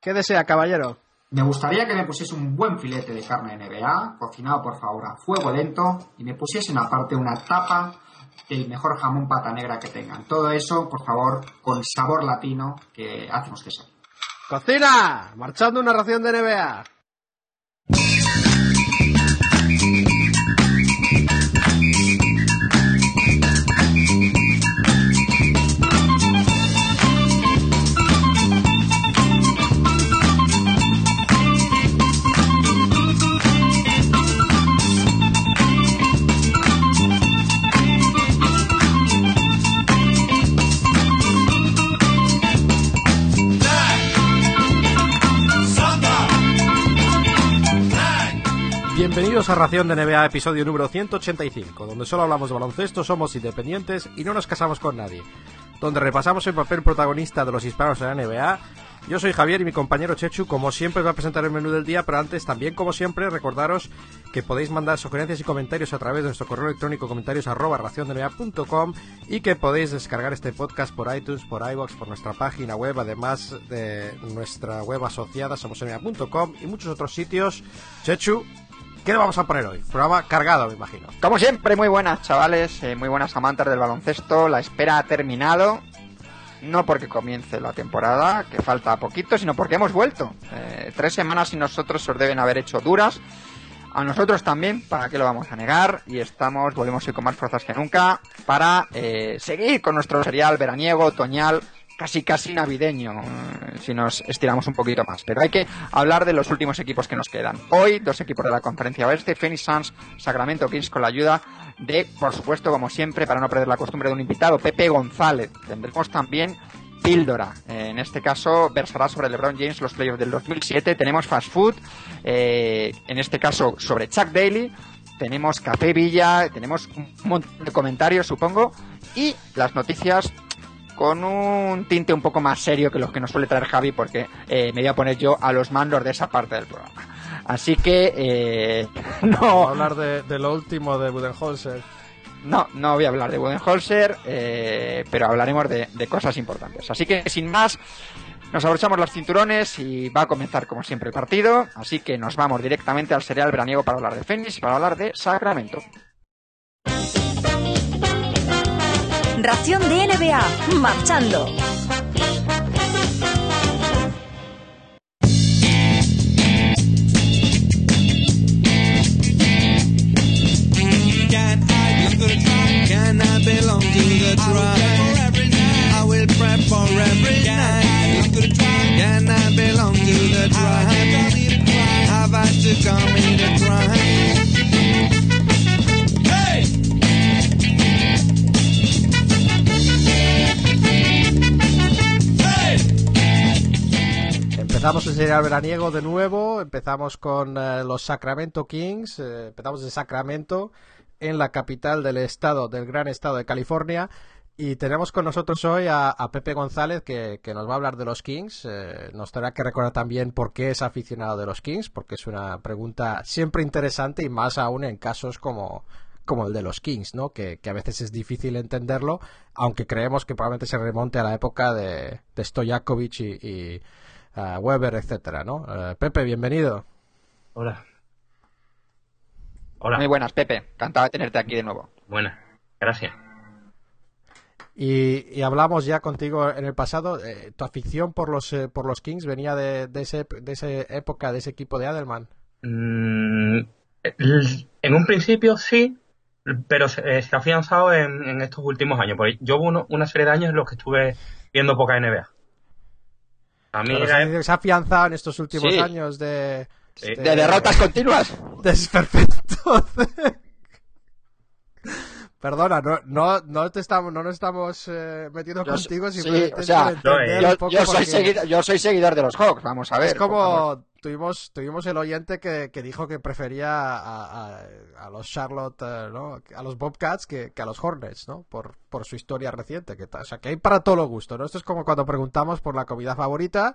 ¿Qué desea, caballero? Me gustaría que me pusiese un buen filete de carne NBA, cocinado por favor a fuego lento, y me pusiesen aparte una tapa del mejor jamón pata negra que tengan. Todo eso, por favor, con sabor latino que hacemos que sea. ¡Cocina! Marchando una ración de NBA. Bienvenidos a Ración de NBA, episodio número 185, donde solo hablamos de baloncesto, somos independientes y no nos casamos con nadie. Donde repasamos el papel protagonista de los hispanos en la NBA. Yo soy Javier y mi compañero Chechu, como siempre, va a presentar el menú del día, pero antes, también como siempre, recordaros que podéis mandar sugerencias y comentarios a través de nuestro correo electrónico comentarios arroba y que podéis descargar este podcast por iTunes, por iBox, por nuestra página web, además de nuestra web asociada, somosnba.com y muchos otros sitios. Chechu, ¿Qué le vamos a poner hoy? Programa cargado, me imagino. Como siempre, muy buenas, chavales, eh, muy buenas amantes del baloncesto. La espera ha terminado. No porque comience la temporada, que falta poquito, sino porque hemos vuelto. Eh, tres semanas y nosotros os deben haber hecho duras. A nosotros también, ¿para qué lo vamos a negar? Y estamos, volvemos hoy con más fuerzas que nunca para eh, seguir con nuestro serial veraniego, otoñal, casi casi navideño, eh, si nos estiramos un poquito más. Pero hay que hablar de los últimos equipos que nos quedan. Hoy, dos equipos de la conferencia oeste, Phoenix Suns, Sacramento Kings, con la ayuda de, por supuesto, como siempre, para no perder la costumbre de un invitado, Pepe González. Tendremos también píldora. Eh, en este caso, versará sobre LeBron James los playoffs del 2007. Tenemos Fast Food, eh, en este caso sobre Chuck Daly. Tenemos Café Villa, tenemos un montón de comentarios, supongo. Y las noticias con un tinte un poco más serio que los que nos suele traer Javi, porque eh, me voy a poner yo a los mandos de esa parte del programa. Así que eh, no. Vamos a hablar de, de, lo último de Budenholzer. No, no voy a hablar de Budenholzer, eh, pero hablaremos de, de, cosas importantes. Así que sin más, nos abrochamos los cinturones y va a comenzar como siempre el partido. Así que nos vamos directamente al serial veraniego para hablar de Phoenix y para hablar de Sacramento. Ración de NBA, marchando. To Empezamos el serial veraniego de nuevo, empezamos con uh, los Sacramento Kings, eh, empezamos de Sacramento, en la capital del estado, del gran estado de California, y tenemos con nosotros hoy a, Pepe González que, que, nos va a hablar de los Kings. Eh, nos tendrá que recordar también por qué es aficionado de los Kings, porque es una pregunta siempre interesante y más aún en casos como, como el de los Kings, ¿no? Que, que, a veces es difícil entenderlo, aunque creemos que probablemente se remonte a la época de, de Stojakovic y Weber, etcétera, ¿no? Uh, Pepe, bienvenido. Hola. Hola. Muy buenas, Pepe. Encantado de tenerte aquí de nuevo. Buenas, gracias. Y, y, hablamos ya contigo en el pasado. Eh, ¿Tu afición por los eh, por los Kings venía de, de, ese, de esa época, de ese equipo de Adelman? Mm, en un principio sí, pero se, se ha afianzado en, en, estos últimos años. Porque yo hubo uno, una serie de años en los que estuve viendo poca NBA. A mí era... se ha afianzado en estos últimos sí. años de, de, de, derrotas continuas. Desperfecto. Perdona, no, no, no, te estamos, no nos estamos eh, metiendo yo, contigo. Sí, o sea, yo, yo, soy seguidor, yo, soy seguidor, de los Hawks, vamos a ver. Es como tuvimos, tuvimos el oyente que, que dijo que prefería a, a, a los Charlotte, uh, ¿no? a los Bobcats que, que, a los Hornets, ¿no? Por, por su historia reciente. Que o sea, que hay para todo lo gusto, ¿no? Esto es como cuando preguntamos por la comida favorita,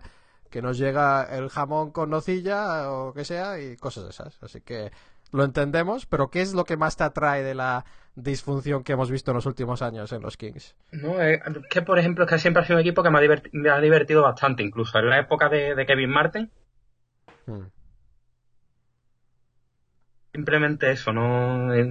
que nos llega el jamón con nocilla o que sea y cosas de esas. Así que lo entendemos, pero ¿qué es lo que más te atrae de la disfunción que hemos visto en los últimos años en los Kings. No, es que por ejemplo, es que siempre ha sido un equipo que me ha, diverti- me ha divertido bastante, incluso en la época de, de Kevin Martin. Mm. Simplemente eso, no. eh,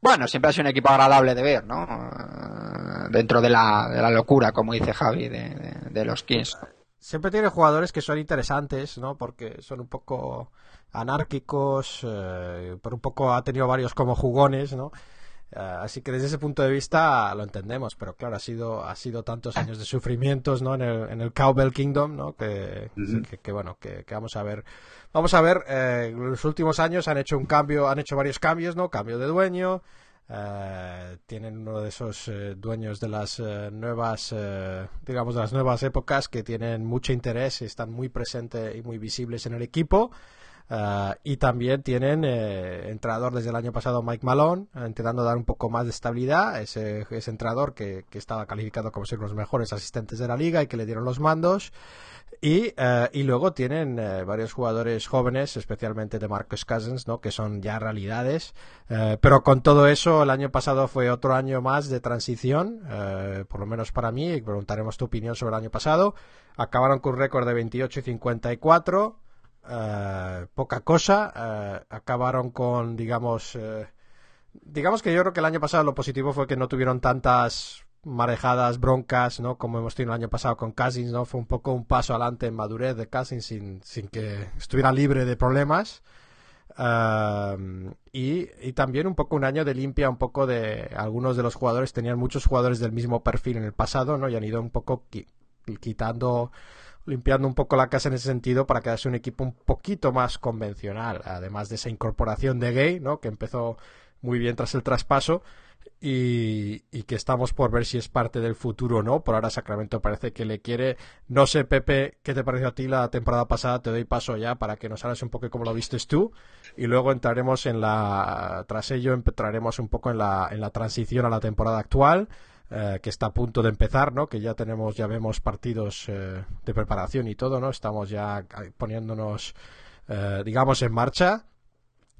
Bueno, siempre ha sido un equipo agradable de ver, ¿no? Eh, Dentro de la, de la locura, como dice Javi, de, de- de los Kings. Siempre tiene jugadores que son interesantes, ¿no? Porque son un poco anárquicos, eh, por un poco ha tenido varios como jugones, ¿no? Eh, así que desde ese punto de vista lo entendemos, pero claro, ha sido, ha sido tantos años de sufrimientos, ¿no? En el, en el Cowbell Kingdom, ¿no? Que, que, que, bueno, que, que vamos a ver. Vamos a ver, eh, los últimos años han hecho un cambio, han hecho varios cambios, ¿no? Cambio de dueño, eh, tienen uno de esos eh, dueños de las eh, nuevas, eh, digamos, de las nuevas épocas que tienen mucho interés y están muy presentes y muy visibles en el equipo. Eh, y también tienen eh, entrenador desde el año pasado Mike Malone, intentando dar un poco más de estabilidad. Ese, ese entrenador que, estaba calificado como uno de los mejores asistentes de la liga y que le dieron los mandos. Y, eh, y luego tienen eh, varios jugadores jóvenes, especialmente de Marcus Cousins, ¿no? que son ya realidades. Eh, pero con todo eso, el año pasado fue otro año más de transición, por lo menos para mí, y preguntaremos tu opinión sobre el año pasado. Acabaron con un récord de 28 y 54, eh, poca cosa. eh, acabaron con, digamos, eh, digamos que yo creo que el año pasado lo positivo fue que no tuvieron tantas marejadas, broncas, ¿no? Como hemos tenido el año pasado con Cousins, ¿no? Fue un poco un paso adelante en madurez de Cousins sin, sin que estuviera libre de problemas. Y, y también un poco un año de limpia, un poco de algunos de los jugadores tenían muchos jugadores del mismo perfil en el pasado, ¿no? Y han ido un poco qui- quitando, limpiando un poco la casa en ese sentido para quedarse un equipo un poquito más convencional, además de esa incorporación de Gay, ¿no? Que empezó muy bien tras el traspaso y, que estamos por ver si es parte del futuro o no. Por ahora Sacramento parece que le quiere. No sé, Pepe, qué te pareció a ti la temporada pasada. Te doy paso ya para que nos hables un poco cómo lo vistes tú. Y luego entraremos en la. Tras ello, entraremos un poco en la, en la transición a la temporada actual. Eh, que está a punto de empezar, ¿no? Que ya tenemos, ya vemos partidos eh, de preparación y todo, ¿no? Estamos ya eh, poniéndonos, eh, digamos, en marcha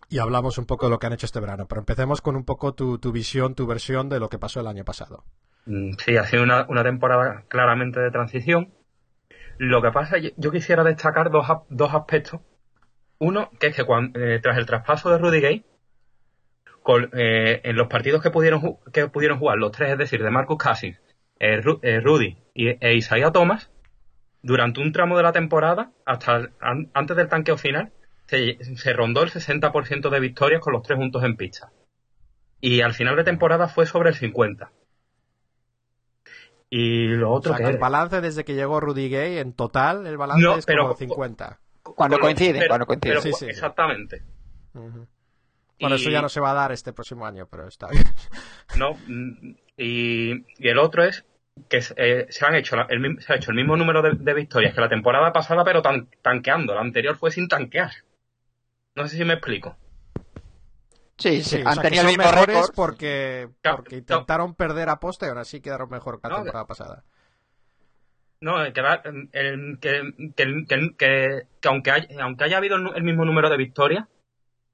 y hablamos un poco de lo que han hecho este verano. Pero empecemos con un poco tu, tu visión, tu versión de lo que pasó el año pasado. Mm, Sí, ha sido una, una temporada claramente de transición. Lo que pasa, yo, quisiera destacar dos, dos aspectos. Uno, que es que cuan- eh, tras el traspaso de Rudy Gay, con- eh, en los partidos que pudieron, que pudieron jugar los tres, es decir, de Marcus Cousins, eh, Ru- eh, Rudy y, e Isaiah Thomas, durante un tramo de la temporada, hasta el- an- antes del tanqueo final, se, se rondó el 60% de victorias con los tres juntos en pista. Y al final de temporada fue sobre el 50%. Y lo O otro sea, que el balance desde que llegó Rudy Gay, en total, el balance No, es pero- como 50. Cuando pero- cuando coinciden. pero- Sí, sí. Exactamente. Ujú. Bueno, Y- eso ya no se va a dar este próximo año, pero está bien. No, y, y el otro es que eh, se, han hecho la- el, se ha hecho el mismo número de, de victorias que la temporada pasada, pero tan- tanqueando. La anterior fue sin tanquear. No sé si me explico. Sí, sí, Sí, o han sea, tenido el mismo récord. porque, porque no. intentaron perder a posta y aún así quedaron mejor que la No, temporada pasada. No, eh, que, va- el- que, que- que- que- que aunque, haya, aunque haya habido el mismo número de victorias,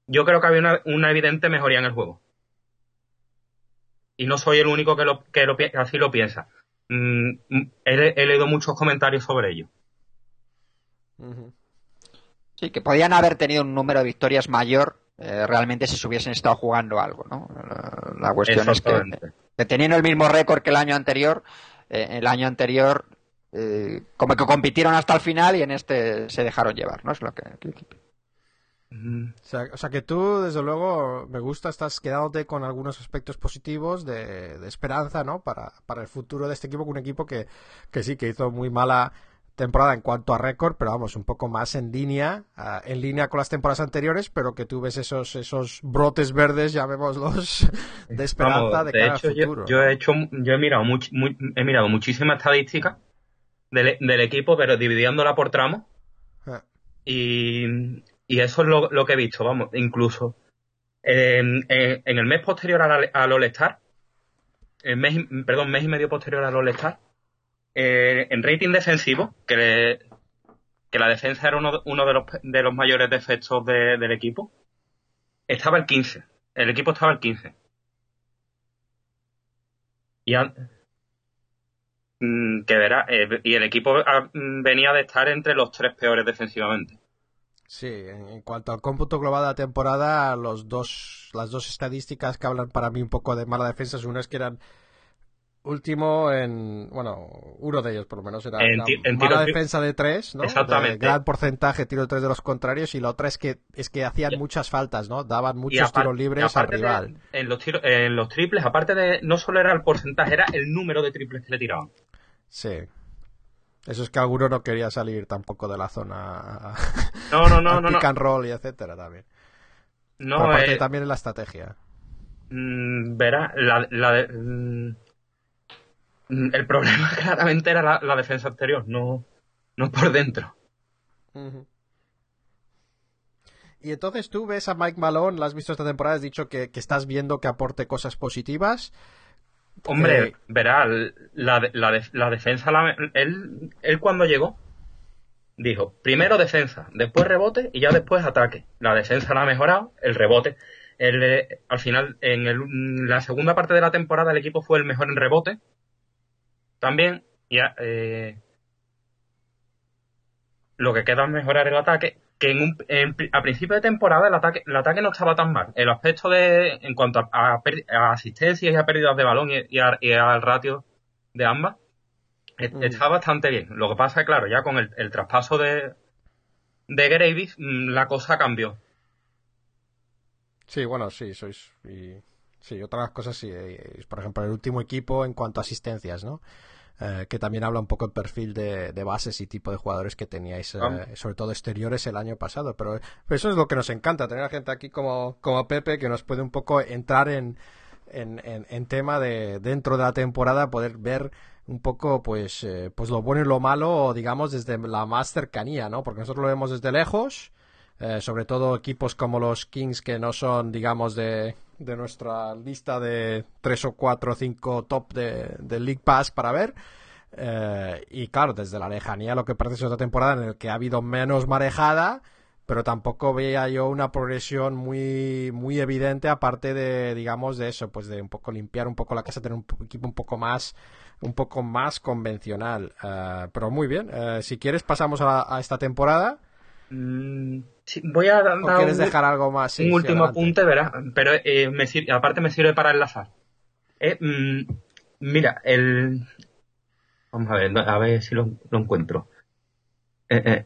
yo creo que había una, una evidente mejoría en el juego. Y no soy el único que, lo, que, lo pi- que así lo piensa. Mm, mm, he, he leído muchos comentarios sobre ello. Sí, que podían haber tenido un número de victorias mayor eh, realmente si se hubiesen estado jugando algo, ¿no? La, la cuestión es que, que teniendo el mismo récord que el año anterior, eh, el año anterior eh, como que compitieron hasta el final y en este se dejaron llevar, ¿no? Es lo que... O sea, o sea que tú, desde luego, me gusta, estás quedándote con algunos aspectos positivos de, de esperanza, ¿no? Para, para el futuro de este equipo, un equipo que, que sí, que hizo muy mala temporada en cuanto a récord, pero vamos, un poco más en línea, en línea con las temporadas anteriores, pero que tú ves esos, esos brotes verdes, llamémoslos, de esperanza Vamos, de, de cara hecho, al futuro. yo he hecho, yo he mirado much- muy- he mirado muchísimas estadísticas del, del equipo, pero dividiéndola por tramos. Ah, Y, y eso es lo, que he visto, vamos, incluso en, en- el mes posterior al, al All-Star, mes, perdón, mes y medio posterior al All-Star, eh, en rating defensivo, que, le- que la defensa era uno, de, los, de los mayores defectos de- del equipo, estaba el 15. El equipo estaba el 15. Y an- Mm, que verá, eh, y el equipo ah, mm, venía de estar entre los tres peores defensivamente. Sí, en, cuanto al cómputo global de la temporada, los dos, las dos estadísticas que hablan para mí un poco de mala defensa, una es que eran último en, bueno, uno de ellos por lo menos era En mala tiro- defensa de tres, ¿no? Exactamente. De gran porcentaje tiro de tres de los contrarios y la otra es que es que hacían muchas faltas, ¿no? Daban muchos tiros libres al de- rival. en, los tiros, en los triples, aparte de, no solo era el porcentaje, era el número de triples que le tiraban. Sí. Eso es que alguno no quería salir tampoco de la zona No, no, no, no, no. pick and roll y etcétera también. No, Pero aparte eh, también en la estrategia. mm, verá, la, la de- mm, mm, el problema claramente era la, la defensa exterior, no, no por dentro. Y entonces tú ves a Mike Malone, la has visto esta temporada, has dicho que, que estás viendo que aporte cosas positivas. Hombre, Eh, verá, la, la, la defensa, la- él, él cuando llegó, dijo, primero defensa, después rebote y ya después ataque. La defensa la ha mejorado, el rebote. El, eh, al final, en el- la segunda parte de la temporada, el equipo fue el mejor en rebote. También, ya, eh, lo que queda es mejorar el ataque. Que en un- en a principio de temporada el ataque, el ataque no estaba tan mal. El aspecto de, en cuanto a, a per- a asistencias y a pérdidas de balón y, y a- y al ratio de ambas, Mm. está bastante bien. Lo que pasa es, claro, ya con el, el traspaso de, de Gravis, mm, la cosa cambió. Sí, bueno, sí, sois. Y, sí, otras cosas sí. eh, Por ejemplo, el último equipo en cuanto a asistencias, ¿no? Eh, que también habla un poco el perfil de, de bases y tipo de jugadores que teníais, eh, sobre todo exteriores el año pasado. Pero, pero eso es lo que nos encanta, tener a gente aquí como, como Pepe que nos puede un poco entrar en, en, en- en tema de dentro de la temporada, poder ver un poco pues, eh, pues lo bueno y lo malo, digamos, desde la más cercanía, ¿no? Porque nosotros lo vemos desde lejos. Eh, sobre todo equipos como los Kings que no son, digamos, de, de nuestra lista de tres o cuatro o cinco top de, League Pass para ver. Eh, y claro, desde la lejanía lo que parece es otra temporada en la que ha habido menos marejada, pero tampoco veía yo una progresión muy, muy evidente, aparte de, digamos, de eso, pues de un poco limpiar un poco la casa, tener un po- equipo un poco más, un poco más convencional. Eh, pero muy bien, eh, si quieres pasamos a, a esta temporada. Mm, sí, voy a dar ¿O quieres un- dejar algo más? Sí, un sí, último adelante. apunte, verás, pero eh, me aparte me sirve para enlazar. Eh, mm, mira, el... Vamos a ver, a ver si lo, lo encuentro. Eh,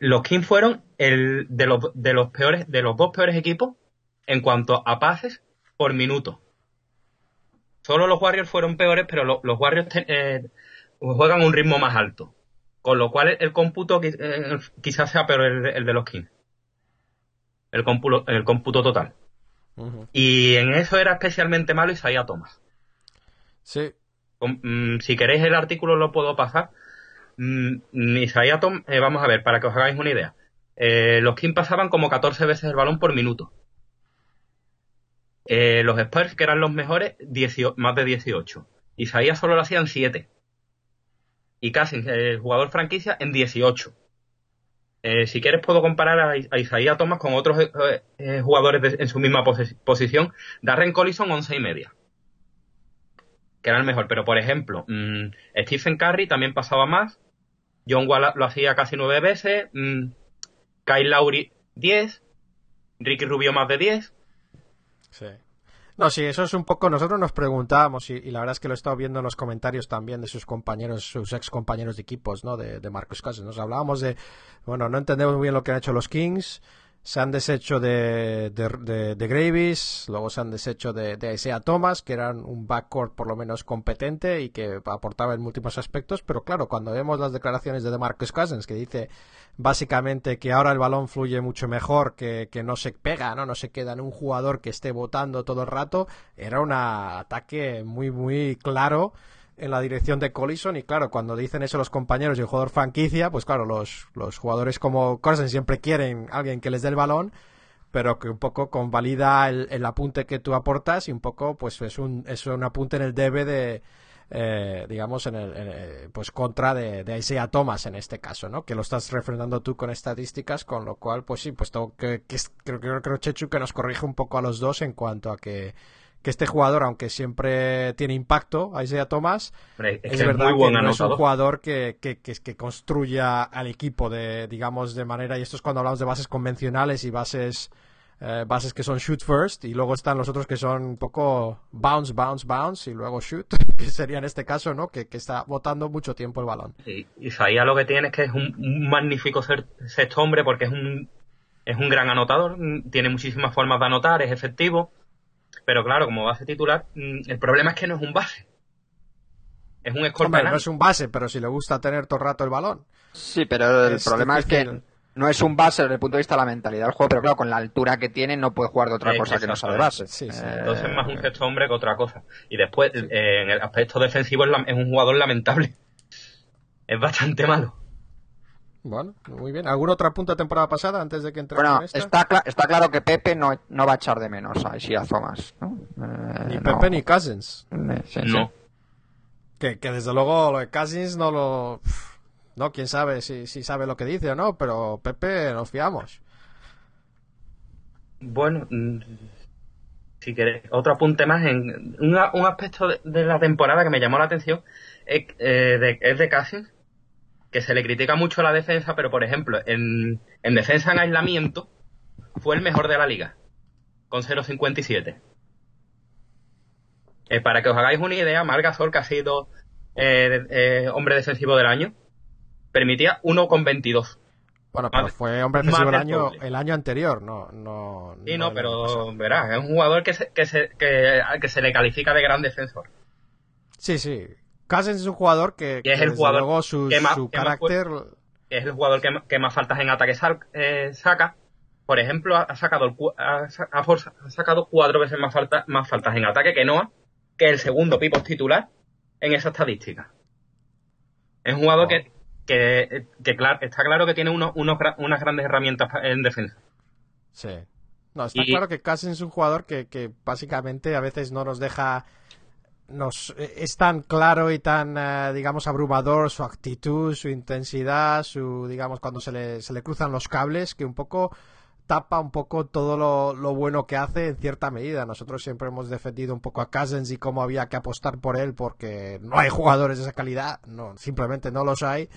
los Kings fueron el de los, de los peores, de los dos peores equipos en cuanto a pases por minuto. Solo los Warriors fueron peores, pero lo- los Warriors te- eh, juegan un ritmo más alto. Con lo cual el, cómputo eh, quizás sea peor el, el de los Kings. El cómputo, el cómputo total. Y en eso era especialmente malo Isaiah Thomas. Sí, mm, si queréis el artículo lo puedo pasar. Mm, Isaiah Thomas, eh, vamos a ver, para que os hagáis una idea. Eh, los Kings pasaban como 14 veces el balón por minuto. Eh, los Spurs, que eran los mejores, 18 más de 18. Isaías solo lo hacían 7. Y Cousins, el jugador franquicia, en 18. Eh, si quieres puedo comparar a, a Thomas con otros eh, eh, jugadores en su misma posi- posición. Darren Collison 11 y media. Que era el mejor. Pero por ejemplo, mm, Stephen Curry también pasaba más. John Wall lo hacía casi 9 veces. mm, Kyle Lowry 10. Ricky Rubio más de 10. sí. No, sí, eso es un poco. Nosotros nos preguntábamos, y, la verdad es que lo he estado viendo en los comentarios también de sus compañeros, sus ex compañeros de equipos, ¿no? De, de Marcus Cousins. Nos hablábamos de. Bueno, no entendemos muy bien lo que han hecho los Kings. Se han deshecho de, de, de, de Gravis, luego se han deshecho de, de Isaiah Thomas, que eran un backcourt por lo menos competente y que aportaba en múltiples aspectos, pero claro, cuando vemos las declaraciones de DeMarcus Cousins, que dice básicamente que ahora el balón fluye mucho mejor, que, que no se pega, ¿no? No se queda en un jugador que esté votando todo el rato, era un ataque muy, muy claro en la dirección de Collison y claro, cuando dicen eso los compañeros y el jugador franquicia, pues claro, los, los jugadores como Cousins siempre quieren alguien que les dé el balón, pero que un poco convalida el, el apunte que tú aportas y un poco pues es un, es un apunte en el debe de, eh, digamos, en el, eh, pues contra de, de Isaiah Thomas en este caso, ¿no? Que lo estás refrendando tú con estadísticas, con lo cual, pues sí, pues tengo que, que creo, creo, creo, Chechu, que nos corrige un poco a los dos en cuanto a que, que este jugador, aunque siempre tiene impacto, Isaiah Thomas, es, es, que es verdad muy buen que no es un jugador que, que, que, que construya al equipo de, digamos, de manera, y esto es cuando hablamos de bases convencionales y bases, eh, bases que son shoot first, y luego están los otros que son un poco bounce, bounce, bounce, y luego shoot, que sería en este caso, ¿no? Que, que está botando mucho tiempo el balón. Sí, Isaías lo que tiene es que es un, un magnífico ser- sexto hombre porque es un, es un gran anotador, tiene muchísimas formas de anotar, es efectivo, pero claro, como base titular, mm, el problema es que no es un base. Es un Hombre, escorpión. no es un base, pero si le gusta tener todo el rato el balón. Sí, pero el Es problema es que no es un base desde el punto de vista de la mentalidad del juego, pero claro, con la altura que tiene no puede jugar de otra cosa que no sea de base. Sí, sí. Eh, Entonces es más un sexto hombre que otra cosa. Y después, eh, en el aspecto defensivo, es, la- es un jugador lamentable. Es bastante malo. Bueno, muy bien. ¿Algún otro punto de temporada pasada antes de que entremos Bueno, en esta? está, está claro que Pepe no, no va a echar de menos a Isaiah Thomas. ¿no? Eh, Ni no. Pepe ni Cousins. Eh, sí, sí. No. Que, que desde luego lo de Cousins no lo... No, quién sabe si, si sabe lo que dice o no, pero Pepe nos fiamos. Bueno, mm, si queréis, otro apunte más en un, aspecto de, de la temporada que me llamó la atención es, eh, de, es de Cassius, que se le critica mucho la defensa, pero por ejemplo, en, en defensa en aislamiento fue el mejor de la liga, con 0.57. Eh, para que os hagáis una idea, Marc Gasol, que ha sido eh, eh, hombre defensivo del año, permitía 1,22. Bueno, pero Más- fue hombre defensivo el del año, el año anterior, no... no Sí, no no, pero verás, es un jugador que se, que se, que, que se le califica de gran defensor. Sí, sí. Cousins es un jugador que, es el jugador luego su, que más- su que más carácter... Es el jugador que, más faltas en ataque sal- eh, saca. Por ejemplo, ha, sacado el ha, sacado cuatro veces más, falta, más faltas en ataque que Noah, que el segundo pivot titular en esa estadística. Es un jugador Oh. que, que, está claro que tiene unos, unas grandes herramientas en defensa. Sí. No, está Y- claro que Cousins es un jugador que, que básicamente a veces no nos deja... Nos, eh, es tan claro y tan, eh, digamos, abrumador su actitud, su intensidad, su, digamos, cuando se le, se le cruzan los cables, que un poco tapa un poco todo lo, bueno que hace en cierta medida. Nosotros siempre hemos defendido un poco a Cousins y cómo había que apostar por él porque no hay jugadores de esa calidad, no, simplemente no los hay.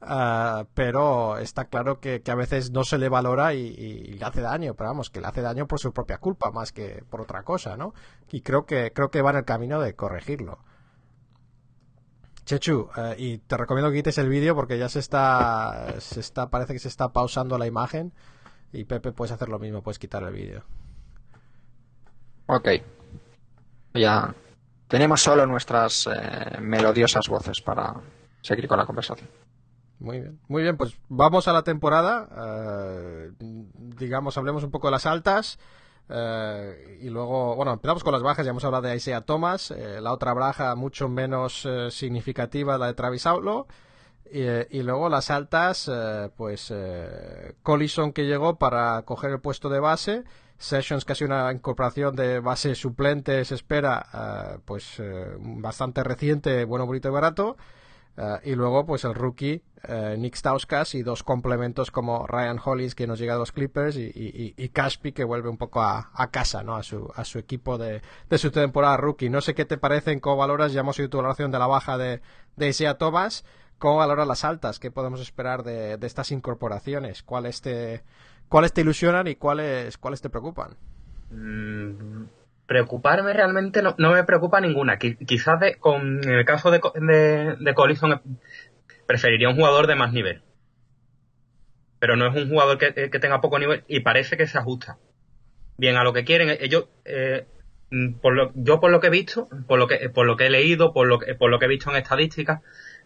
Ah, pero está claro que, que a veces no se le valora y, y- y le hace daño, pero vamos, que le hace daño por su propia culpa más que por otra cosa, ¿no? Y creo que creo que va en el camino de corregirlo. Chechu, eh, y te recomiendo que quites el vídeo porque ya se está, se está, parece que se está pausando la imagen y Pepe puedes hacer lo mismo, puedes quitar el vídeo. Ok. Ya tenemos solo nuestras eh, melodiosas voces para seguir con la conversación. Muy bien, muy bien, pues vamos a la temporada. eh, digamos, hablemos un poco de las altas. eh, y luego, bueno, empezamos con las bajas. Ya hemos hablado de Isaiah Thomas. la otra baja, mucho menos significativa, la de Travis Outlaw. Y, eh, y luego las altas, eh, pues eh, Collison que llegó para coger el puesto de base. Sessions, casi una incorporación de base suplente, se espera, eh, pues bastante reciente, bueno, bonito y barato. Y luego, pues el rookie Nick Stauskas y dos complementos como Ryan Hollis, que nos llega a los Clippers, y, y, y Cashby, que vuelve un poco a, a casa, ¿no? A su, a su equipo de, de su temporada rookie. No sé qué te parecen, cómo valoras, ya hemos oído tu valoración de la baja de, de Isaiah Thomas. ¿Cómo valoras las altas? ¿Qué podemos esperar de, estas incorporaciones? ¿Cuáles te, ¿Cuáles te ilusionan y cuáles, cuáles te preocupan? Mm, preocuparme realmente no, no me preocupa ninguna. Qui- quizás de, con, en el caso de, de, de Collison eh, preferiría un jugador de más nivel. Pero no es un jugador que, que tenga poco nivel y parece que se ajusta bien a lo que quieren. Ellos, eh, mm, por lo, yo por lo que he visto, por lo que, por lo que he leído, por lo por lo que he visto en estadísticas,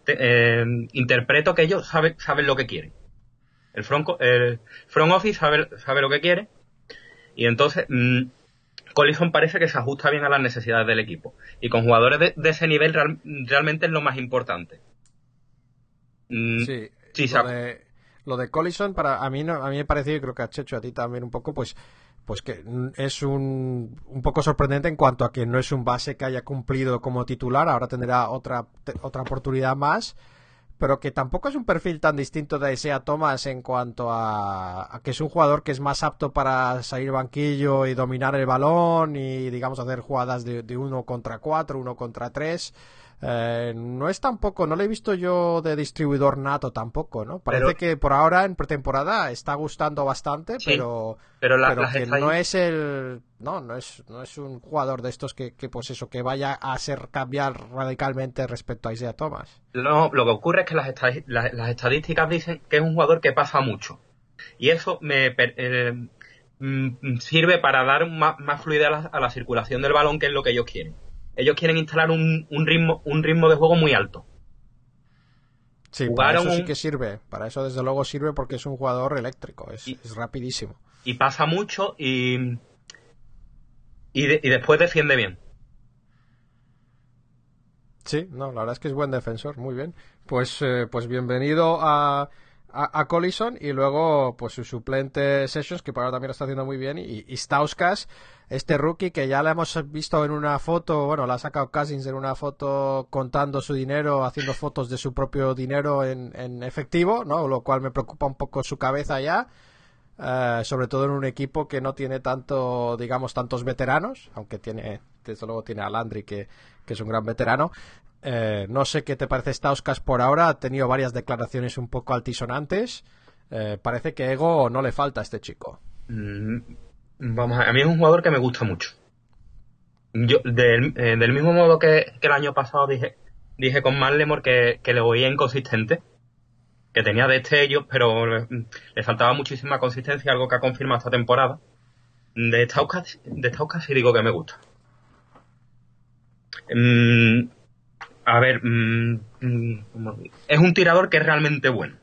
te- eh, interpreto que ellos saben, saben lo que quieren. El front, el front office sabe, sabe lo que quiere y entonces mm, Collison parece que se ajusta bien a las necesidades del equipo. Y con jugadores de, de ese nivel real- realmente es lo más importante. Mm, Sí, sí, lo de, lo de Collison para a mí no, a mí me pareció y creo que a Checho a ti también un poco pues pues que es un, un poco sorprendente en cuanto a que no es un base que haya cumplido como titular, ahora tendrá otra, otra oportunidad más, pero que tampoco es un perfil tan distinto de Isaiah Thomas en cuanto a, a que es un jugador que es más apto para salir banquillo y dominar el balón y digamos hacer jugadas de uno contra cuatro, uno contra tres. Eh, no es tampoco, no le he visto yo de distribuidor nato tampoco, ¿no? Parece Pero- que por ahora en pretemporada está gustando bastante, Sí, pero, Pero, la- pero las que no es el no no es no es un jugador de estos que, que pues eso que vaya a ser cambiar radicalmente respecto a Isaiah Thomas No, lo que ocurre es que las, la- las estadísticas dicen que es un jugador que pasa mucho. Y eso me eh, mm, sirve para dar más, más fluidez a la, a la circulación del balón, que es lo que ellos quieren. Ellos quieren instalar un, un ritmo, un ritmo de juego muy alto. sí para eso sí que sirve para eso desde luego sirve porque es un jugador eléctrico es, Y- es rapidísimo Y pasa mucho y, y, de- y después defiende bien. sí no la verdad es que es buen defensor muy bien pues eh, pues bienvenido a a, Collison y luego pues su suplente Sessions que para ahora también lo está haciendo muy bien y, y Stauskas este rookie que ya la hemos visto en una foto, bueno, la ha sacado Cousins en una foto contando su dinero, haciendo fotos de su propio dinero en, en efectivo, ¿no? Lo cual me preocupa un poco su cabeza ya, eh, sobre todo en un equipo que no tiene tanto, digamos, tantos veteranos, aunque tiene, desde luego tiene a Landry que, que es un gran veterano. Eh, no sé qué te parece Stauskas por ahora, ha tenido varias declaraciones un poco altisonantes. Eh, parece que ego no le falta a este chico. Mm, Vamos a, a mí es un jugador que me gusta mucho. Yo, del, eh, del mismo modo que, el año pasado dije, dije con Marlemore que, que le oía inconsistente, que tenía destellos, pero le, le faltaba muchísima consistencia, algo que ha confirmado esta temporada. De Stauskas, de Stauskas sí digo que me gusta. Mm, a ver, mm, mm, ¿cómo digo? es un tirador que es realmente bueno.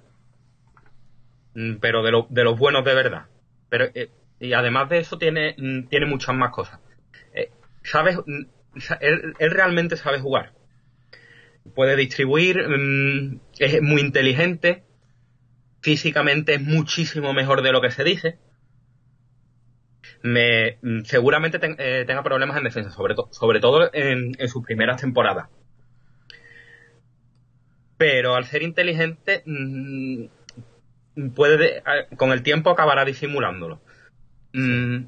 Mm, Pero de, lo- de los buenos de verdad. Pero, eh, y además de eso tiene, mm, tiene muchas más cosas. Eh, sabe, mm, sa- él, realmente sabe jugar. Puede distribuir, es muy inteligente, físicamente es muchísimo mejor de lo que se dice. Me, seguramente eh, tenga problemas en defensa, sobre, sobre todo en, en sus primeras temporadas. Pero al ser inteligente, mm, puede de- a- con el tiempo acabará disimulándolo. Mm,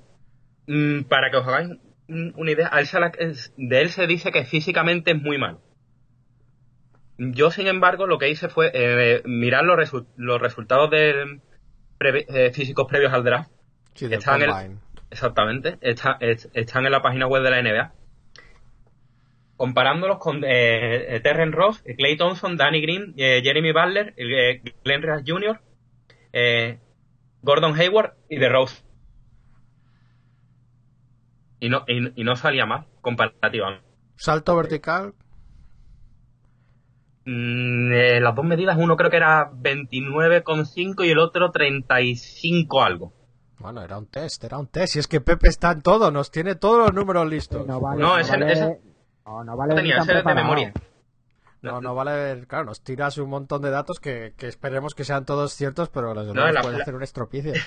mm, para que os hagáis un- una idea, a él se la- es- de él se dice que físicamente es muy malo. Yo, sin embargo, lo que hice fue eh, mirar los, resu- los resultados de eh, físicos previos al draft. Sí, del Está en el-. Exactamente, está- es- están en la página web de la NBA. Comparándolos con eh, eh, Terren Ross, eh, Clay Thompson, Danny Green, eh, Jeremy Butler, eh, Glenn Rice Jr., eh, Gordon Hayward y The Rose. Y no, y, y no salía mal, comparativamente. Salto vertical, Mm, eh, las dos medidas, uno creo que era 29,5 y el otro 35 algo. Bueno, era un test, era un test. Y es que Pepe está en todo, nos tiene todos los números listos. No vale, No, no, ese- vale, ese- no, no vale tenía, ese de preparado. memoria. No, no vale, claro, nos tiras un montón de datos que, que esperemos que sean todos ciertos, pero los No, demás la- pueden la- hacer un estropicio.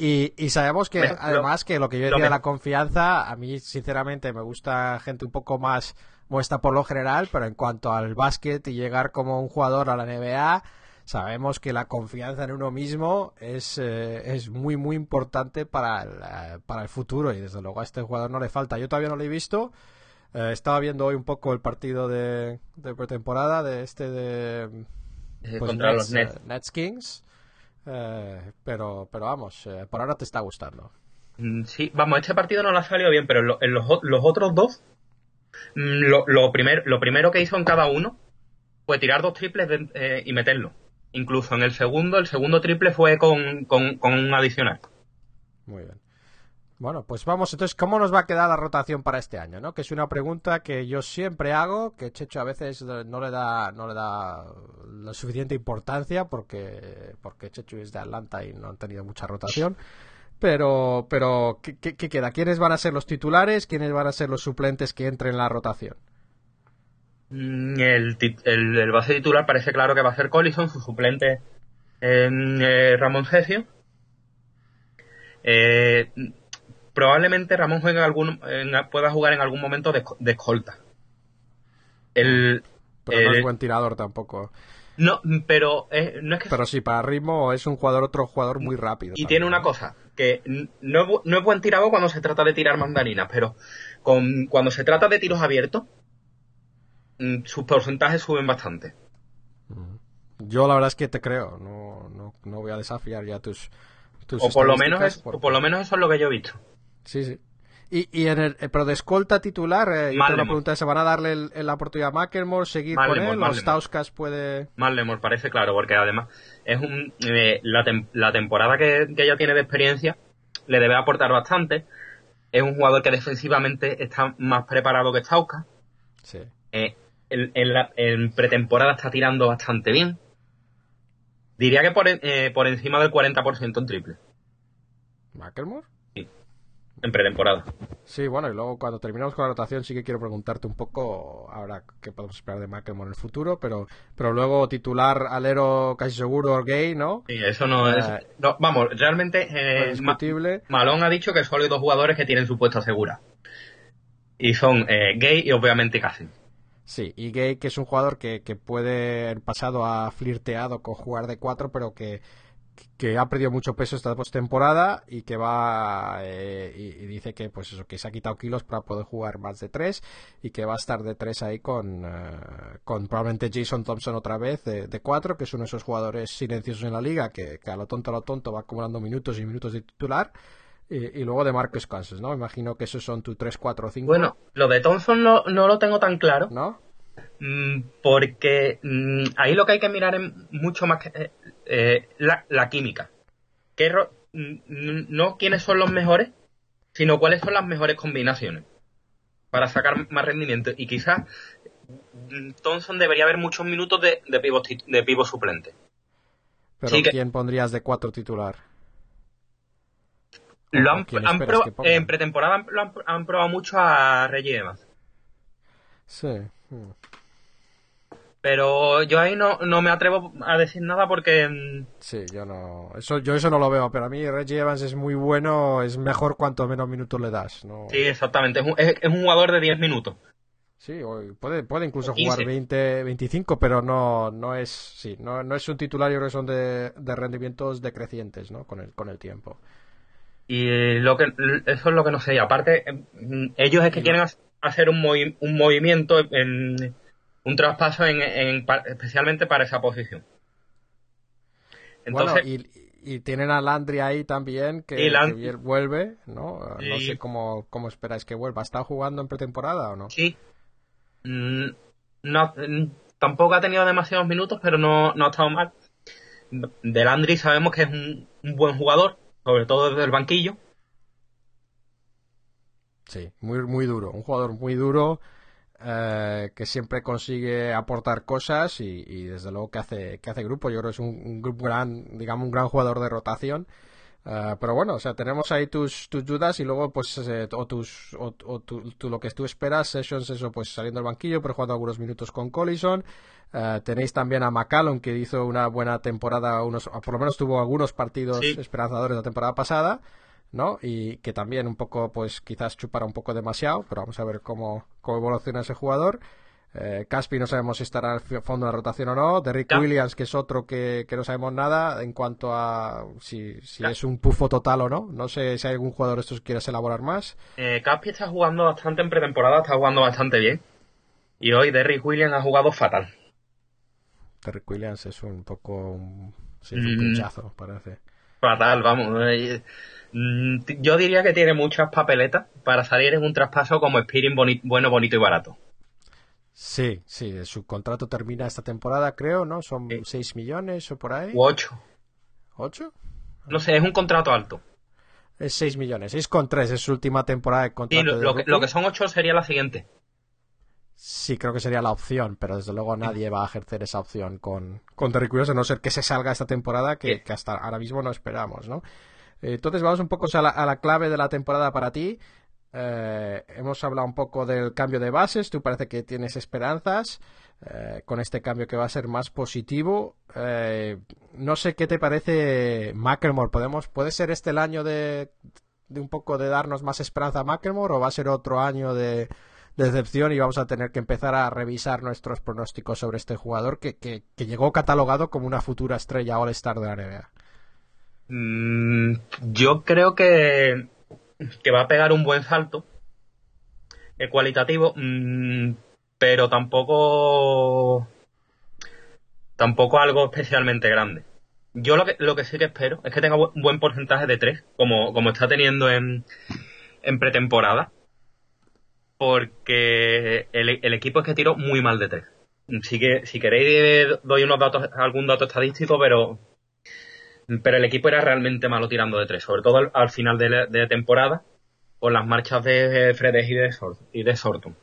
Y, y sabemos que, Bueno, lo- además, que lo que yo decía de me- la confianza, a mí, sinceramente, me gusta gente un poco más muestra por lo general, pero en cuanto al básquet y llegar como un jugador a la NBA, sabemos que la confianza en uno mismo es, eh, es muy, muy importante para el, para el futuro y desde luego a este jugador no le falta. Yo todavía no lo he visto. Eh, estaba viendo hoy un poco el partido de, de pretemporada de este de Eh, pues, contra los Nets. eh, Nets Kings. Eh, pero, pero vamos, eh, por ahora te está gustando. Mm, Sí, vamos, este partido no le ha salido bien, pero en, lo- en los, otros dos, mm, lo, lo, primer- lo primero que hizo en cada uno fue tirar dos triples de- eh, y meterlo. Incluso en el segundo, el segundo triple fue con, con, con un adicional. Muy bien. Bueno, pues vamos, entonces, ¿cómo nos va a quedar la rotación para este año? ¿no? Que es una pregunta que yo siempre hago, que Checho a veces no le da, no le da la suficiente importancia porque, porque Checho es de Atlanta y no han tenido mucha rotación. Pero, pero ¿qué, queda? ¿Quiénes van a ser los titulares? ¿Quiénes van a ser los suplentes que entren en la rotación? Mm, El, el, base titular parece claro que va a ser Collison, su suplente eh, Ramón Cesio. Eh, probablemente Ramón juegue algún, en- pueda jugar en algún momento de, esco- de escolta. El, Pero no es buen tirador tampoco. no, pero no es que Pero sí, para ritmo es un jugador, otro jugador muy rápido. Y también, tiene una ¿no? cosa, que no no es buen tirador cuando se trata de tirar mandarinas, pero con, cuando se trata de tiros abiertos, mm, sus porcentajes suben bastante. Yo la verdad es que te creo. No, no, no voy a desafiar ya tus. tus O por, lo menos estadísticas es, porque- o por lo menos eso es lo que yo he visto. Sí, sí. Y, y en el, eh, pero de escolta titular, eh, yo tengo Malemore. pregunta, ¿se van a darle el- el- la oportunidad a McElmore, seguir Malemore, con él? ¿O Malemore. Stauskas puede...? Le parece claro, porque además es un, eh, la, tem- la temporada que, que ella tiene de experiencia le debe aportar bastante. Es un jugador que defensivamente está más preparado que Stauska. Sí. Eh, en, en la- en pretemporada está tirando bastante bien. Diría que por, eh, por encima del 40% en triple. ¿McElmore? En pretemporada. Sí, bueno, y luego cuando terminamos con la rotación sí que quiero preguntarte un poco ahora qué podemos esperar de McElmore en el futuro, pero, pero luego titular alero casi seguro gay, ¿no? Sí, eso no es. Eh, no, vamos, realmente. Eh, es Ma- discutible. Malone ha dicho que solo hay dos jugadores que tienen su puesto segura. Y son eh, Gay y obviamente Cassin. Sí, y Gay, que es un jugador que, que puede, en pasado ha flirteado con jugar de cuatro, pero que, que ha perdido mucho peso esta postemporada y que va eh, y, y dice que pues eso que se ha quitado kilos para poder jugar más de tres y que va a estar de tres ahí con, eh, con probablemente Jason Thompson otra vez de, de cuatro, que es uno de esos jugadores silenciosos en la liga que, que a lo tonto a lo tonto va acumulando minutos y minutos de titular. Y, y luego de Marcus Cousins, ¿no? Imagino que esos son tu 3, 4, 5. Bueno, lo de Thompson no, no lo tengo tan claro. ¿No? Mm, Porque mm, ahí lo que hay que mirar es mucho más que eh, eh, la, la química. ¿Qué ro- mm, no quiénes son los mejores, sino cuáles son las mejores combinaciones para sacar más rendimiento. Y quizás Thompson debería haber muchos minutos de, de pivot, tit- de pivot suplente. Pero Sí que- ¿quién pondrías de cuatro titular? Lo ¿O han, han pro- que en pretemporada lo han- han probado mucho a Reggie Evans. Sí. Pero yo ahí no, no me atrevo a decir nada porque mm, Sí, yo no. Eso, yo eso no lo veo, pero a mí Reggie Evans es muy bueno, es mejor cuanto menos minutos le das. ¿no? sí, exactamente, es un, es- es un jugador de 10 minutos. Sí, puede, puede incluso O 15. jugar 20, 25, pero no, no es, sí, no, no es un titular, yo creo que son de, de rendimientos decrecientes, ¿no? Con el, con el tiempo. Y lo que eso es lo que no sé. Y aparte, mm, ellos es que quieren ha- hacer un, movi- un movimiento, en, un traspaso en, en especialmente para esa posición. Entonces, bueno, y, y tienen a Landry ahí también, que, Y Land- que bien vuelve, ¿no? No Y- sé cómo, cómo esperáis que vuelva. ¿Está jugando en pretemporada o no? sí, mm, no, mm, tampoco ha tenido demasiados minutos, pero no, no ha estado mal. De Landry sabemos que es un, un buen jugador, sobre todo desde el banquillo. Sí, muy, muy duro. Un jugador muy duro eh, que siempre consigue aportar cosas y, y desde luego que hace, que hace grupo. Yo creo que es un, un grupo gran, digamos, un gran jugador de rotación. Eh, pero bueno, o sea, tenemos ahí tus, tus dudas y luego, pues, eh, o tus, o, o tu- tu- lo que tú esperas, Sessions, eso, pues, saliendo del banquillo, pero jugando algunos minutos con Collison. Eh, tenéis también a McCallum, que hizo una buena temporada, unos, por lo menos tuvo algunos partidos Sí. esperanzadores la temporada pasada. ¿No? Y que también un poco, pues quizás chupara un poco demasiado, pero vamos a ver cómo, cómo evoluciona ese jugador. Eh, Caspi no sabemos si estará al fondo de la rotación o no. Derrick. Williams, que es otro que, que no sabemos nada en cuanto a si, si es un pufo total o no. No sé si hay algún jugador de estos que quieras elaborar más. Eh, Caspi está jugando bastante en pretemporada, está jugando bastante bien. Y hoy Derrick Williams ha jugado fatal. Derrick Williams es un poco un, sí, es un Mm. pinchazo, parece. Fatal, vamos. eh, Yo diría que tiene muchas papeletas para salir en un traspaso como Spirit boni- bueno, bonito y barato. Sí, sí, su contrato termina esta temporada, creo, ¿no? Son Sí. 6 millones o por ahí. U 8. ¿8? No sé, es un contrato alto. Es 6 millones. 6,3 es su última temporada de Y contrato. lo, de lo que, lo que son 8 sería la siguiente. Sí, creo que sería la opción, pero desde luego nadie va a ejercer esa opción con, con Williams, a no ser que se salga esta temporada, que, Sí. que hasta ahora mismo no esperamos, ¿no? Eh, Entonces vamos un poco a la, a la clave de la temporada para ti. Eh, hemos hablado un poco del cambio de bases, tú parece que tienes esperanzas eh, con este cambio que va a ser más positivo. Eh, no sé qué te parece Macklemore, ¿Podemos, ¿puede ser este el año de, un poco de darnos más esperanza a McElmore o va a ser otro año de, de decepción y vamos a tener que empezar a revisar nuestros pronósticos sobre este jugador que, que, que llegó catalogado como una futura estrella All-Star de la NBA? Mm, yo creo que, que va a pegar un buen salto eh, cualitativo, mm, pero tampoco tampoco algo especialmente grande. Yo lo que, lo que sí que espero es que tenga un buen porcentaje de tres, como, como está teniendo en, en pretemporada, porque el, el equipo es que tiró muy mal de tres. Si, que, si queréis doy unos datos, algún dato estadístico, pero pero el equipo era realmente malo tirando de tres, sobre todo al, al final de, la, de temporada, con las marchas de Fredes y de, Sor y de Sorton.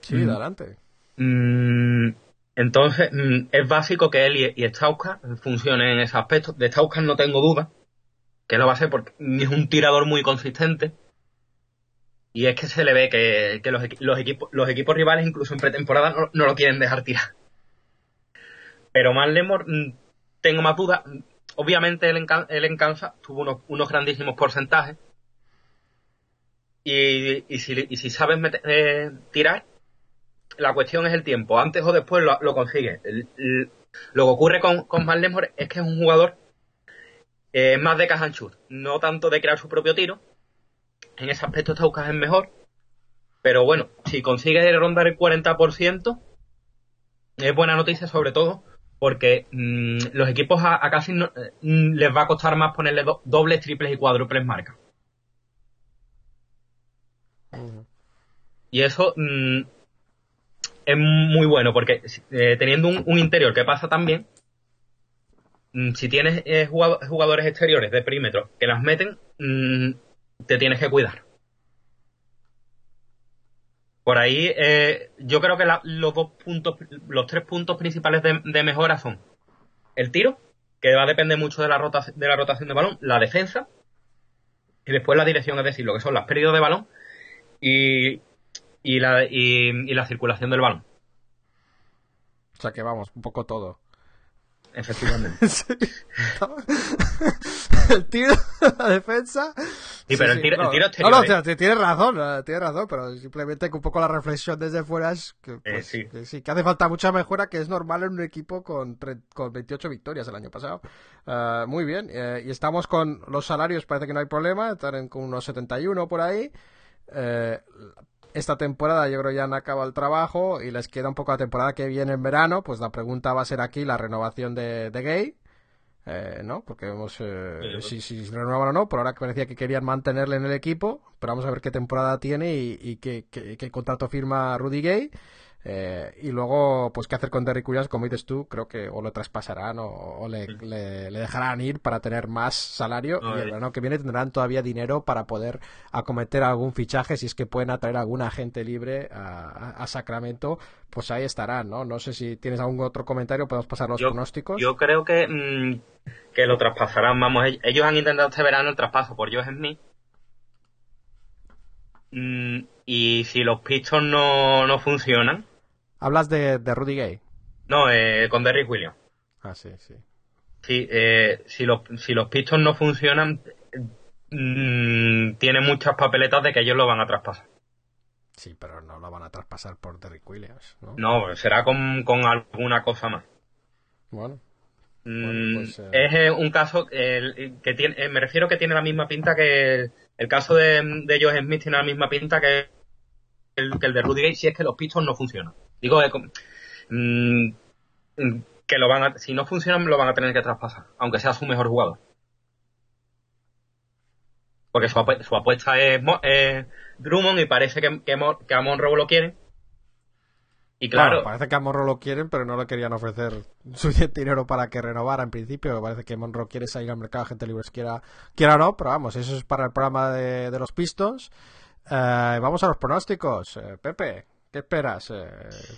Sí, mm. adelante. Mm, entonces, mm, es básico que él y, y Stauska funcionen en ese aspecto. De Stauska no tengo duda, que lo va a ser porque es un tirador muy consistente. Y es que se le ve que, que los, los, equipos, los equipos rivales, incluso en pretemporada, no, no lo quieren dejar tirar. Pero más Lemor tengo más dudas. Obviamente él en, él tuvo unos, grandísimos porcentajes. Y, y, si, sabes meter, eh, tirar, la cuestión es el tiempo. Antes o después lo, lo consigue. Lo que ocurre con, con es que es un jugador eh, más de caja no tanto de crear su propio tiro. En ese aspecto Staukas es mejor. Pero bueno, si consigue rondar el 40%, es buena noticia sobre todo porque mmm, los equipos a, a casi no, mmm, les va a costar más ponerle do, dobles, triples y cuádruples marcas. Y eso mmm, es muy bueno, porque eh, teniendo un, un, interior que pasa también, si tienes eh, jugadores exteriores de perímetro que las meten, te tienes que cuidar. Por ahí, eh, yo creo que la, los dos puntos, los tres puntos principales de, mejora son el tiro, que va a depender mucho de la, rota, de la rotación de balón, la defensa, y después la dirección, es decir, lo que son las pérdidas de balón y, y la circulación del balón. O sea que vamos, un poco todo. Efectivamente. sí. el tiro, la defensa. Sí, pero sí, el, tiro, no, el tiro exterior. No, no, ¿eh? tienes razón, tienes razón, pero simplemente que un poco la reflexión desde fuera es que, pues, eh, sí. que, sí. que hace falta mucha mejora, que es normal en un equipo con, con 28 victorias el año pasado. Uh, muy bien, uh, y estamos con los salarios, parece que no hay problema, están en con unos 71 por ahí. Uh, esta temporada yo creo ya han acabado el trabajo y les queda un poco la temporada que viene en verano, pues la pregunta va a ser aquí la renovación de, de Gay, eh, ¿no? Porque vemos eh, sí, si, si renovan o no, por ahora que parecía que querían mantenerle en el equipo, pero vamos a ver qué temporada tiene y, y qué, qué, qué, contrato firma Rudy Gay. Eh, y luego, pues, qué hacer con Derrick Williams, como dices tú, creo que o lo traspasarán o, o le, sí. le, le, dejarán ir para tener más salario. No, y el verano que viene tendrán todavía dinero para poder acometer algún fichaje, si es que pueden atraer a algún agente libre a, a, Sacramento, pues ahí estarán, ¿no? No sé si tienes algún otro comentario, podemos pasar los yo, pronósticos. Yo creo que, mmm, que lo traspasarán, vamos, ellos han intentado este verano el traspaso por Joe Smith. Mm, y si los Pistons no, no funcionan, ¿Hablas de, de Rudy Gay? No, eh, con Derrick Williams. Ah, sí, sí. Sí, eh, si, los, si los Pistons no funcionan, mmm, tiene muchas papeletas de que ellos lo van a traspasar. Sí, pero no lo van a traspasar por Derrick Williams, ¿no? No, será con, con alguna cosa más. Bueno. Mm, bueno pues, eh... Es un caso el, que tiene, eh, me refiero que tiene la misma pinta que el, el caso de, de Smith tiene la misma pinta que el, que el de Rudy Gay si es que los Pistons no funcionan. Digo, eh, mmm, que lo van a, si no funcionan, lo van a tener que traspasar, aunque sea su mejor jugador. Porque su, apuesta, su apuesta es Drummond y parece que, que, que, a Monroe lo quieren. Y claro. Bueno, parece que a Monroe lo quieren, pero no le querían ofrecer suficiente dinero para que renovara en principio. Parece que Monroe quiere salir al mercado, gente libre quiera, quiera o no, pero vamos, eso es para el programa de, de los Pistons. Eh, vamos a los pronósticos. Eh, Pepe, ¿Qué esperas? Eh,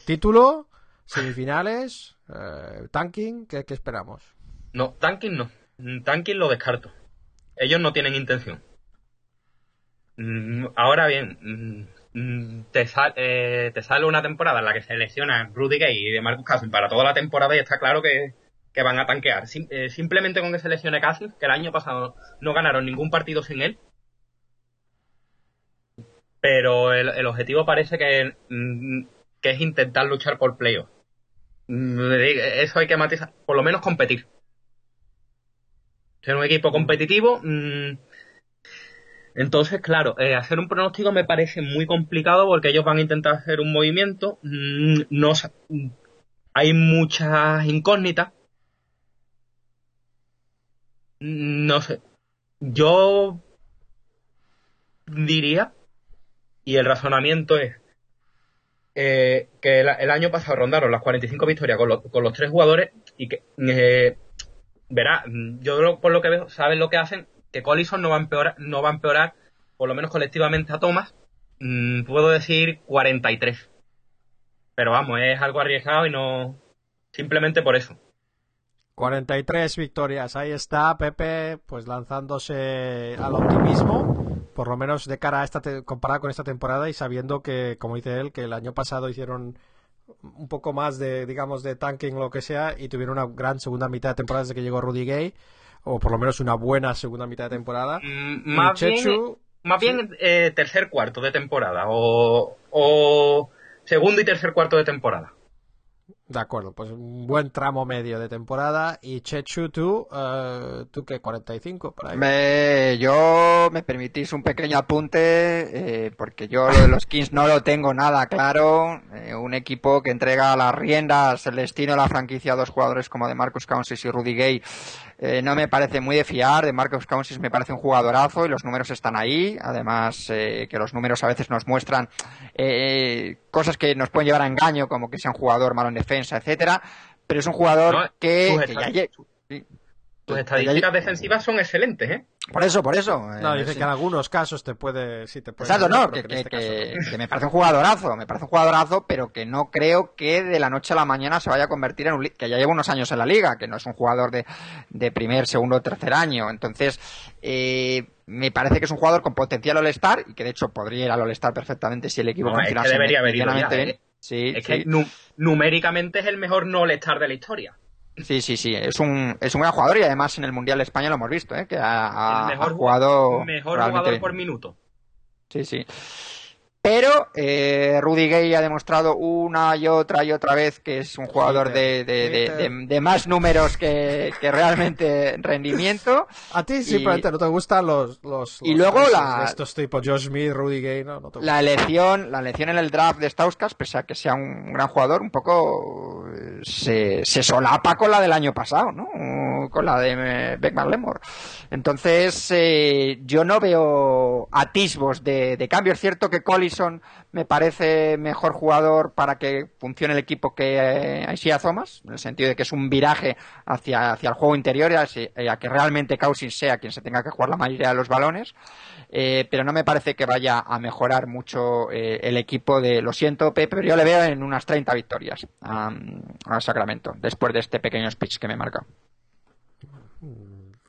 ¿Título? ¿Semifinales? Eh, ¿Tanking? ¿Qué, ¿Qué, esperamos? No, tanking no. Tanking lo descarto. Ellos no tienen intención. Mm, ahora bien, mm, te, sal, eh, te sale una temporada en la que se lesiona Rudy Gay y de Marcus Cousins para toda la temporada y está claro que, que van a tanquear. Sim- simplemente con que se lesione Cousins, que el año pasado no ganaron ningún partido sin él. Pero el, el objetivo parece que, mm, que es intentar luchar por playoff. Mm, Eso hay que matizar, por lo menos competir. Ser un equipo competitivo. mm, entonces, claro, eh, hacer un pronóstico me parece muy complicado porque ellos van a intentar hacer un movimiento. no hay muchas incógnitas. No sé. Yo diría, y el razonamiento es eh, que el, año pasado rondaron las 45 victorias con, los- con los tres jugadores y que, eh, verá, yo lo- por lo que veo, saben lo que hacen, que Collison no va a empeorar, no va a empeorar por lo menos colectivamente a Thomas, mm, puedo decir 43. Pero vamos, es algo arriesgado y no, simplemente por eso. 43 victorias, ahí está Pepe, pues lanzándose al optimismo, por lo menos de cara a esta comparado con esta temporada y sabiendo que, como dice él, que el año pasado hicieron un poco más de, digamos, de tanking lo que sea y tuvieron una gran segunda mitad de temporada desde que llegó Rudy Gay, o por lo menos una buena segunda mitad de temporada. Más bien, eh, tercer cuarto de temporada o, o segundo y tercer cuarto de temporada. De acuerdo, pues un buen tramo medio de temporada y Chechu, tú, eh, tú que 45 por ahí. Me- yo me permitís un pequeño apunte, eh, porque yo los Kings no lo tengo nada claro. Eh, un equipo que entrega las riendas, el destino de la franquicia a dos jugadores como de Marcus Cousins y Rudy Gay, eh, no me parece muy de fiar. De Marcus Cousins me parece un jugadorazo y los números están ahí. Además, que los números a veces nos muestran cosas que nos pueden llevar a engaño, como que sea un jugador malo en defensa, etcétera. Pero es un jugador No, que, sus que ya sí. Tus estadísticas defensivas son excelentes, ¿eh? Por eso, por eso. No, eh, dice sí. que en algunos casos te puede, sí te puede. Exacto, no, que, en este que- caso que- no. que me parece un jugadorazo, me parece un jugadorazo, pero que no creo que de la noche a la mañana se vaya a convertir en un que ya lleva unos años en la liga, que no es un jugador de, de primer, segundo o tercer año. Entonces, eh, me parece que es un jugador con potencial All-Star y que de hecho podría ir al All-Star perfectamente si el equipo No, es que funcionase debería haber ido medianamente ya, bien. ¿eh? Sí, Es sí. que nu- numéricamente es el mejor no all-star de la historia. Sí, sí, sí, es un, es un gran jugador y además en el Mundial de España lo hemos visto, ¿eh? que ha, ha- el mejor, ha jugado mejor realmente jugador por minuto. Sí, sí. Pero eh, Rudy Gay ha demostrado una y otra y otra vez que es un jugador de, de- de- de- de más números que, que realmente rendimiento. A ti simplemente no te gustan los. los y luego la- Estos tipos, Josh Smith, Rudy Gay, no, no te La elección, la elección en el draft de Stauskas, pese a que sea un gran jugador, un poco eh, se, se solapa con la del año pasado, ¿no? Con la de eh, Beckman Lemore. Entonces, eh, yo no veo atisbos de, de cambio. Es cierto que Me parece mejor jugador para que funcione el equipo que eh, Isaiah Thomas, en el sentido de que es un viraje hacia, hacia el juego interior y a, y a que realmente Cousins sea quien se tenga que jugar la mayoría de los balones. Eh, pero no me parece que vaya a mejorar mucho eh, el equipo de, lo siento Pepe, pero yo le veo en unas 30 victorias a, Sacramento, después de este pequeño speech que me marca.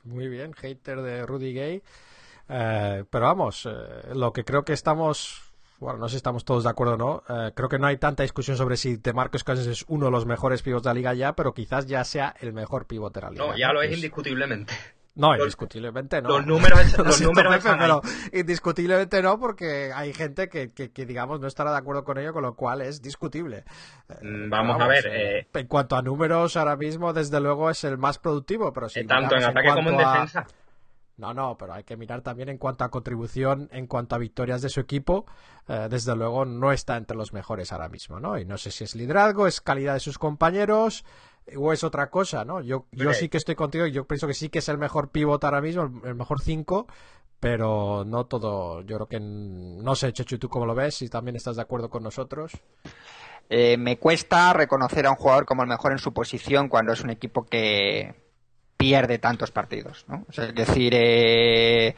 Muy bien, hater de Rudy Gay. Eh, pero vamos, eh, lo que creo que estamos. Bueno, no sé si estamos todos de acuerdo o no. eh, creo que no hay tanta discusión sobre si DeMarcus Cousins es uno de los mejores pivots de la liga ya, pero quizás ya sea el mejor pivot de la liga. No, ya lo es Pues- indiscutiblemente. No, Los- indiscutiblemente no. los números- Lo los números pero indiscutiblemente no, porque hay gente que, que, que, digamos, no estará de acuerdo con ello, con lo cual es discutible. Mm, Vamos a ver, eh, En cuanto a números, ahora mismo, desde luego, es el más productivo, pero si eh, tanto en ataque como en a- defensa. No, no, pero hay que mirar también en cuanto a contribución, en cuanto a victorias de su equipo. eh, desde luego no está entre los mejores ahora mismo, ¿no? Y no sé si es liderazgo, es calidad de sus compañeros o es otra cosa, ¿no? Yo, yo sí que estoy contigo y yo pienso que sí que es el mejor pivot ahora mismo, el, el mejor 5, pero no todo. Yo creo que, no sé, Chechu, ¿tú cómo lo ves? Si también estás de acuerdo con nosotros. Eh, me cuesta reconocer a un jugador como el mejor en su posición cuando es un equipo que pierde tantos partidos, ¿no? O sea, es decir, eh,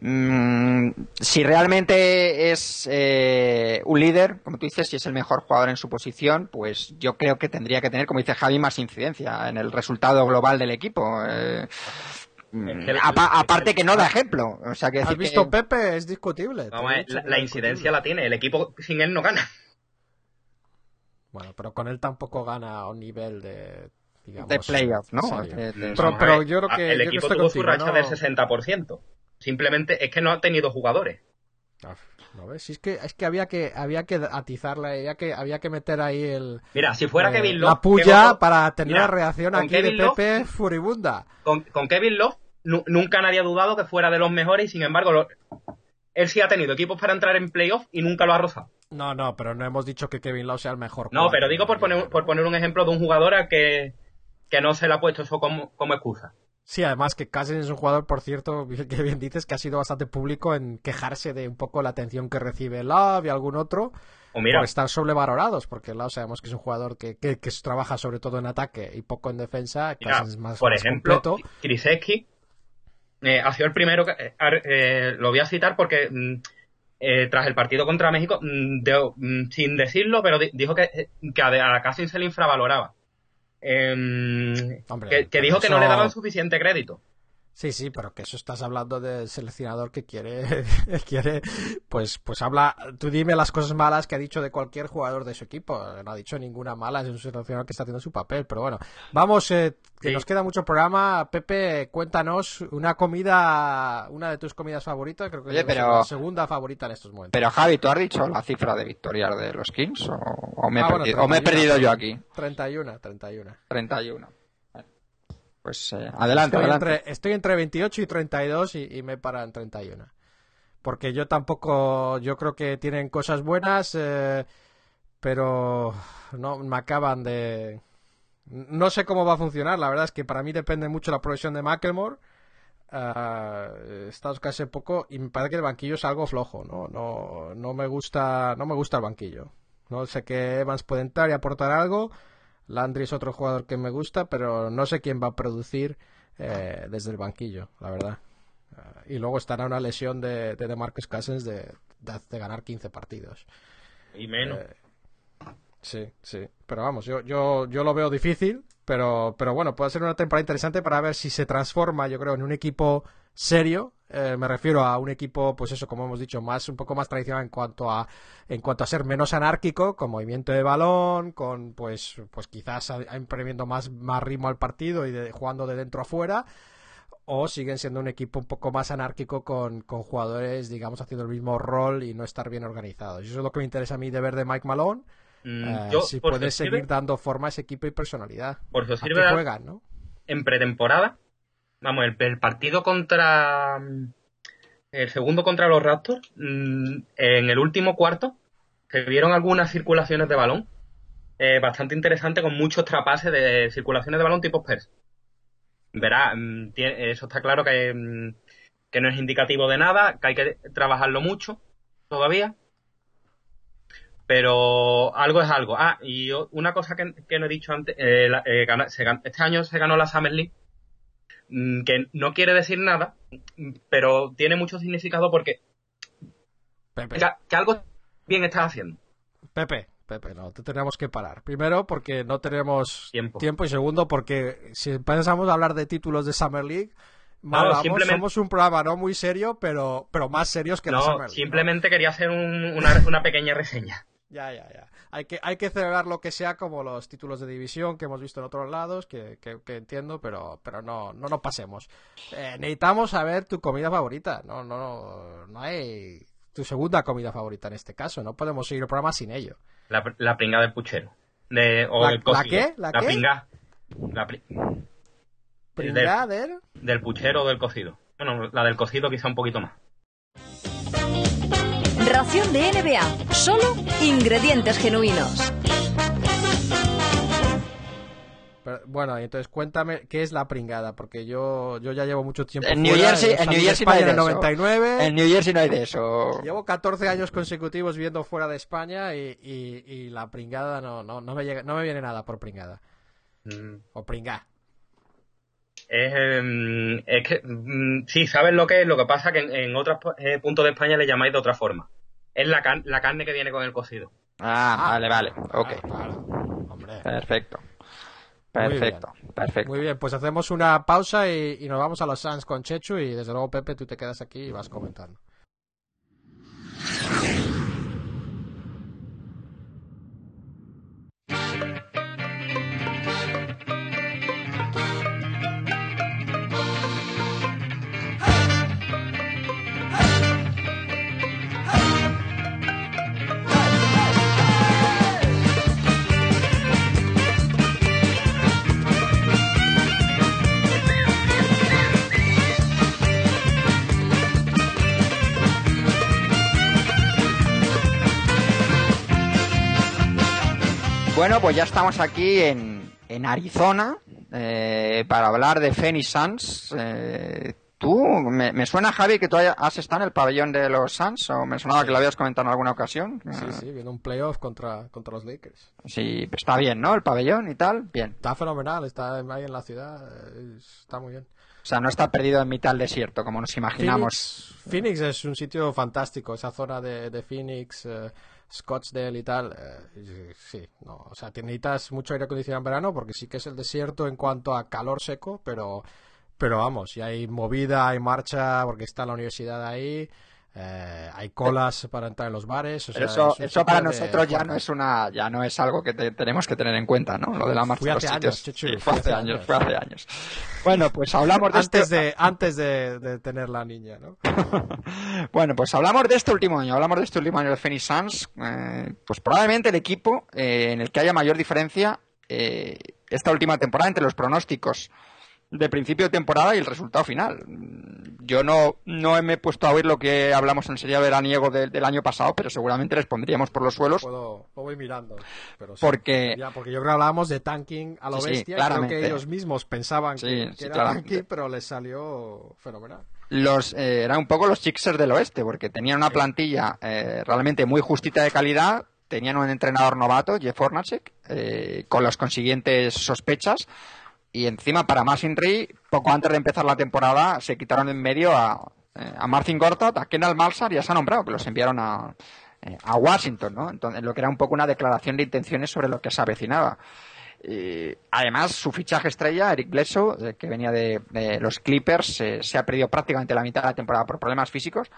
mm, si realmente es eh, un líder, como tú dices, si es el mejor jugador en su posición, pues yo creo que tendría que tener, como dice Javi, más incidencia en el resultado global del equipo. eh, apa- aparte que no da ejemplo. O sea, que ¿Has visto que- Pepe? Es discutible. La, incidencia discutible. la tiene. El equipo sin él no gana. Bueno, pero con él tampoco gana a un nivel de... digamos. De playoff, ¿no? De- de- Pero- yo creo que- El yo equipo tuvo su racha ¿no? del 60%. Simplemente es que no ha tenido jugadores. Ah, ¿No ves? Si es que, es que había que había que atizarla, había que, había que meter ahí el, Mira, si fuera eh, Kevin Love. la ¿qué puya para tener Mira, la reacción con aquí de Kevin Love- Pepe furibunda. con, con Kevin Love nu- nunca nadie ha dudado que fuera de los mejores y sin embargo lo- él sí ha tenido equipos para entrar en playoff y nunca lo ha rozado. No, no, pero no hemos dicho que Kevin Love sea el mejor. No, pero digo por poner, por poner un ejemplo de un jugador a que, que no se le ha puesto eso como, como excusa. Sí, además que Cousins es un jugador, por cierto, que bien dices, que ha sido bastante público en quejarse de un poco la atención que recibe Love y algún otro O mira, por estar sobrevalorados, porque Love sabemos que es un jugador que, que, que trabaja sobre todo en ataque y poco en defensa. mira, Cousins es más, por más ejemplo, completo. Krzyzewski eh, ha sido el primero que eh, eh, lo voy a citar porque mm, eh, tras el partido contra México, mm, de- mm, sin decirlo, pero di- dijo que, que a, a Cousins se le infravaloraba. Em, que, dijo que no le daban suficiente crédito. Sí, sí, pero que eso estás hablando del seleccionador que quiere, quiere, pues, pues habla, tú dime las cosas malas que ha dicho de cualquier jugador de su equipo, no ha dicho ninguna mala, es un seleccionador que está haciendo su papel, pero bueno, vamos, eh, que Sí. nos queda mucho programa, Pepe, cuéntanos una comida, una de tus comidas favoritas, creo que Oye, pero- la segunda favorita en estos momentos. Pero Javi, ¿tú has dicho la cifra de victorias de los Kings? ¿O, o me, he Ah, bueno, perdido, o me he 31, perdido yo aquí? 31, 31. 31. Pues eh, adelante, Estoy adelante. entre, estoy entre 28 y 32 y, y me para en 31. Porque yo tampoco, yo creo que tienen cosas buenas, eh, pero no me acaban de... No sé cómo va a funcionar, la verdad es que para mí depende mucho la progresión de Macklemore. Ah, he estado casi poco y me parece que el banquillo es algo flojo, ¿no? No, no me gusta, no me gusta el banquillo. No sé que Evans puede entrar y aportar algo. Landry es otro jugador que me gusta, pero no sé quién va a producir eh, desde el banquillo, la verdad. Ah, y luego estará una lesión de, de DeMarcus Cousins de, de, de ganar 15 partidos. Y menos. Eh, Sí, sí. Pero vamos, yo, yo, yo lo veo difícil, pero, pero bueno, puede ser una temporada interesante para ver si se transforma, yo creo, en un equipo serio. Eh, me refiero a un equipo, pues eso, como hemos dicho, más, un poco más tradicional en cuanto a, en cuanto a ser menos anárquico, con movimiento de balón, con, pues, pues quizás imprimiendo más, más ritmo al partido y de- jugando de dentro a fuera. O siguen siendo un equipo un poco más anárquico con, con jugadores, digamos, haciendo el mismo rol y no estar bien organizados. Y eso es lo que me interesa a mí de ver de Mike Malone. Mm, Eh, yo, si puede seguir sirve- dando forma a ese equipo y personalidad. por ¿A sirve juegan, no? en pretemporada, vamos, el, partido contra el segundo contra los Raptors, mm, en el último cuarto se vieron algunas circulaciones de balón eh, bastante interesantes con muchos trapases de circulaciones de balón tipo Spurs. Verá, mm, eso está claro que, mm, que no es indicativo de nada, que hay que trabajarlo mucho todavía. Pero algo es algo. Ah, y una cosa que, que no he dicho antes, eh, la- eh, este año se ganó la Summer League, que no quiere decir nada, mm, pero tiene mucho significado porque Pepe, que, que algo bien estás haciendo. Pepe, Pepe, no, te tenemos que parar. Primero, porque no tenemos Tiempo. y segundo, porque si empezamos a hablar de títulos de Summer League, mal No, vamos, simplemente- somos un programa no muy serio, pero, pero más serios que la Summer No, League. ¿no? simplemente quería hacer un- una, una pequeña reseña. Ya, ya, ya. Hay que, hay que celebrar lo que sea como los títulos de división que hemos visto en otros lados, que, que, que entiendo, pero, pero no, no nos pasemos. Eh, necesitamos saber tu comida favorita. No, no, no hay tu segunda comida favorita en este caso. No podemos seguir el programa sin ello. La, la pringa del puchero. De, o ¿La- el cocido. la qué? ¿La qué? pringa. La pri- Pringader. del puchero o del cocido. Bueno, la del cocido quizá un poquito más. Ración de NBA. Solo ingredientes genuinos. Pero, bueno, entonces cuéntame qué es la pringada, porque yo, yo ya llevo mucho tiempo En New Jersey- en New Jersey no hay de eso. 99. En New Jersey no hay de eso. Llevo 14 años consecutivos viviendo fuera de España y, y- y la pringada no, no, no, me llega, no me viene nada por pringada. Mm. O pringá. Es, em, es que, mm, sí, sabes lo que es, lo que pasa que en, en otros eh, puntos de España le llamáis de otra forma. Es la, car- la carne que viene con el cocido. Ah, vale, vale. Ok. Claro. Hombre. Perfecto. Muy Perfecto. Perfecto. Muy bien, pues hacemos una pausa y, y nos vamos a los Suns con Chechu y desde luego Pepe tú te quedas aquí y vas comentando. Bueno, pues ya estamos aquí en, en Arizona eh, para hablar de Phoenix Suns. Eh, tú, me, me suena, Javi, que tú has estado en el pabellón de los Suns, o me sonaba que lo habías comentado en alguna ocasión. Sí, Eh, sí, viene un playoff contra, contra los Lakers. sí, está bien, ¿no? El pabellón y tal, bien. Está fenomenal, está ahí en la ciudad, eh, está muy bien. O sea, no está perdido en mitad del desierto, como nos imaginamos. Phoenix, Phoenix es un sitio fantástico, esa zona de, de Phoenix, eh, Scottsdale y tal. eh, sí, no, o sea, necesitas mucho aire acondicionado en verano porque sí que es el desierto en cuanto a calor seco, pero, pero vamos, y hay movida, hay marcha porque está la universidad ahí. Eh, hay colas para entrar en los bares. o sea, eso, es eso para de nosotros ya no es una, ya no es algo que te- tenemos que tener en cuenta, ¿no? Lo de la marcha Fui a los hace sitios. años, Chechu, Sí, fui fue hace hace años, años. fue hace años. Bueno, pues hablamos de Antes este, de, antes de, de tener la niña, ¿no? Bueno, pues hablamos de este último año, hablamos de este último año de Phoenix Suns, eh, pues probablemente el equipo eh, en el que haya mayor diferencia eh, esta última temporada entre los pronósticos de principio de temporada y el resultado final. Yo no, no me he puesto a oír lo que hablamos en serie veraniego del- del año pasado, pero seguramente les pondríamos por los suelos Puedo, lo voy mirando. Pero sí. porque Ya, porque yo creo que hablábamos de tanking a lo Sí, sí, bestia. y creo que ellos mismos pensaban Sí, que, que sí, era tanking, pero les salió fenomenal. los eh, eran un poco los Sixers del oeste, porque tenían una plantilla eh, realmente muy justita de calidad, tenían un entrenador novato, Jeff Hornacek, eh, con las consiguientes sospechas, y encima para más Inri, poco antes de empezar la temporada, se quitaron en medio a, eh, a Martin Gortat, a Kendall Malsar y a San Nombrado, que los enviaron a, eh, a Washington, ¿no? Entonces, lo que era un poco una declaración de intenciones sobre lo que se avecinaba. Eh, además, su fichaje estrella, Eric Bledsoe, eh, que venía de, de los Clippers, se ha perdido prácticamente la mitad de la temporada por problemas físicos.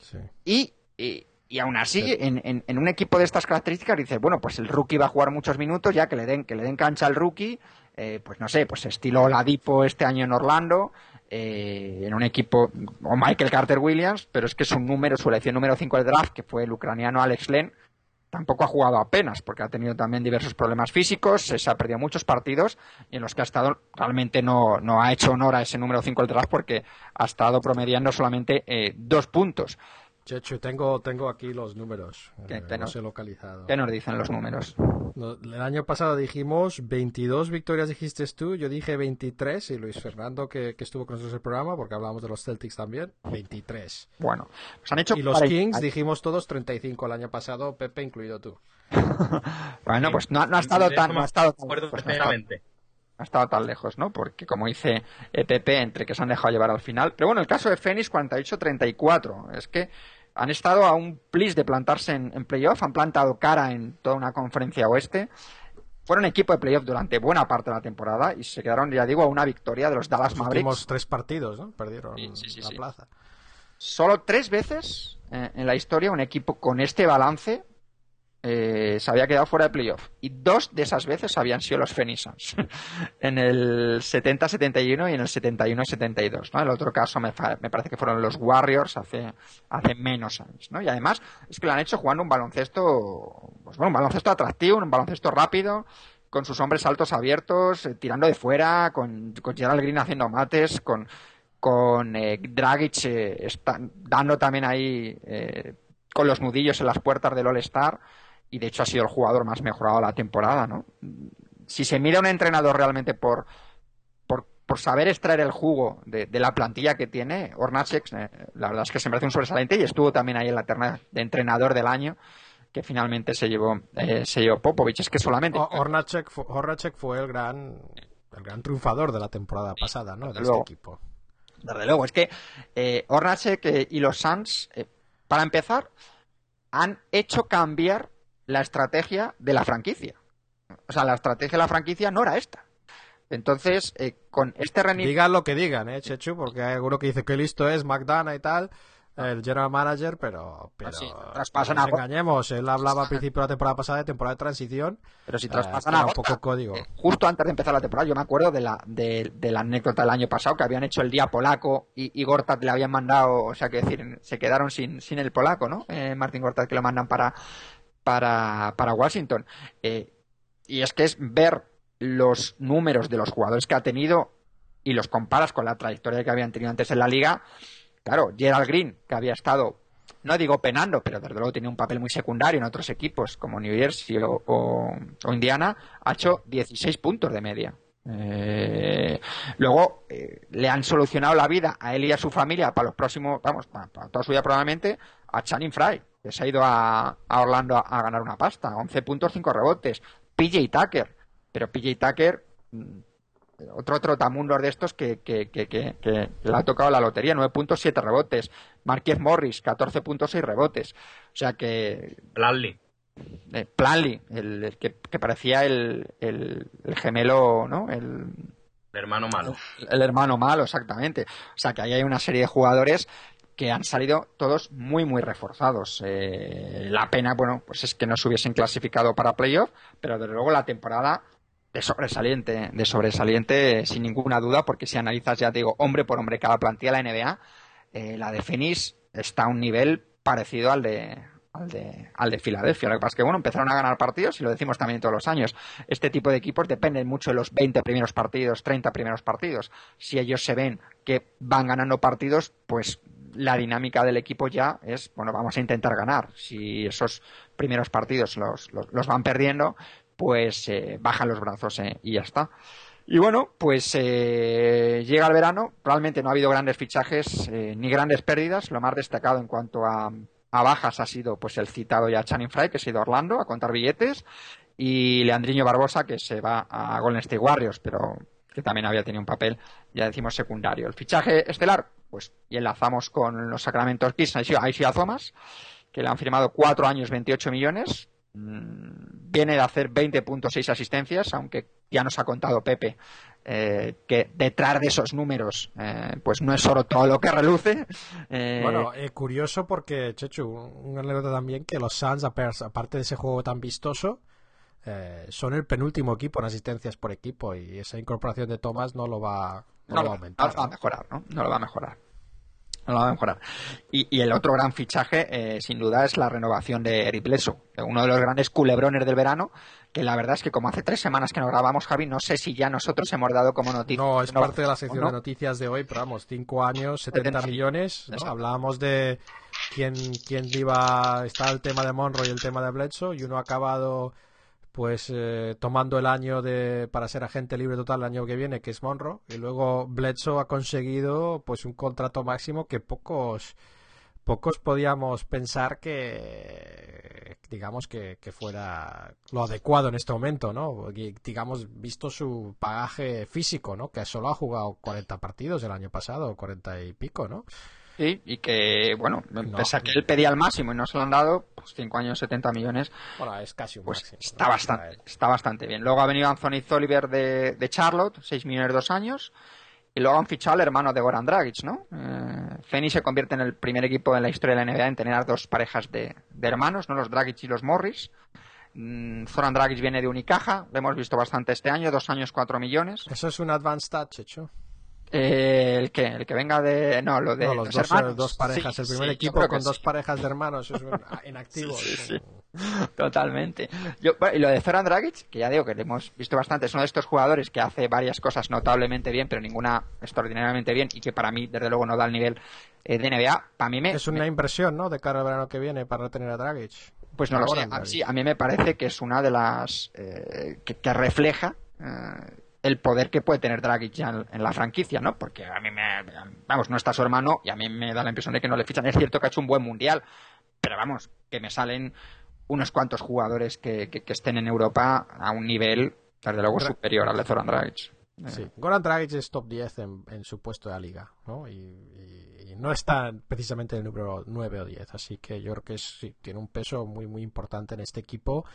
Sí. Y, y, y aún así, en, en- en un equipo de estas características, dices, bueno, pues el rookie va a jugar muchos minutos, ya que le den, que le den cancha al rookie, eh, pues no sé, pues estilo Ladipo este año en Orlando, eh, en un equipo, o Michael Carter Williams, pero es que su número, su elección número 5 del draft, que fue el ucraniano Alex Len, tampoco ha jugado apenas, porque ha tenido también diversos problemas físicos, se, ha perdido muchos partidos y en los que ha estado realmente no, no ha hecho honor a ese número 5 del draft porque ha estado promediando solamente eh, dos puntos. Chechu, tengo, tengo aquí los números. ¿Qué Eh, te los nos- he localizado. ¿Qué nos dicen los números? No, El año pasado dijimos 22 victorias, dijiste tú. Yo dije 23 y Luis Fernando, que, que estuvo con nosotros en el programa, porque hablábamos de los Celtics también, 23. Bueno, pues han hecho Y los 40 Kings dijimos todos 35 el año pasado, Pepe incluido tú. Bueno, pues no, no ha estado tan, no ha estado tan, Acuerdo pues no ha estado- plenamente. no ha estado tan lejos, ¿no? Porque como dice EPP, entre que se han dejado llevar al final. Pero bueno, el caso de Phoenix 48-34. Es que han estado a un plis de plantarse en, en playoff, han plantado cara en toda una conferencia oeste. Fueron equipo de playoff durante buena parte de la temporada y se quedaron, ya digo, a una victoria de los Dallas Los Mavericks. últimos tres partidos, ¿no? Perdieron Sí, sí, sí, la plaza. Solo tres veces eh, en la historia un equipo con este balance eh, se había quedado fuera de playoff. Y dos de esas veces habían sido los Phoenix Suns. en el 70-71 y en el 71-72. ¿no? El otro caso me, me parece que fueron los Warriors hace, hace menos años. ¿no? Y además es que lo han hecho jugando un baloncesto, pues bueno, un baloncesto atractivo, un baloncesto rápido, con sus hombres altos abiertos, eh, tirando de fuera, con, con Gerald Green haciendo mates, con, con eh, Dragic eh, está- dando también ahí con los nudillos en las puertas del All-Star y de hecho ha sido el jugador más mejorado de la temporada, ¿no? Si se mira a un entrenador realmente por, por, por saber extraer el jugo de, de la plantilla que tiene, Hornacek, eh, la verdad es que se merece un sobresaliente y estuvo también ahí en la terna de entrenador del año que finalmente se llevó, eh, se llevó Popovich. Es que solamente... Hornacek, fu- Hornacek fue el gran, el gran triunfador de la temporada pasada, ¿no? De este luego. equipo. Desde luego, es que eh, Hornacek eh, y los Suns, para empezar, han hecho cambiar la estrategia de la franquicia. O sea, la estrategia de la franquicia no era esta. Entonces, eh, con este rendimiento... Digan lo que digan, ¿eh, Chechu? Porque hay alguno que dice que listo es McDonough y tal, el general manager, pero, pero sí, no traspasan nos a- engañemos. Él hablaba al principio de la temporada pasada de temporada de transición, Pero si eh, traspasan que a un poco código. eh, justo antes de empezar la temporada, yo me acuerdo de la, de, de la anécdota del año pasado que habían hecho el día polaco y, y Gortat le habían mandado, o sea, que decir, se quedaron sin, sin el polaco, ¿no? Eh, Martín Gortat que lo mandan para, para, para Washington. Eh, y es que es ver los números de los jugadores que ha tenido y los comparas con la trayectoria que habían tenido antes en la liga. Claro, Gerald Green, que había estado no digo penando, pero desde luego tiene un papel muy secundario en otros equipos como New Jersey o Indiana, ha hecho 16 puntos de media. Eh, luego eh, le han solucionado la vida a él y a su familia para los próximos, vamos, para, para toda su vida probablemente, a Channing Fry, que se ha ido a, a Orlando a, a, ganar una pasta, 11 puntos, 5 rebotes. PJ Tucker, pero PJ Tucker, mm, otro trotamundos de estos que, que, que, que, que le ha tocado la lotería, 9 puntos, 7 rebotes. Marquez Morris, 14 puntos, 6 rebotes. O sea que. Bradley. Eh, Planley, el, el que, que, parecía el, el, el, gemelo, ¿no? El hermano malo. El, hermano malo, exactamente. O sea que ahí hay una serie de jugadores que han salido todos muy, muy reforzados. Eh, la pena, bueno, pues es que no se hubiesen clasificado para playoff, pero desde luego la temporada de sobresaliente, de sobresaliente sin ninguna duda, porque si analizas, ya te digo, hombre por hombre cada plantilla la NBA, eh, la de Phoenix está a un nivel parecido al de, al de, al de Filadelfia. Lo que pasa es que, bueno, empezaron a ganar partidos y lo decimos también todos los años. Este tipo de equipos dependen mucho de los 20 primeros partidos, 30 primeros partidos. Si ellos se ven que van ganando partidos, pues la dinámica del equipo ya es, bueno, vamos a intentar ganar. Si esos primeros partidos los, los, los van perdiendo, pues eh, bajan los brazos eh, y ya está. Y bueno, pues eh, llega el verano, probablemente no ha habido grandes fichajes eh, ni grandes pérdidas. Lo más destacado en cuanto a, a bajas ha sido pues el citado ya Channing Fry, que se ha ido a Orlando a contar billetes, y Leandriño Barbosa, que se va a Golden State Warriors, pero que también había tenido un papel, ya decimos, secundario. El fichaje estelar, pues, y enlazamos con los Sacramento Kings, Isaiah Thomas, que le han firmado cuatro años, 28 millones, mm, viene de hacer 20.6 asistencias, aunque ya nos ha contado Pepe eh, que detrás de esos números eh, pues no es solo todo lo que reluce. Eh... Bueno, curioso porque, Chechu, un anécdota también que los Suns, aparte de ese juego tan vistoso, son el penúltimo equipo en asistencias por equipo y esa incorporación de Thomas no lo va, no no, lo va a aumentar. No lo va a mejorar, ¿no? No lo va a mejorar no lo va a mejorar. Y, y el otro gran fichaje, eh, sin duda, es la renovación de Eric Bledsoe, uno de los grandes culebrones del verano, que la verdad es que como hace tres semanas que no grabamos, Javi, no sé si ya nosotros hemos dado como noticia. No, es no, parte de la sección no. de noticias de hoy, pero vamos, cinco años, 70 millones. ¿no? Hablábamos de quién, quién iba, está el tema de Monroe y el tema de Bledsoe, y uno ha acabado pues eh, tomando el año de para ser agente libre total el año que viene que es Monroe y luego Bledsoe ha conseguido pues un contrato máximo que pocos pocos podíamos pensar que digamos que, que fuera lo adecuado en este momento no digamos visto su pagaje físico no que solo ha jugado 40 partidos el año pasado 40 y pico no Sí, y que, bueno, no, pese a que él pedía el máximo y no se lo han dado, pues 5 años, 70 millones. Bueno, es casi un pues máximo, está, ¿no? bastante, está bastante bien. Luego ha venido Anthony Oliver de, de Charlotte, 6 millones dos años. Y luego han fichado al hermano de Goran Dragic, ¿no? Eh, Feni se convierte en el primer equipo en la historia de la NBA en tener dos parejas de, de hermanos, ¿no? Los Dragic y los Morris. Mm, Zoran Dragic viene de Unicaja, lo hemos visto bastante este año, dos años, cuatro millones. Eso es un advanced touch, hecho. Eh, el que el que venga de no lo de no, los, dos, hermanos. dos parejas sí, el primer sí, equipo con dos parejas de hermanos en activo totalmente. Yo, y lo de Zoran Dragic que ya digo que le hemos visto bastante es uno de estos jugadores que hace varias cosas notablemente bien pero ninguna extraordinariamente bien y que para mí desde luego no da el nivel eh, de NBA para mí me es una me... impresión no de cara al verano que viene para retener a Dragic. Pues no Ahora lo sé a, sí, a mí me parece que es una de las eh, que, que refleja eh, el poder que puede tener Dragic ya en, la franquicia, ¿no? Porque a mí me, vamos, no está su hermano y a mí me da la impresión de que no le fichan. Es cierto que ha hecho un buen mundial, pero vamos, que me salen unos cuantos jugadores que, que, que estén en Europa a un nivel, desde luego, superior al de Zoran Dragic. Sí, eh. Goran Dragic es top 10 en, en, su puesto de la liga, ¿no? Y, y, y, no está precisamente en el número 9 o 10, así que yo creo que es, sí, tiene un peso muy, muy importante en este equipo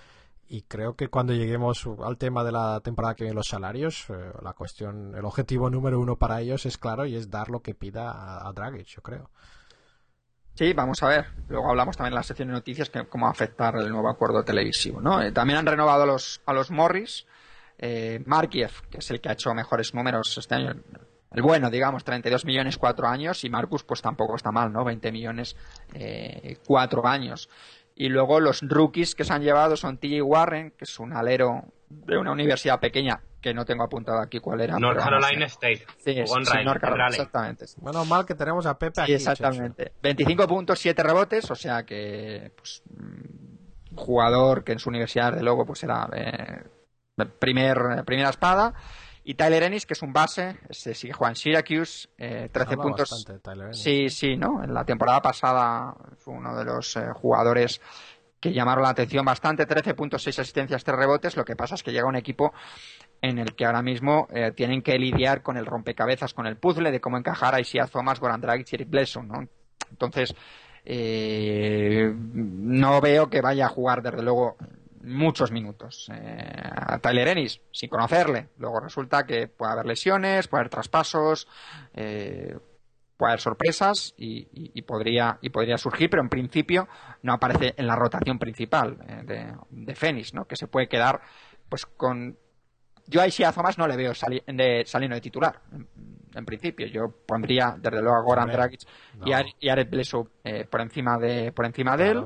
y creo que cuando lleguemos al tema de la temporada que viene los salarios, eh, la cuestión, el objetivo número uno para ellos es claro y es dar lo que pida a, a Dragic, yo creo. Sí, vamos a ver. Luego hablamos también en la sección de noticias que cómo afectar el nuevo acuerdo televisivo, ¿no? Eh, también han renovado a los, a los Morris, eh, Markiev, que es el que ha hecho mejores números este año, el bueno, digamos, 32 millones cuatro años, y Marcus pues tampoco está mal, ¿no? 20 millones eh, cuatro años. Y luego los rookies que se han llevado son T.J. Warren, que es un alero de una universidad pequeña, que no tengo apuntado aquí cuál era. North Carolina State. Sí, o sí, North Carolina, exactamente. Menos mal que tenemos a Pepe Sí, aquí. exactamente. 25 puntos, 7 rebotes, o sea que pues, mm, jugador que en su universidad, de luego, pues era eh, primer, primera espada. Y Tyler Ennis, que es un base, se sigue jugando en Syracuse, eh, 13 Habla puntos. bastante, Tyler Ennis. Sí, sí, ¿no? En la temporada pasada fue uno de los eh, jugadores que llamaron la atención bastante, 13.6 asistencias, 3 rebotes. Lo que pasa es que llega un equipo en el que ahora mismo eh, tienen que lidiar con el rompecabezas, con el puzzle de cómo encajar a Isaiah Thomas, Goran Dragic y Eric Bledsoe, ¿no? Entonces, eh, no veo que vaya a jugar, desde luego, muchos minutos. Eh, a Tyler Ennis, sin conocerle. Luego resulta que puede haber lesiones, puede haber traspasos, eh, puede haber sorpresas y, y- y podría, y podría surgir, pero en principio no aparece en la rotación principal eh, de, de Phoenix, ¿no? Que se puede quedar pues con... Yo a Isaiah Thomas no le veo sali- de, saliendo de titular, en, en principio. Yo pondría, desde luego, a Goran Dragic y a, y a Bledsoe, eh, por encima de, por encima de él.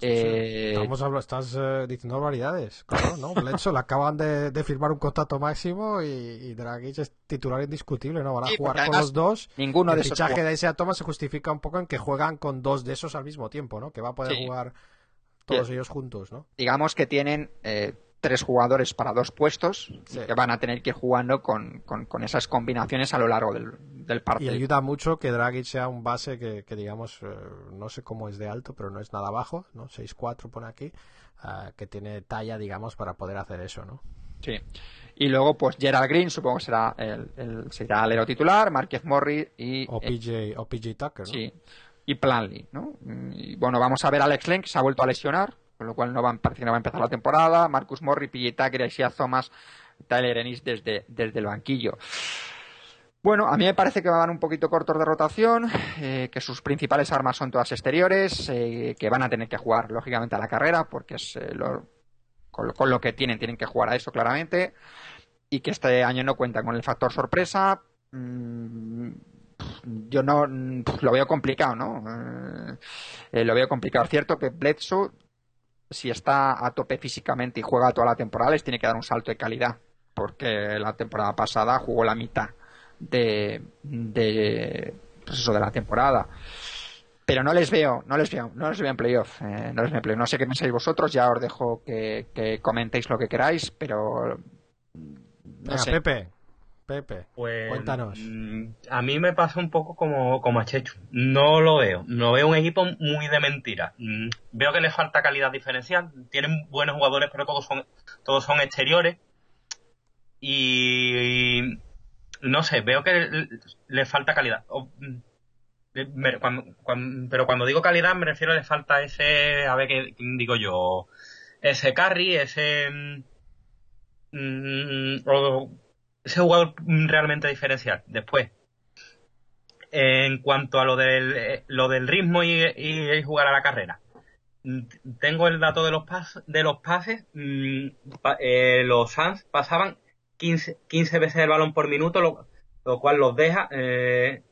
Eh, Estamos habla- estás eh, diciendo barbaridades, claro, ¿no? Bledsoe le acaban de, de firmar un contrato máximo y, y Dragic es titular indiscutible, ¿no? Van a Sí, jugar con los dos. ninguno el de esos fichaje jugadores- de Isaiah Thomas se justifica un poco en que juegan con dos de esos al mismo tiempo, ¿no? Que va a poder Sí. jugar todos Sí. ellos juntos, ¿no? digamos que tienen eh, tres jugadores para dos puestos Sí. que van a tener que ir jugando con, con- con esas combinaciones a lo largo del, del Y partido. ayuda mucho que Dragic sea un base que, que digamos, eh, no sé cómo es de alto, pero no es nada bajo, ¿no? 6'4 pone aquí, ah, que tiene talla, digamos, para poder hacer eso, ¿no? Sí. Y luego, pues Gerald Green, supongo que será el, el- será el héroe titular, Marquez Morris y, O eh, PJ, o PJ Tucker, ¿no? sí, y Planley, ¿no? Y bueno, vamos a ver a Alex Len, que se ha vuelto a lesionar, con lo cual no va, parece que no va a empezar la temporada. Marcus PJ Tucker, Isaiah Thomas, Tyler Ennis desde, desde el banquillo. Bueno, a mí me parece que van un poquito cortos de rotación, eh, que sus principales armas son todas exteriores, eh, que van a tener que jugar lógicamente a la carrera, porque es eh, lo- con, lo, que tienen, tienen que jugar a eso claramente, y que este año no cuentan con el factor sorpresa. Mm, yo no mm, lo veo complicado, ¿no? Lo veo complicado. Es cierto que Bledsoe, si está a tope físicamente y juega toda la temporada, les tiene que dar un salto de calidad, porque la temporada pasada jugó la mitad de, de pues eso, de la temporada. Pero no les veo, no les veo, no les veo en playoff, eh, no les veo en playoff. No sé qué pensáis vosotros, ya os dejo que, que comentéis lo que queráis, pero no Venga, sé. Pepe, Pepe, Pues, cuéntanos. mm, A mí me pasa un poco como, como a Chechu. No lo veo. No veo un equipo muy de mentira. Mm, Veo que le falta calidad diferencial. Tienen buenos jugadores, pero todos son, todos son exteriores. Y, no sé, veo que le, le falta calidad. O, mm, me- cuando- cuando- pero cuando digo calidad me refiero a le falta ese, a ver qué digo yo, ese carry, ese... mm, o ese jugador realmente diferencial. Después, en cuanto a lo del, eh, lo del ritmo y, jugar a la carrera, mm, tengo el dato de los, pas, de los pases. mm, eh, los Suns pasaban 15, 15 veces el balón por minuto, lo, cual los deja eh,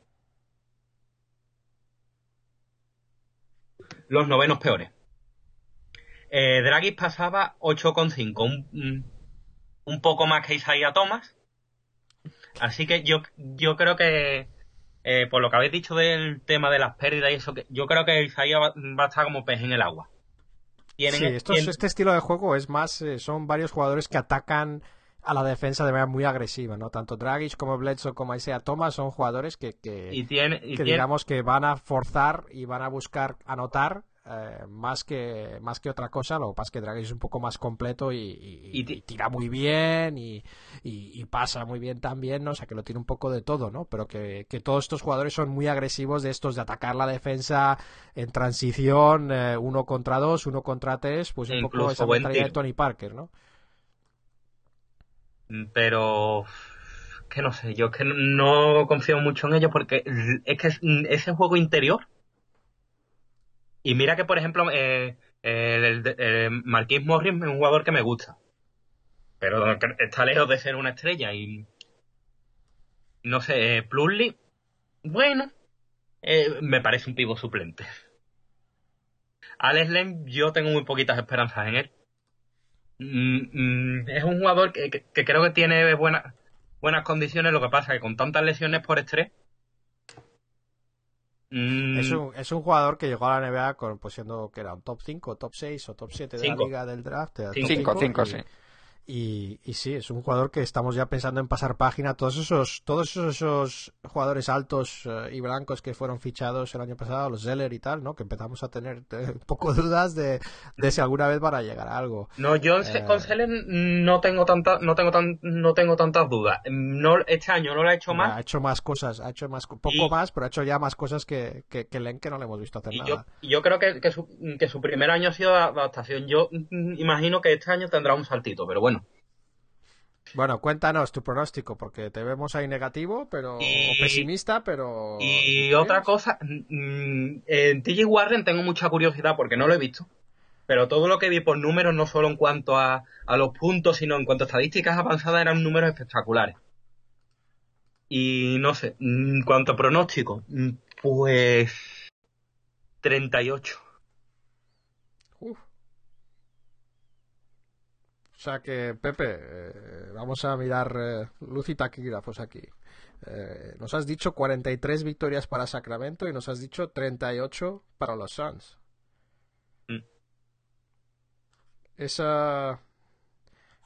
los novenos peores. Eh, Draghi pasaba 8,5, un, un- un poco más que Isaiah Thomas. Así que yo, yo creo que, eh, por lo que habéis dicho del tema de las pérdidas y eso, que yo creo que Isaiah va, va a estar como pez en el agua. Tienen- Sí, estos- tienen- este estilo de juego es más, eh, son varios jugadores que atacan a la defensa de manera muy agresiva, ¿no? Tanto Dragic como Bledsoe como Isaiah Thomas son jugadores que, que, y tiene, y que tiene- digamos que van a forzar y van a buscar anotar eh, más que más que otra cosa. Lo que pasa es que Dragic es un poco más completo y, y- Y ti- y tira muy bien y, pasa muy bien también, ¿no? O sea, que lo tiene un poco de todo, ¿no? Pero que, que todos estos jugadores son muy agresivos de estos de atacar la defensa en transición, eh, uno contra dos, uno contra tres, pues un poco esa mentalidad de. Tony Parker, ¿no? pero que no sé, yo que no confío mucho en ellos porque es que es- ese juego interior y mira que por ejemplo eh, el, el- el Marquis Morris es un jugador que me gusta pero está lejos de ser una estrella y no sé, eh, bueno eh, me parece un pivo suplente Alex Len yo tengo muy poquitas esperanzas en él Mm, mm, es un jugador que, que- que creo que tiene buenas buenas condiciones, lo que pasa que con tantas lesiones por estrés. Mm, Es un, es un jugador que llegó a la NBA con, pues siendo que era un top 5, top 6 o top 7 de Cinco. la liga del draft. era top Cinco, cinco, y- sí. Y, y sí, es un jugador que estamos ya pensando en pasar página. Todos esos, todos esos, jugadores altos eh, y blancos que fueron fichados el año pasado, los Zeller y tal, ¿no? Que empezamos a tener eh, un poco dudas de, de si alguna vez van a llegar a algo. No, yo Eh. con Selen no tengo tanta, no tengo tan, no tengo tantas dudas. No, este año no lo ha hecho Ha más hecho más cosas, ha hecho más, poco Y- más, pero ha hecho ya más cosas que, que, que Len que no le hemos visto hacer y nada. yo, yo creo que, que, su, que su primer año ha sido de adaptación. Yo mm, imagino que este año tendrá un saltito, pero bueno. Bueno, cuéntanos tu pronóstico, porque te vemos ahí negativo, pero Y- o pesimista, pero Y otra cosa, mm, en TJ Warren tengo mucha curiosidad porque no lo he visto. Pero todo lo que vi por números, no solo en cuanto a, a los puntos, sino en cuanto a estadísticas avanzadas, eran números espectaculares. Y no sé, en cuanto a pronóstico, mm, pues 38. Uf. O sea que, Pepe, eh, vamos a mirar eh, luz y taquígrafos aquí. Eh, nos has dicho 43 victorias para Sacramento y nos has dicho 38 para los Suns. Mm. Esa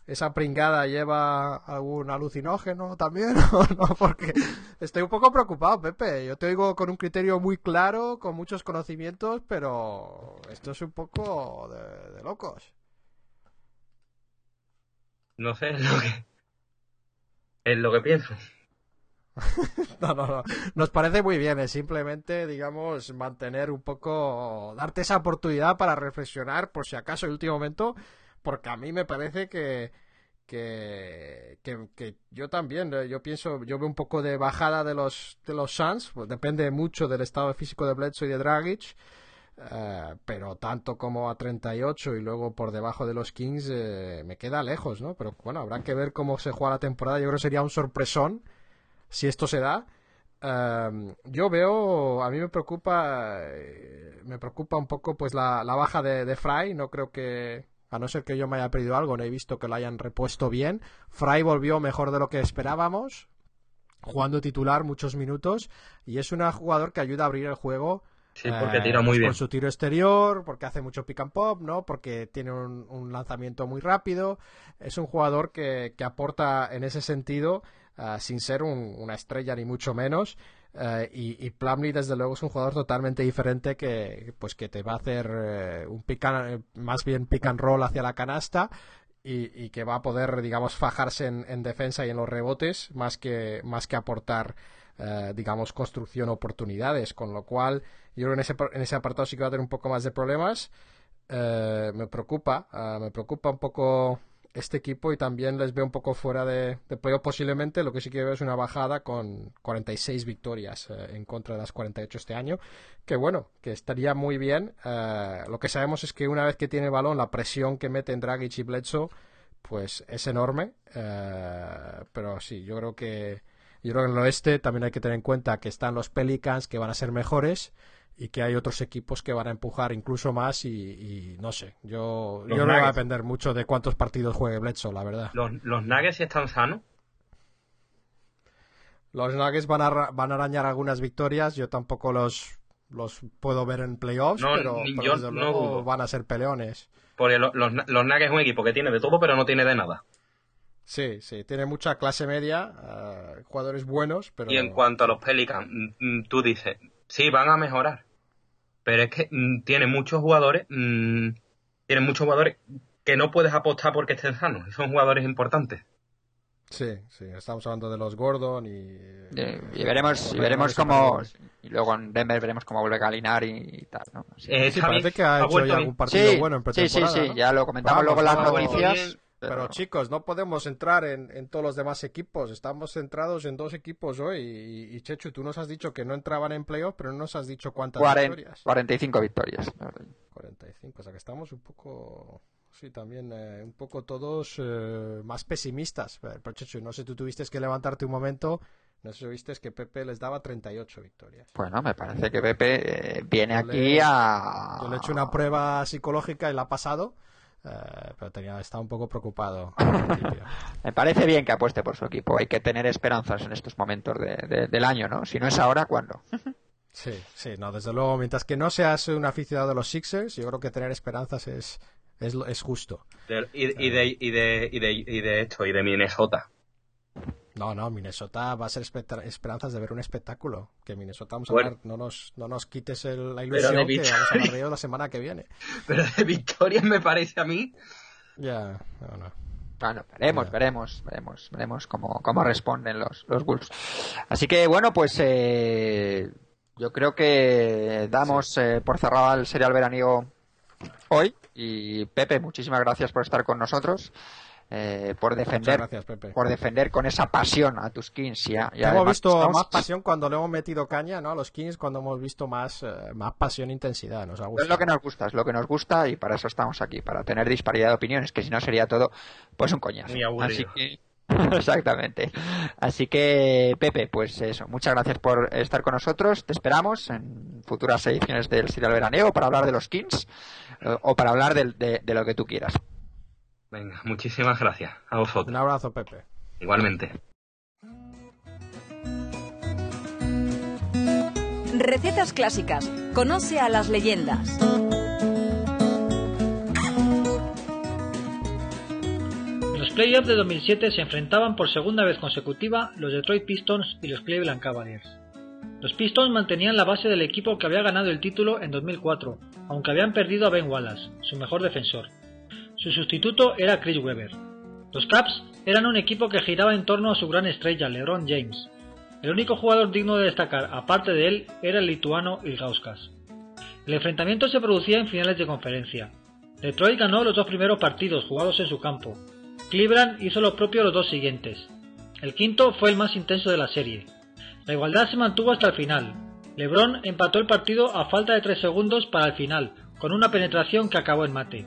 esa pringada lleva algún alucinógeno también o no porque estoy un poco preocupado Pepe yo te oigo con un criterio muy claro con muchos conocimientos pero esto es un poco de, de locos No sé, es lo que, es lo que pienso. no no no nos parece muy bien es simplemente digamos mantener un poco darte esa oportunidad para reflexionar por si acaso el último momento porque a mí me parece que que, que, que yo también, eh, yo pienso, yo veo un poco de bajada de los de los Suns, pues depende mucho del estado físico de Bledsoe y de Dragic, eh, pero tanto como a 38 y luego por debajo de los Kings eh, me queda lejos, ¿no? Pero bueno, habrá que ver cómo se juega la temporada, yo creo que sería un sorpresón si esto se da. Eh, yo veo, a mí me preocupa, eh, me preocupa un poco pues la, la baja de, de Fry, no creo que, a no ser que yo me haya perdido algo, no he visto que lo hayan repuesto bien. Fry volvió mejor de lo que esperábamos, jugando titular muchos minutos, y es un jugador que ayuda a abrir el juego. Sí, porque eh, tira muy pues bien. Con su tiro exterior, porque hace mucho pick and pop, ¿no? Porque tiene un, un lanzamiento muy rápido. Es un jugador que, que aporta en ese sentido, ah, sin ser un- una estrella ni mucho menos. Eh, y, y Plumlee, desde luego, es un jugador totalmente diferente que, pues, que te va a hacer un pick and- más bien pick and roll hacia la canasta y, y que va a poder, digamos, fajarse en, en defensa y en los rebotes más que, más que aportar, eh, digamos, construcción oportunidades. Con lo cual, yo creo que en ese, en ese apartado sí que va a tener un poco más de problemas. Eh, me preocupa, eh, me preocupa un poco este equipo y también les veo un poco fuera de, de playoff posiblemente. Lo que sí que veo es una bajada con 46 victorias en contra de las 48 este año. Que bueno, que estaría muy bien. Lo que sabemos es que una vez que tiene el balón, la presión que meten Dragic y Bledsoe, pues es enorme. Pero sí, yo creo que yo creo que en el oeste también hay que tener en cuenta que están los Pelicans que van a ser mejores y que hay otros equipos que van a empujar incluso más y, y no sé, yo, Los yo no va a depender mucho de cuántos partidos juegue Bledsoe, la verdad. Los, los Nuggets si están sanos. Los Nuggets van a, van a arañar algunas victorias, yo tampoco los, los puedo ver en playoffs, No, pero, desde no luego dudo. van a ser peleones. Porque lo- los, los Nuggets es un equipo que tiene de todo, pero no tiene de nada. Sí, sí, tiene mucha clase media, eh, jugadores buenos, pero... Y en cuanto a los Pelicans, mm, mm, tú dices, sí, van a mejorar. Pero es que mm, tiene muchos jugadores, mm, tienen muchos jugadores que no puedes apostar porque estén sanos. y Son jugadores importantes. Sí, sí, estamos hablando de los Gordon y... Y veremos, y veremos cómo. Y luego en Denver veremos cómo vuelve Galinari y tal, ¿no? Sí, Eh, Sí, parece que ha hecho ya algún partido sí, bueno en sí, sí, pretemporada, sí, ¿no? ya lo comentamos Vamos, luego en las vamos, noticias. bien. Pero, pero- chicos, no podemos entrar en, en todos los demás equipos. Estamos centrados en dos equipos hoy. Y, y, Chechu, tú nos has dicho que no entraban en playoff, pero no nos has dicho cuántas Cuaren- victorias. 45 victorias. 45. O sea que estamos un poco. Sí, también eh, un poco todos eh, más pesimistas. Pero, Chechu, no sé, tú tuviste que levantarte un momento. No sé si viste que Pepe les daba 38 victorias. Bueno, me parece que Pepe eh, viene Yo aquí le- a. Yo le he hecho una prueba psicológica y la ha pasado. Eh, pero tenía, estaba un poco preocupado al principio. Me parece bien que apueste por su equipo. Hay que tener esperanzas en estos momentos de- de- del año, ¿no? Si no es ahora, ¿cuándo? Sí, sí, no, desde luego, mientras que no seas un aficionado de los Sixers, yo creo que tener esperanzas es, es, lo- es justo. De- y, y de, y, de, y, de, y de esto, y de Minnesota. No, no, Minnesota va a ser esperanzas de ver un espectáculo. Que Minnesota, vamos a Bueno. hablar, no nos, no nos quites el- la de ilusión que vamos a hablar de la semana que viene. Pero de victorias me parece a mí. Ya, no, no. Bueno, veremos, Ya. veremos, veremos, veremos cómo, cómo responden los, los Wolves. Así que bueno, pues eh, yo creo que damos eh, por cerrado el serial veraniego hoy. Y Pepe, muchísimas gracias por estar con nosotros, eh, por defender, gracias, Pepe. por defender con esa pasión a tus Kings. Y, a- y hemos además visto estamos- más pasión cuando le hemos metido caña, ¿no? A los Kings, cuando hemos visto más, eh, más pasión e intensidad. Nos ha Es lo que nos gusta, es lo que nos gusta y para eso estamos aquí, para tener disparidad de opiniones, que si no sería todo pues un coñazo. Muy aburrido. Así que exactamente. Así que Pepe, pues eso, muchas gracias por estar con nosotros. Te esperamos en futuras ediciones del Serial Veraneo para hablar de los Kings eh, o para hablar del- de, de lo que tú quieras. Venga, muchísimas gracias a Un vosotros. abrazo, Pepe. Igualmente. Recetas clásicas. Conoce a las leyendas. En los playoffs de 2007 se enfrentaban por segunda vez consecutiva los Detroit Pistons y los Cleveland Cavaliers. Los Pistons mantenían la base del equipo que había ganado el título en 2004, aunque habían perdido a Ben Wallace, su mejor defensor. Su sustituto era Chris Webber. Los Caps eran un equipo que giraba en torno a su gran estrella, LeBron James. El único jugador digno de destacar, aparte de él, era el lituano Ilgauskas. El enfrentamiento se producía en finales de conferencia. Detroit ganó los dos primeros partidos jugados en su campo, Cleveland hizo lo propio los dos siguientes. El quinto fue el más intenso de la serie. La igualdad se mantuvo hasta el final. LeBron empató el partido a falta de 3 segundos para el final, con una penetración que acabó en mate.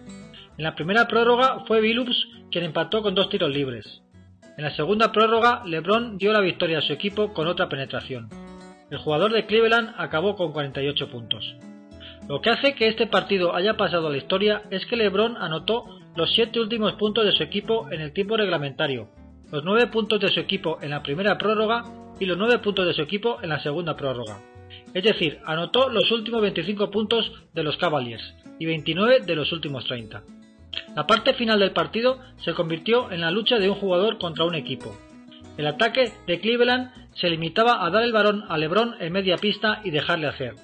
En la primera prórroga fue Billups quien empató con dos tiros libres. En la segunda prórroga, LeBron dio la victoria a su equipo con otra penetración. El jugador de Cleveland acabó con 48 puntos. Lo que hace que este partido haya pasado a la historia es que LeBron anotó los siete últimos puntos de su equipo en el tiempo reglamentario, los nueve puntos de su equipo en la primera prórroga y los nueve puntos de su equipo en la segunda prórroga. Es decir, anotó los últimos 25 puntos de los Cavaliers y 29 de los últimos 30. La parte final del partido se convirtió en la lucha de un jugador contra un equipo. El ataque de Cleveland se limitaba a dar el balón a LeBron en media pista y dejarle hacer.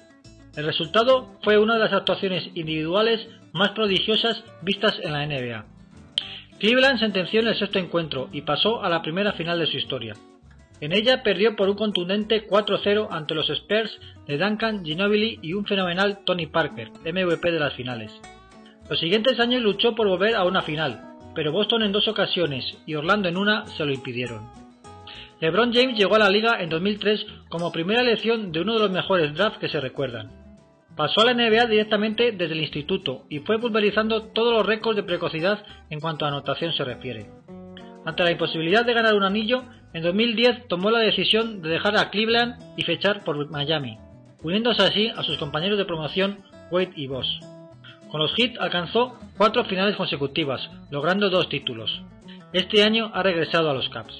El resultado fue una de las actuaciones individuales más prodigiosas vistas en la NBA. Cleveland sentenció en el sexto encuentro y pasó a la primera final de su historia. En ella perdió por un contundente 4-0 ante los Spurs de Duncan, Ginobili y un fenomenal Tony Parker, MVP de las finales. Los siguientes años luchó por volver a una final, pero Boston en dos ocasiones y Orlando en una se lo impidieron. LeBron James llegó a la liga en 2003 como primera elección de uno de los mejores drafts que se recuerdan. Pasó a la NBA directamente desde el instituto y fue pulverizando todos los récords de precocidad en cuanto a anotación se refiere. Ante la imposibilidad de ganar un anillo, en 2010 tomó la decisión de dejar a Cleveland y fechar por Miami, uniéndose así a sus compañeros de promoción Wade y Boss. Con los Heat alcanzó cuatro finales consecutivas, logrando dos títulos. Este año ha regresado a los Caps.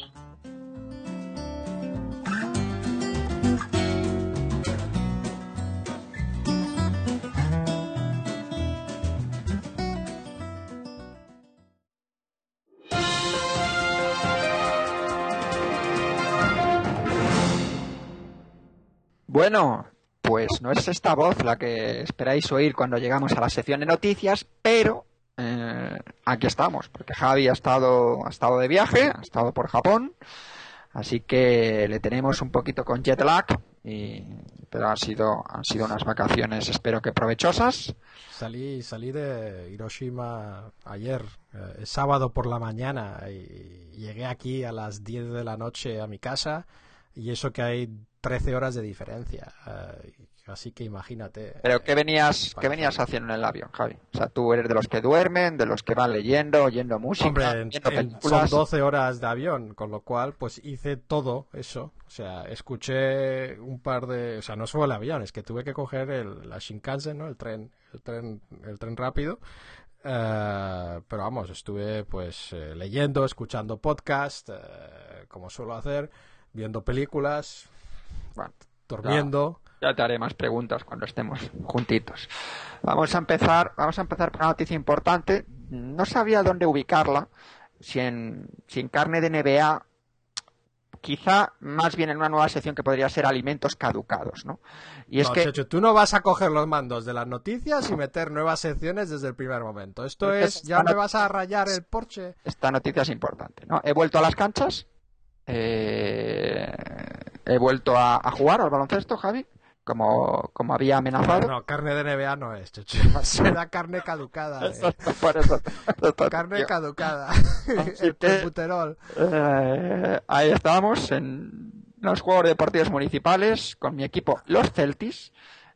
Bueno, pues no es esta voz la que esperáis oír cuando llegamos a la sección de noticias, pero eh, aquí estamos, porque Javi ha estado, ha estado de viaje, ha estado por Japón, así que le tenemos un poquito con jet lag, y, pero ha sido, han sido unas vacaciones, espero que provechosas. Salí, salí de Hiroshima ayer, eh, sábado por la mañana, y llegué aquí a las 10 de la noche a mi casa, y eso que hay 13 horas de diferencia. eh, así que imagínate. Pero ¿qué eh, venías, ¿qué venías haciendo en el avión, Javi? O sea, tú eres de los que duermen, de los que van leyendo, oyendo música, Hombre, en- son películas. 12 horas de avión, con lo cual pues hice todo eso. O sea, escuché un par de... O sea, no solo el avión, es que tuve que coger el, la Shinkansen, ¿no? El tren, el tren, el tren rápido. Eh, pero vamos, estuve pues eh, leyendo, escuchando podcast, eh, como suelo hacer, viendo películas, Bueno, durmiendo. ya te haré más preguntas cuando estemos juntitos. Vamos a empezar, vamos a empezar por una noticia importante. No sabía dónde ubicarla. Si en, si en carne de NBA, quizá más bien en una nueva sección que podría ser alimentos caducados, ¿no? Y es No, que Checho, tú no vas a coger los mandos de las noticias y meter nuevas secciones desde el primer momento. Esto es, ya me vas a rayar el Porsche. esta noticia es importante, ¿no? He vuelto a las canchas, eh, he vuelto a, a jugar al baloncesto, Javi, como, como había amenazado. No, carne de NBA no es, Checho. Será carne caducada. eh. Por eso- Carne caducada. Así el que-. Eh, ahí estábamos en los Juegos Deportivos Municipales con mi equipo, los Celtis,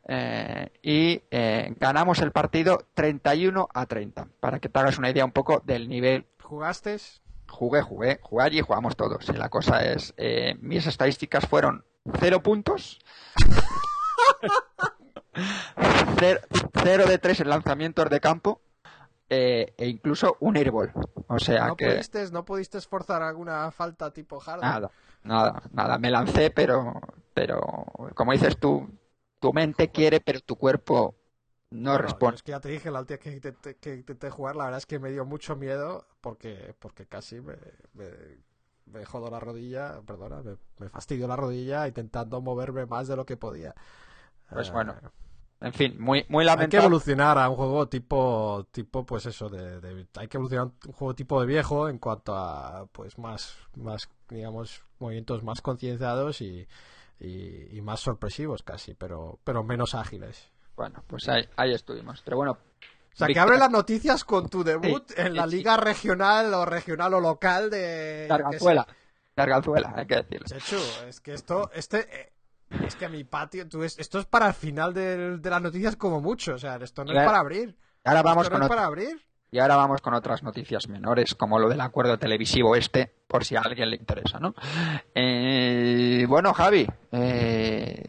eh, y eh, ganamos el partido 31 a 30. Para que te hagas una idea un poco del nivel. ¿Jugaste? Jugué, jugué, jugué allí y jugamos todos. Y la cosa es, eh, mis estadísticas fueron 0 puntos, 0 de 3 en lanzamientos de campo eh, e incluso un airball. O sea ¿No que... pudiste, ¿No pudiste esforzar alguna falta tipo hard? Nada, nada, nada. Me lancé, pero, pero como dices tú, tu mente quiere, pero tu cuerpo no responde. Es que ya te dije la última que intenté, que intenté jugar, la verdad es que me dio mucho miedo porque, porque casi me, me, me jodo la rodilla, perdona, me, me fastidio la rodilla intentando moverme más de lo que podía. Pues Eh, bueno, En fin, muy, muy hay que lamentable. evolucionar a un juego tipo, tipo pues eso, de, de- hay que evolucionar a un juego tipo de viejo en cuanto a, pues más, más, digamos, movimientos más concienciados y, y, y más sorpresivos casi, pero, pero menos ágiles. Bueno, pues ahí, ahí estuvimos. Pero bueno, O sea, que abre las noticias con tu debut Sí, en la sí, sí. liga regional o regional o local de... Garganzuela. Garganzuela, hay que decirlo. Chechu, es que esto, este, eh, es que a mi patio, tú es- esto es para el final del- de las noticias como mucho, o sea, esto no es para abrir. Ahora vamos esto no con es para abrir. Y ahora vamos con otras noticias menores, como lo del acuerdo televisivo este, por si a alguien le interesa, ¿no? Eh, bueno, Javi, eh,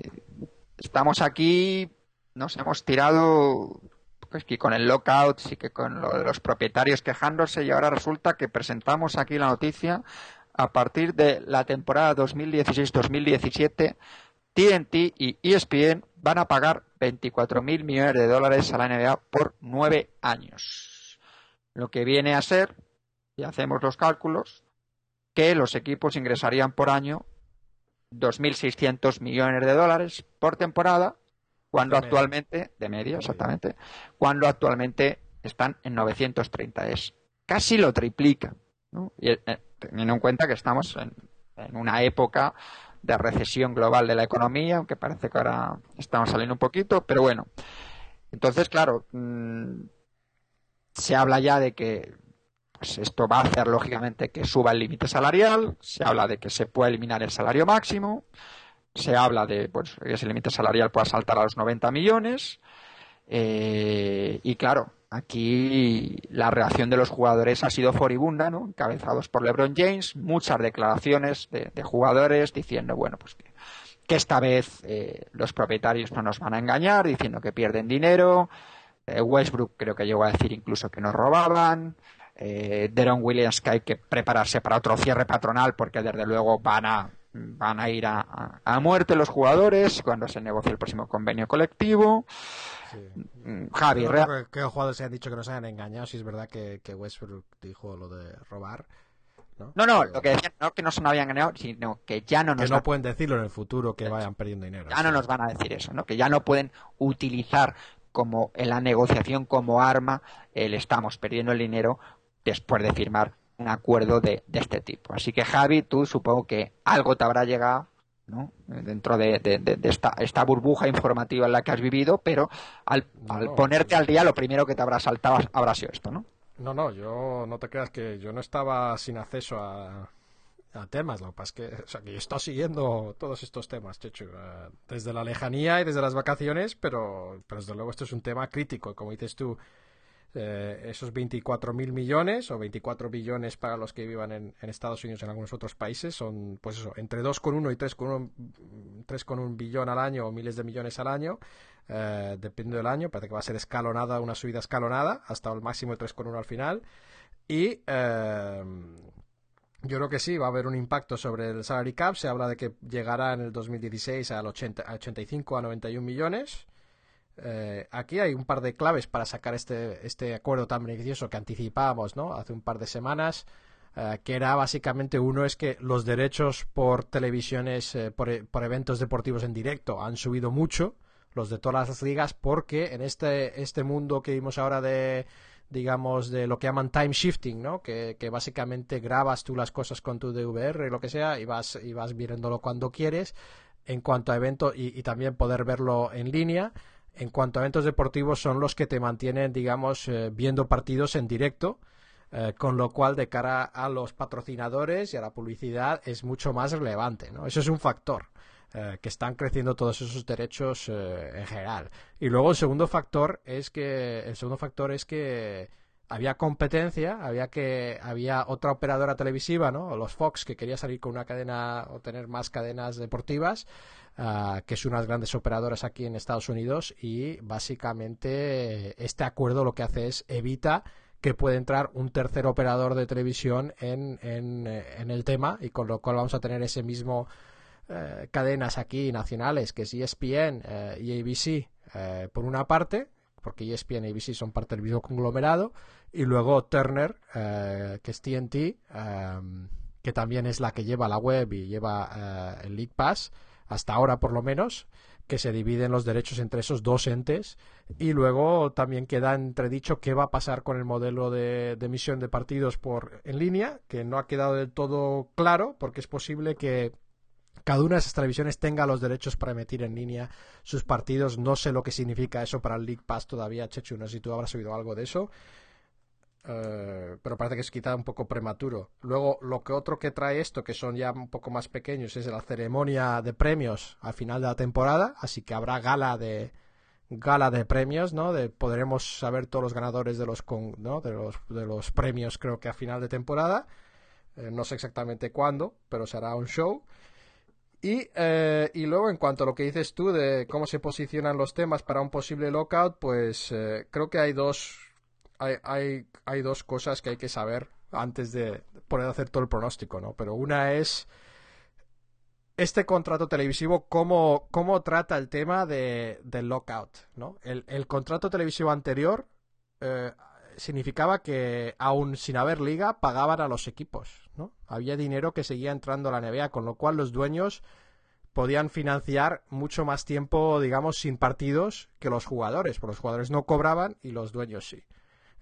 estamos aquí, nos hemos tirado pues que con el lockout, sí que con lo de los propietarios quejándose, y ahora resulta que presentamos aquí la noticia a partir de la temporada 2016-2017, TNT y ESPN van a pagar 24 mil millones de dólares a la NBA por nueve años. Lo que viene a ser, y hacemos los cálculos, que los equipos ingresarían por año 2.600 millones de dólares por temporada, cuando De media. actualmente, de media exactamente, cuando actualmente están en 930. Es casi lo triplica. ¿no? Y, eh, teniendo en cuenta que estamos en, en una época de recesión global de la economía, aunque parece que ahora estamos saliendo un poquito, pero bueno. Entonces, claro, mm, se habla ya de que pues esto va a hacer lógicamente que suba el límite salarial, se habla de que se puede eliminar el salario máximo, se habla de pues, que ese límite salarial pueda saltar a los 90 millones, eh, y claro, aquí la reacción de los jugadores ha sido furibunda, ¿no? encabezados por LeBron James, muchas declaraciones de, jugadores diciendo, bueno, pues que, que esta vez eh, los propietarios no nos van a engañar, diciendo que pierden dinero, eh, Westbrook creo que llegó a decir incluso que nos robaban, eh, Deron Williams que hay que prepararse para otro cierre patronal porque desde luego van a van a ir a, a- muerte los jugadores cuando se negocie el próximo convenio colectivo. Mm, Javi, No rea- creo que, que los jugadores se han dicho que nos hayan engañado, si es verdad que, que Westbrook dijo lo de robar. No, no, no, Pero lo que decían no que no se nos habían ganado, sino que ya no que nos no van- pueden decirlo en el futuro que vayan perdiendo dinero. ya no nos van a decir eso, ¿no? Que ya no pueden utilizar como en la negociación como arma el estamos perdiendo el dinero después de firmar acuerdo de, de este tipo. Así que Javi, tú supongo que algo te habrá llegado, ¿no? Dentro de, de- de- de esta, esta burbuja informativa en la que has vivido, pero al, al No, ponerte al día lo primero que te habrá saltado habrá sido esto, ¿no? No, no, yo no te creas que yo no estaba sin acceso a, a temas, lo que pasa es que, o sea, que yo he estado siguiendo todos estos temas, Chechu, eh, desde la lejanía y desde las vacaciones, pero, pero desde luego esto es un tema crítico, como dices tú, eh, esos 24.000 millones o 24 billones para los que vivan en, Estados Unidos en algunos otros países son, pues eso, entre 2,1 y 3,1 3,1 billón al año o miles de millones al año, eh, depende del año, parece que va a ser escalonada, una subida escalonada, hasta el máximo de 3,1 al final. Y eh, yo creo que sí, va a haber un impacto sobre el salary cap. Se habla de que llegará en el 2016 al 80, a 85 a 91 millones. Eh, aquí hay un par de claves para sacar este, este acuerdo tan beneficioso que anticipábamos ¿no? hace un par de semanas, eh, que era básicamente uno es que los derechos por televisiones, eh, por, por, eventos deportivos en directo han subido mucho, los de todas las ligas, porque en este, este mundo que vimos ahora de digamos, de lo que llaman time shifting, ¿no? Que, básicamente grabas tú las cosas con tu DVR, lo que sea, y vas, y vas viéndolo cuando quieres, en cuanto a eventos, y, y también poder verlo en línea en cuanto a eventos deportivos son los que te mantienen, digamos, eh, viendo partidos en directo, eh, con lo cual de cara a los patrocinadores y a la publicidad es mucho más relevante, ¿no? Eso es un factor. Eh, que están creciendo todos esos derechos en general. Y luego el segundo factor es que el segundo factor es que había competencia, había que había otra operadora televisiva, ¿no? Los Fox que quería salir con una cadena o tener más cadenas deportivas, uh, que es unas grandes operadoras aquí en Estados Unidos y básicamente este acuerdo lo que hace es evita que pueda entrar un tercer operador de televisión en, en, en el tema y con lo cual vamos a tener ese mismo eh, cadenas aquí nacionales que es ESPN eh, y ABC eh, por una parte porque ESPN y ABC son parte del mismo conglomerado, y luego Turner, eh, que es TNT, eh, que también es la que lleva la web y lleva eh, el League Pass, hasta ahora por lo menos, que se dividen los derechos entre esos dos entes, y luego también queda entredicho qué va a pasar con el modelo de, emisión de partidos por en línea, que no ha quedado del todo claro, porque es posible que cada una de esas televisiones tenga los derechos para emitir en línea sus partidos. No sé lo que significa eso para el League Pass todavía, Chechu. No sé si tú habrás oído algo de eso. Uh, pero parece que es quizá un poco prematuro. Luego, lo que otro que trae esto, que son ya un poco más pequeños, es la ceremonia de premios al final de la temporada. Así que habrá gala de gala de premios, ¿no? De podremos saber todos los ganadores de los con, ¿no? de los de los premios, creo que a final de temporada. Eh, no sé exactamente cuándo, pero será un show. Y, eh, y, luego, en cuanto a lo que dices tú de cómo se posicionan los temas para un posible lockout, pues eh, creo que hay dos, hay, hay, hay, dos cosas que hay que saber antes de poder hacer todo el pronóstico, ¿no? Pero una es este contrato televisivo, cómo, trata el tema de, del lockout, ¿no? El, el contrato televisivo anterior eh, significaba que, aún sin haber liga, pagaban a los equipos, ¿no? Había dinero que seguía entrando a la NBA, con lo cual los dueños podían financiar mucho más tiempo, digamos, sin partidos que los jugadores, porque los jugadores no cobraban y los dueños sí.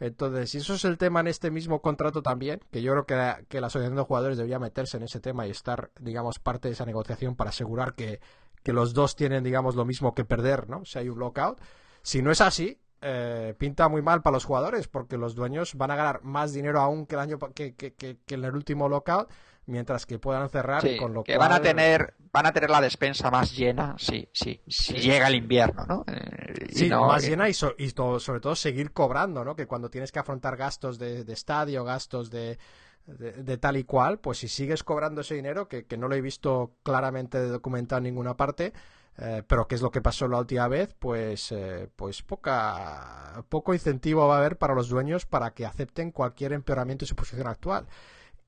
Entonces, y eso es el tema en este mismo contrato también, que yo creo que la, que asociación de jugadores debería meterse en ese tema y estar, digamos, parte de esa negociación para asegurar que, que los dos tienen, digamos, lo mismo que perder, ¿no? Si hay un lockout. Si no es así, eh, pinta muy mal para los jugadores porque los dueños van a ganar más dinero aún que el año que, que, que, que en el último lockout mientras que puedan cerrar sí, con lo que cual... van a tener van a tener la despensa más llena sí sí si sí. llega el invierno no eh, sí no, más eh... llena y, so, y todo, sobre todo seguir cobrando no que cuando tienes que afrontar gastos de, de estadio gastos de, de, de, tal y cual pues si sigues cobrando ese dinero que, que no lo he visto claramente documentado en ninguna parte eh, pero qué es lo que pasó la última vez, pues, eh, pues poca, poco incentivo va a haber para los dueños para que acepten cualquier empeoramiento de su posición actual.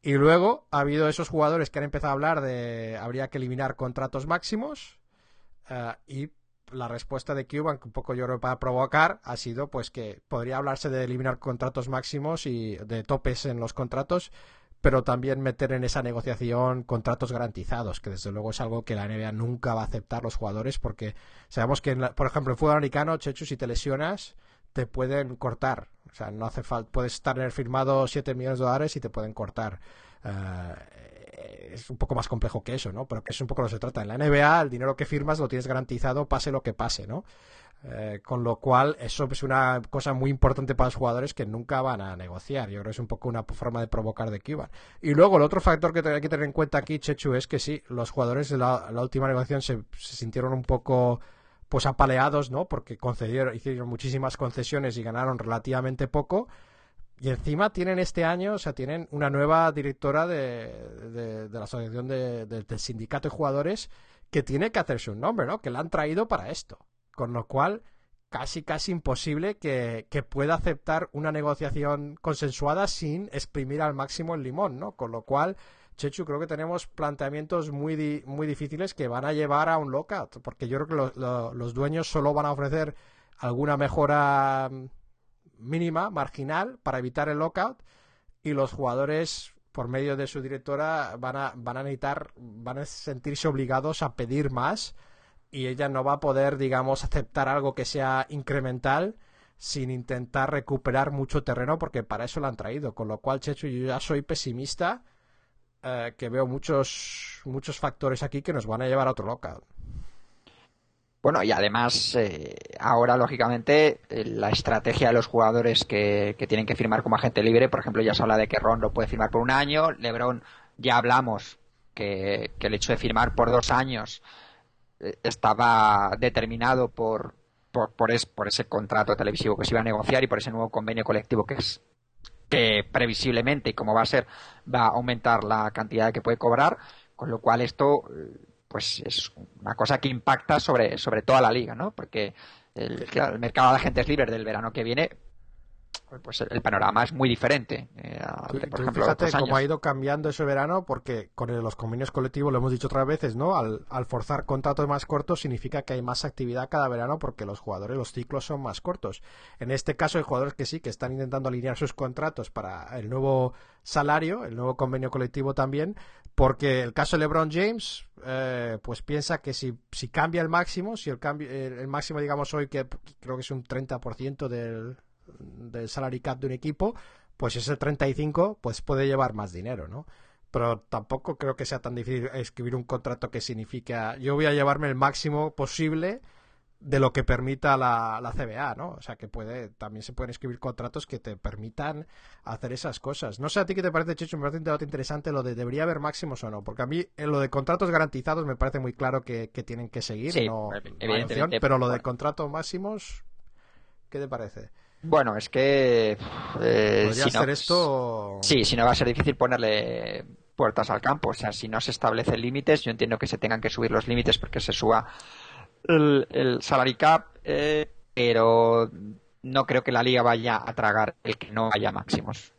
Y luego ha habido esos jugadores que han empezado a hablar de habría que eliminar contratos máximos uh, y la respuesta de Cuban, que un poco yo creo para provocar, ha sido pues que podría hablarse de eliminar contratos máximos y de topes en los contratos, pero también meter en esa negociación contratos garantizados, que desde luego es algo que la NBA nunca va a aceptar los jugadores, porque sabemos que, la, por ejemplo, en fútbol americano, Chechu, si te lesionas, te pueden cortar. O sea, no hace falta, puedes estar firmado 7 millones de dólares y te pueden cortar. Uh, es un poco más complejo que eso, ¿no? Pero que es un poco lo que se trata. En la NBA, el dinero que firmas lo tienes garantizado, pase lo que pase, ¿no? Eh, con lo cual, eso es una cosa muy importante para los jugadores que nunca van a negociar. Yo creo que es un poco una forma de provocar de Cuba. Y luego, el otro factor que hay que tener en cuenta aquí, Chechu, es que sí, los jugadores de la, última negociación se, sintieron un poco pues apaleados, ¿no? Porque concedieron, hicieron muchísimas concesiones y ganaron relativamente poco. Y encima tienen este año, o sea, tienen una nueva directora de, la asociación de, del sindicato de jugadores que tiene que hacerse un nombre, ¿no? Que la han traído para esto. Con lo cual, casi, casi imposible que, que, pueda aceptar una negociación consensuada sin exprimir al máximo el limón, ¿no? Con lo cual, Chechu, creo que tenemos planteamientos muy, muy difíciles que van a llevar a un lockout, porque yo creo que los dueños solo van a ofrecer alguna mejora mm, mínima, marginal, para evitar el lockout, y los jugadores, por medio de su directora, van a, van a necesitar, van a sentirse obligados a pedir más, y ella no va a poder, digamos, aceptar algo que sea incremental sin intentar recuperar mucho terreno, porque para eso la han traído. Con lo cual, Chechu, yo ya soy pesimista eh, que veo muchos, muchos factores aquí que nos van a llevar a otro local. Bueno, y además, eh, ahora, lógicamente, eh, la estrategia de los jugadores que, tienen que firmar como agente libre, por ejemplo, ya se habla de que Ron lo puede firmar por un año, LeBron ya hablamos que, el hecho de firmar por dos años estaba determinado por, por, por, por ese contrato televisivo que se iba a negociar y por ese nuevo convenio colectivo que es que previsiblemente, y como va a ser, va a aumentar la cantidad que puede cobrar, con lo cual esto pues es una cosa que impacta sobre, sobre toda la liga, ¿no? Porque el, el mercado de agentes libres del verano que viene pues el panorama es muy diferente. Eh, fíjate cómo ha ido cambiando ese verano, porque con los convenios colectivos, lo hemos dicho otras veces, ¿no? Al, forzar contratos más cortos significa que hay más actividad cada verano porque los jugadores, los ciclos son más cortos. En este caso hay jugadores que sí, que están intentando alinear sus contratos para el nuevo salario, el nuevo convenio colectivo también, porque el caso de LeBron James, eh, pues piensa que si, si cambia el máximo, si el, cambio, el máximo, digamos hoy, que creo que es un 30% del del salary cap de un equipo, pues ese 35 pues puede llevar más dinero, ¿no? Pero tampoco creo que sea tan difícil escribir un contrato que significa yo voy a llevarme el máximo posible de lo que permita la, la CBA, ¿no? O sea, que puede, también se pueden escribir contratos que te permitan hacer esas cosas. No sé a ti qué te parece, Chicho, me parece un debate interesante lo de debería haber máximos o no, porque a mí en lo de contratos garantizados me parece muy claro que, tienen que seguir, no, pero lo de contratos máximos, ¿qué te parece? Bueno, es que. Eh, si no, esto? Sí, si no va a ser difícil ponerle puertas al campo. O sea, si no se establecen límites, yo entiendo que se tengan que subir los límites porque se suba el, el salary cap, eh, pero no creo que la liga vaya a tragar el que no haya máximos.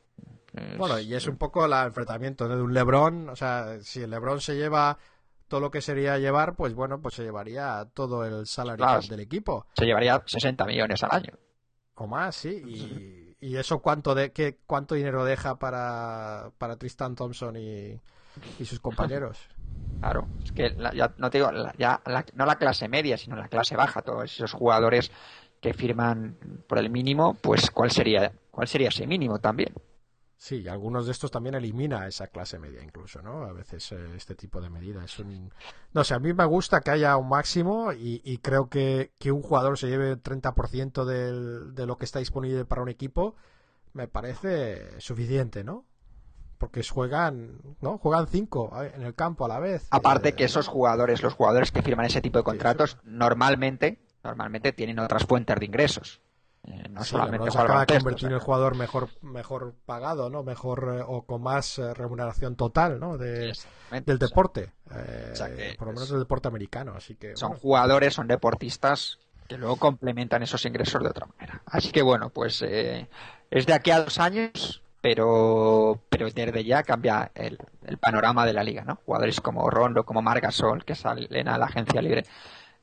Bueno, y es un poco el enfrentamiento de un Lebron. O sea, si el Lebron se lleva todo lo que sería llevar, pues bueno, pues se llevaría todo el salary cap del equipo. Se llevaría 60 millones al año. O más, sí. Y, eso cuánto de qué cuánto dinero deja para, para Tristan Thompson y, sus compañeros. Claro, es que ya no te digo, ya no la clase media, sino la clase baja, todos esos jugadores que firman por el mínimo, pues cuál sería cuál sería ese mínimo también. Sí, algunos de estos también elimina esa clase media incluso, ¿no? A veces eh, este tipo de medida es un... No sé, a mí me gusta que haya un máximo y, creo que, que, un jugador se lleve el 30% del, de lo que está disponible para un equipo me parece suficiente, ¿no? Porque juegan, ¿no? Juegan cinco en el campo a la vez. Aparte que esos jugadores, los jugadores que firman ese tipo de contratos, normalmente, normalmente tienen otras fuentes de ingresos. Eh, no solamente se acaba de convertir en el jugador mejor mejor pagado no mejor eh, o con más eh, remuneración total no de, del deporte. por lo menos del deporte americano así que son jugadores son deportistas que luego complementan esos ingresos de otra manera. Así que bueno pues es de aquí a dos años pero pero desde ya cambia el, el panorama de la liga no jugadores como Rondo como Margasol que salen a la agencia libre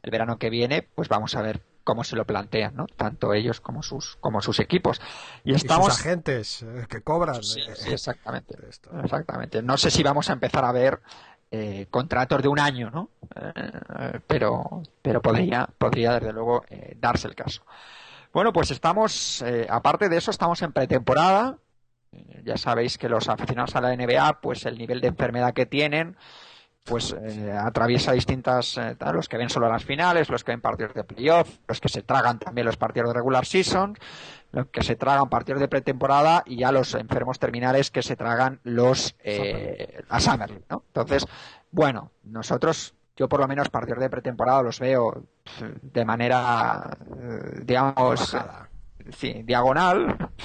el verano que viene pues vamos a ver cómo se lo plantean, ¿no? Tanto ellos como sus, como sus equipos. Y estamos. sus agentes eh, que cobran. Eh, exactamente. Exactamente. No sé si vamos a empezar a ver eh, contratos de un año, ¿no? pero, pero podría, podría desde luego darse el caso. Bueno, pues estamos, aparte de eso, estamos en pretemporada. ya sabéis que los aficionados a la NBA, pues el nivel de enfermedad que tienen, pues eh, atraviesa distintas eh, los que ven solo las finales, los que ven partidos de playoff, los que se tragan también los partidos de regular season, los que se tragan partidos de pretemporada y ya los enfermos terminales que se tragan los eh, a Summer, ¿no? Entonces, bueno, nosotros yo por lo menos partidos de pretemporada los veo pf, de manera, eh, digamos, Bajada. Sí, diagonal.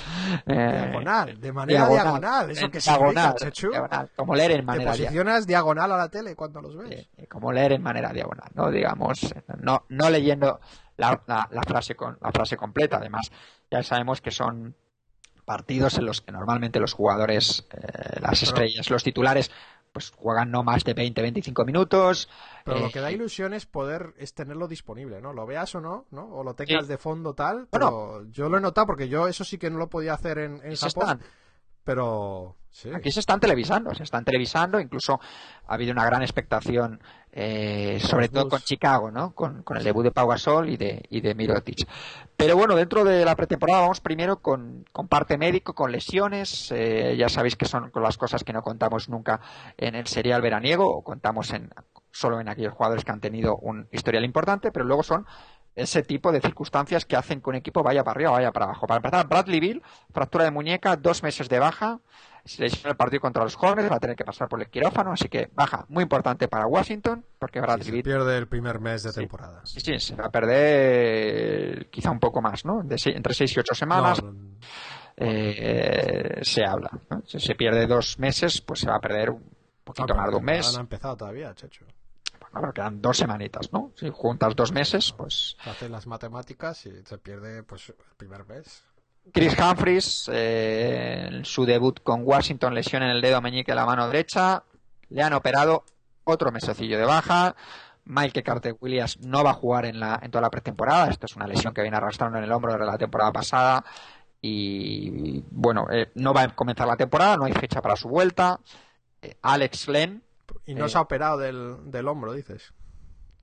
Eh, Diagonal, de manera diagonal. ¿Eso qué diagonal, significa, diagonal, como leer en Te manera diagonal. posicionas diagonal a la tele cuando los ves. Sí, como leer en manera diagonal, ¿no? Digamos, no, no leyendo la, la- la frase con, la frase completa. Además, ya sabemos que son partidos en los que normalmente los jugadores, eh, las estrellas, los titulares, pues juegan no más de 20-25 minutos. Pero eh, lo que da ilusión es poder es tenerlo disponible, ¿no? Lo veas o no, ¿no? O lo tengas Sí. de fondo tal, pero yo lo he notado porque yo eso sí que no lo podía hacer en, en Japón, están, pero sí. aquí se están televisando, se están televisando, incluso ha habido una gran expectación, eh, sobre todo con Chicago, ¿no? Con, con el debut de Pau Gasol y de, y de Mirotic. Pero bueno, dentro de la pretemporada vamos primero con, con parte médico, con lesiones. eh, ya sabéis que son las cosas que no contamos nunca en el serial veraniego, o contamos en, solo en aquellos jugadores que han tenido un historial importante, pero luego son ese tipo de circunstancias que hacen que un equipo vaya para arriba o vaya para abajo. Para empezar, Bradley Bill, fractura de muñeca, dos meses de baja, se lesiona el partido contra los Hornets, va a tener que pasar por el quirófano, así que baja muy importante para Washington, porque Bradley se Bill pierde el primer mes de Sí. temporada. Sí, sí, se va a perder quizá un poco más, ¿no? De se- entre 6 y 8 semanas No, eh, se habla. ¿no? Si se pierde dos meses, pues se va a perder un poquito no, más de un mes. No ha empezado todavía, Checho. Quedan dos semanitas, ¿no? Si juntas dos meses, pues... Hace las matemáticas y se pierde pues el primer mes. Chris Humphries, eh, en su debut con Washington, lesión en el dedo meñique de la mano derecha. Le han operado otro mesecillo de baja. Michael Carter Williams no va a jugar en, la, en toda la pretemporada. Esta es una lesión que viene arrastrando en el hombro desde la temporada pasada. Y bueno, eh, no va a comenzar la temporada, no hay fecha para su vuelta. Eh, Alex Len, Y no Eh. se ha operado del, del hombro, dices.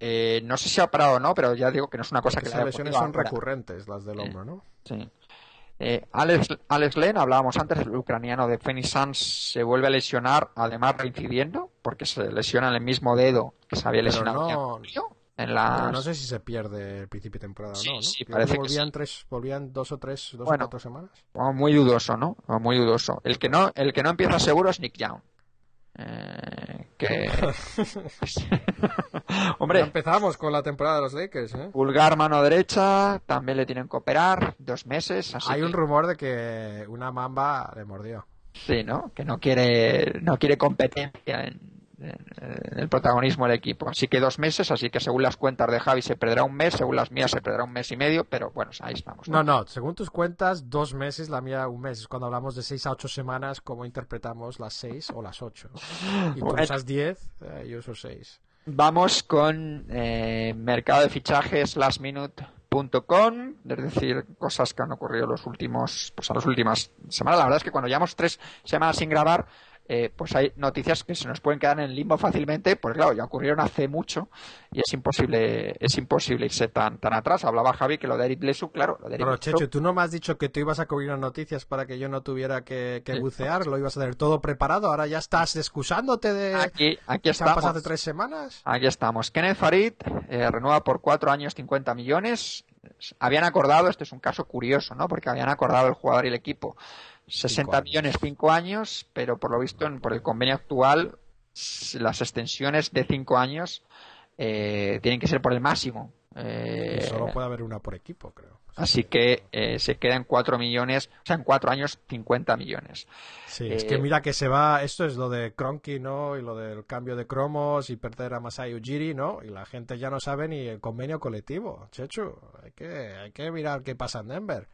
eh, no sé si ha operado o no, pero ya digo que no es una cosa que haya lesiones son ahora. recurrentes, las del Sí. hombro, ¿no? Sí. Eh, Alex, Alex Len, hablábamos antes, el ucraniano de Phoenix Suns, se vuelve a lesionar, además reincidiendo, porque se lesiona en el mismo dedo que se había lesionado no- en las- no sé si se pierde el principio de temporada Sí, o no, ¿no? sí, que volvían sí. tres, volvían dos o tres, dos Bueno. o cuatro semanas. Oh, muy dudoso, ¿no? Oh, muy dudoso. El que no, el que no empieza seguro es Nick Young. Eh, que... Ya Hombre, empezamos con la temporada de los Lakers, ¿eh? pulgar mano derecha, también le tienen que operar, dos meses, así Hay que- un rumor de que una mamba le mordió. Sí, ¿no? Que no quiere, no quiere competencia en, en- en el protagonismo del equipo. Así que dos meses, así que según las cuentas de Javi se perderá un mes, según las mías se perderá un mes y medio, pero bueno, ahí estamos. No, no, según tus cuentas, dos meses, la mía un mes. Cuando hablamos de seis a ocho semanas, ¿cómo interpretamos las seis o las ocho? Y tú Bueno. usas diez, eh, yo uso seis. Vamos con eh, mercado de fichajes lastminute.com, es decir, cosas que han ocurrido los últimos, pues a las últimas semanas. La verdad es que cuando llevamos tres semanas sin grabar, eh, pues hay noticias que se nos pueden quedar en el limbo fácilmente, porque claro, ya ocurrieron hace mucho y es imposible, es imposible irse tan, tan atrás. Hablaba Javi que lo de Eric Blesu, claro, lo de Eric Pero, Checho, tú no me has dicho que tú ibas a cubrir las noticias para que yo no tuviera que, que Sí. bucear, lo ibas a tener todo preparado, ahora ya estás excusándote de... aquí, aquí estamos. pasado tres semanas. Aquí estamos. Kenneth Farid eh, renueva por cuatro años 50 millones. Habían acordado, este es un caso curioso, ¿no? Porque habían acordado el jugador y el equipo 60 años. millones, cinco años, pero por lo visto, en- por el convenio actual, las extensiones de cinco años eh, tienen que ser por el máximo. Eh, Y solo puede haber una por equipo, creo. Así que eh, se queda en cuatro millones, o sea, en cuatro años 50 millones. Sí, es Eh, que mira que se va, esto es lo de Cronky, ¿no? Y lo del cambio de cromos y perder a Masai Ujiri, ¿no? Y la gente ya no sabe ni el convenio colectivo, Chechu. Hay que, hay que mirar qué pasa en Denver.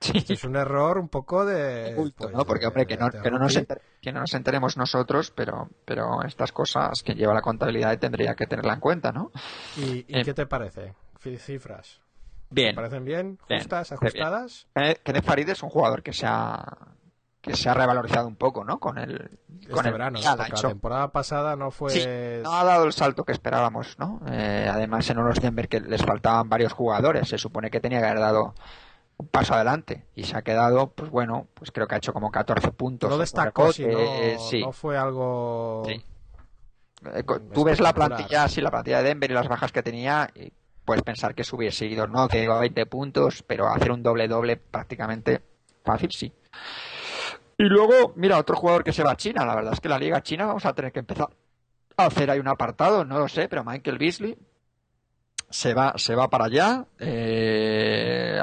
Esto es un error un poco de... Bulto, pues, ¿no? Porque, hombre, que no, que, no nos enter- que no nos enteremos nosotros, pero, pero estas cosas que lleva la contabilidad tendría que tenerla en cuenta, ¿no? ¿Y, y Eh, qué te parece? Cifras. Bien. ¿Te parecen bien? ¿Justas? está bien. ¿Ajustadas? Kenneth Kenneth Farid es un jugador que se ha que se ha revalorizado un poco, ¿no? Con el con Este el verano, la temporada pasada no fue... Sí, no ha dado el salto que esperábamos, ¿no? Eh, además en unos Denver que les faltaban varios jugadores, se supone que tenía que haber dado un paso adelante y se ha quedado, pues bueno, pues creo que ha hecho como 14 puntos. No destacó, si rebote, no, eh, sí. no fue algo... Sí. Eh, co- Tú ves la plantilla, así la plantilla de Denver y las bajas que tenía, y puedes pensar que eso hubiese ido, no, que iba a 20 puntos, pero hacer un doble-doble prácticamente fácil, sí. Y luego, mira, otro jugador que se va a China, la verdad es que la liga china vamos a tener que empezar hacer ahí un apartado, no lo sé, pero Michael Beasley se va, se va para allá. Eh,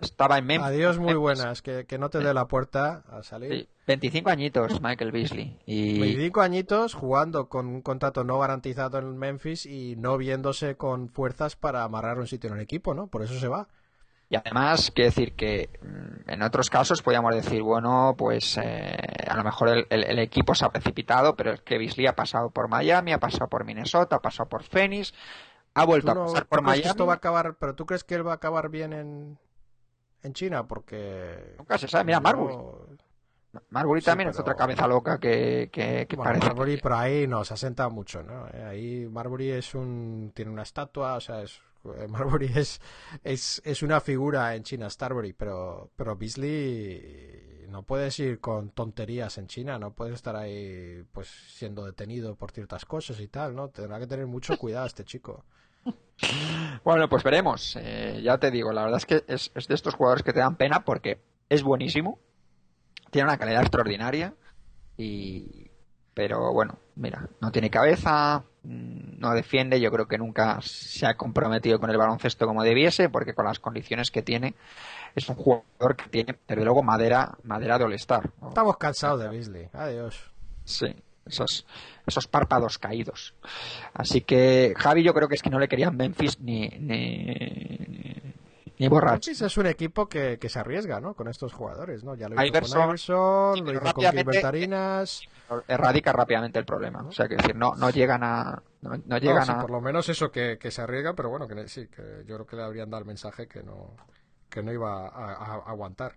estaba en Memphis. Adiós, muy buenas. Que, que no te dé la puerta a salir. Sí, 25 añitos, Michael Beasley. Y 25 añitos jugando con un contrato no garantizado en Memphis y no viéndose con fuerzas para amarrar un sitio en el equipo, ¿no? Por eso se va. Y además, quiero decir que mm, en otros casos podríamos decir, bueno, pues eh, a lo mejor el, el- el equipo se ha precipitado, pero es que Beasley ha pasado por Miami, ha pasado por Minnesota, ha pasado por Phoenix, ha vuelto ¿Tú a pasar por que Miami. esto va a acabar, pero tú crees que él va a acabar bien en, en China? Porque... Nunca se sabe, mira, Marbury. Marbury Sí, también es otra cabeza loca que, que, que Bueno, parece. Marbury por ahí no, se asenta mucho, ¿no? Eh, Ahí Marbury es un... tiene una estatua, o sea, es... Marbury es, es, es una figura en China, Starbury, pero, pero Beasley no puedes ir con tonterías en China, no puedes estar ahí pues siendo detenido por ciertas cosas y tal, ¿no? Tendrá que tener mucho cuidado este chico. Bueno, pues veremos. Eh, ya te digo, la verdad es que es, es de estos jugadores que te dan pena porque es buenísimo, tiene una calidad extraordinaria y pero bueno, mira, no tiene cabeza, mm, no defiende, yo creo que nunca se ha comprometido con el baloncesto como debiese, porque con las condiciones que tiene es un jugador que tiene, desde luego, madera, madera de all-star. Estamos cansados de Beasley. Adiós. Sí, esos, esos párpados caídos. Así que Javi yo creo que es que no le querían Memphis ni, ni, ni borracho. Memphis es un equipo que, que se arriesga, ¿no? Con estos jugadores, ¿no? Ya lo hizo Iverson, con Iverson, sí, lo hizo con Arenas. Erradica rápidamente el problema. O sea, que decir, no, no llegan a, no, no No, llegan sí, a, por lo menos eso que, que se arriesga, pero bueno, que sí, que yo creo que le habrían dado el mensaje que no, que no iba a, a- a aguantar.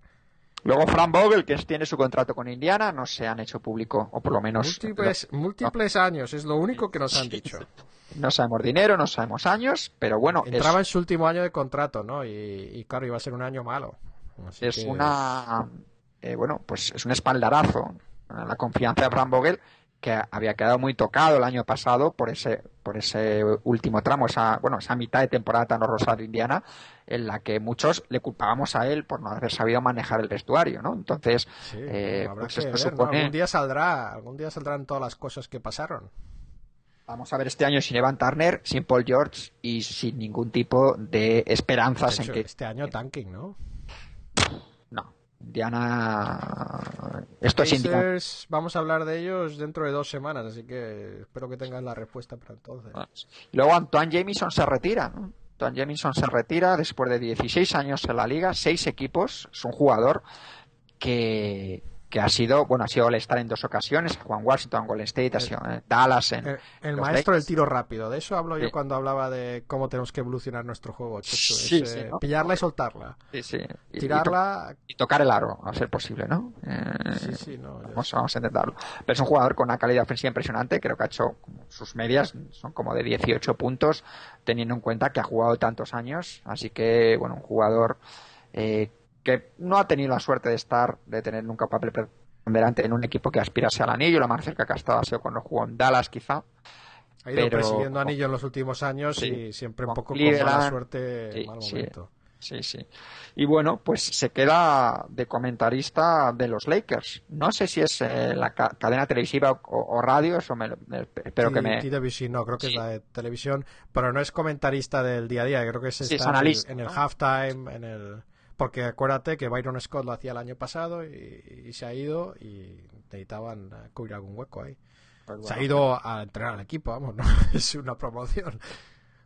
Luego Fran Vogel, que tiene su contrato con Indiana, no se han hecho público, o por lo menos Múltiples, múltiples años, es lo único que nos han dicho. no sabemos dinero, no sabemos años, pero bueno, es, Entraba en su último año de contrato, ¿no? Y, y claro, iba a ser un año malo. Así es que- una eh, bueno pues es un espaldarazo a la confianza de Fran Vogel que había quedado muy tocado el año pasado por ese por ese último tramo esa bueno esa mitad de temporada tan horrorosa de Indiana en la que muchos le culpábamos a él por no haber sabido manejar el vestuario no entonces Sí, eh, pues que esto ver, ¿no? supone Algún día saldrá, algún día saldrán todas las cosas que pasaron. vamos a ver este año sin Evan Turner sin Paul George y sin ningún tipo de esperanzas De hecho, en que este año tanking, ¿no? no Indiana esto es Pacers, vamos a hablar de ellos dentro de dos semanas, así que espero que tengan la respuesta para entonces. Luego Antoine Jamison se retira. ¿no? Antoine Jamison se retira después de 16 años en la liga, seis equipos. Es un jugador que, que ha sido, bueno, ha sido All-Star en dos ocasiones, Juan Washington, Golden State, ha sido en Dallas, en El, el maestro del tiro rápido, de eso hablo yo cuando hablaba de cómo tenemos que evolucionar nuestro juego. Chechu, es, Sí, sí, eh, ¿no? Pillarla y soltarla. Sí, sí. Y- to- Tirarla. Y, tocar el aro, a ser posible, ¿no? Eh, Sí, sí, no. Vamos, vamos a intentarlo. Pero es un jugador con una calidad ofensiva impresionante. Creo que ha hecho sus medias, son como de 18 puntos, teniendo en cuenta que ha jugado tantos años. Así que, bueno, un jugador eh, que no ha tenido la suerte de estar, de tener nunca un papel preponderante en un equipo que aspirase al anillo. Lo más cerca que ha estado ha sido cuando jugó en Dallas, quizá. Ha ido pero- persiguiendo anillo en los últimos años Sí. y siempre un poco con mala suerte, Sí, mal sí. momento. Sí, sí. Y bueno, pues se queda de comentarista de los Lakers. No sé si es eh, la ca- cadena televisiva o, o radio, eso me, me- espero que me... No, creo que es la de televisión, pero no es comentarista del día a día, creo que es, Sí, está es analista, en el, ¿no? halftime, en el... Porque acuérdate que Byron Scott lo hacía el año pasado y, y se ha ido y necesitaban eh, cubrir algún hueco ahí. Pues se ha ido a entrenar al equipo, vamos, no es una promoción,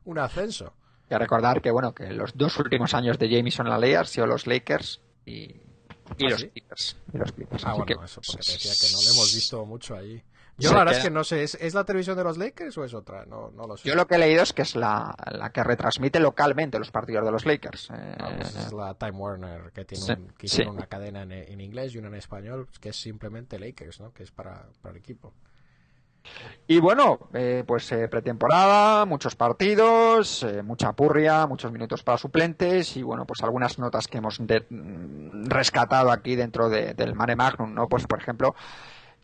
un ascenso. Y a recordar que, bueno, que los dos últimos años de Jameson en la ley han sido los Lakers y, y ¿Ah, los sí? Clippers. Y los Clippers. Ah, Así bueno, que, eso porque te decía que no le hemos visto mucho ahí. Yo Se la verdad queda- es que no sé, ¿es, es la televisión de los Lakers o es otra? No, no lo sé. Yo lo que he leído es que es la, la que retransmite localmente los partidos de los Lakers. Eh, Ah, pues es la Time Warner que tiene, Sí, un- que sí. tiene una cadena en, en inglés y una en español que es simplemente Lakers, ¿no? Que es para, para el equipo. Y bueno, eh, pues eh, pretemporada, muchos partidos, eh, mucha purria, muchos minutos para suplentes y bueno, pues algunas notas que hemos de- mm, rescatado aquí dentro de- del Mare Magnum, ¿no? Pues por ejemplo,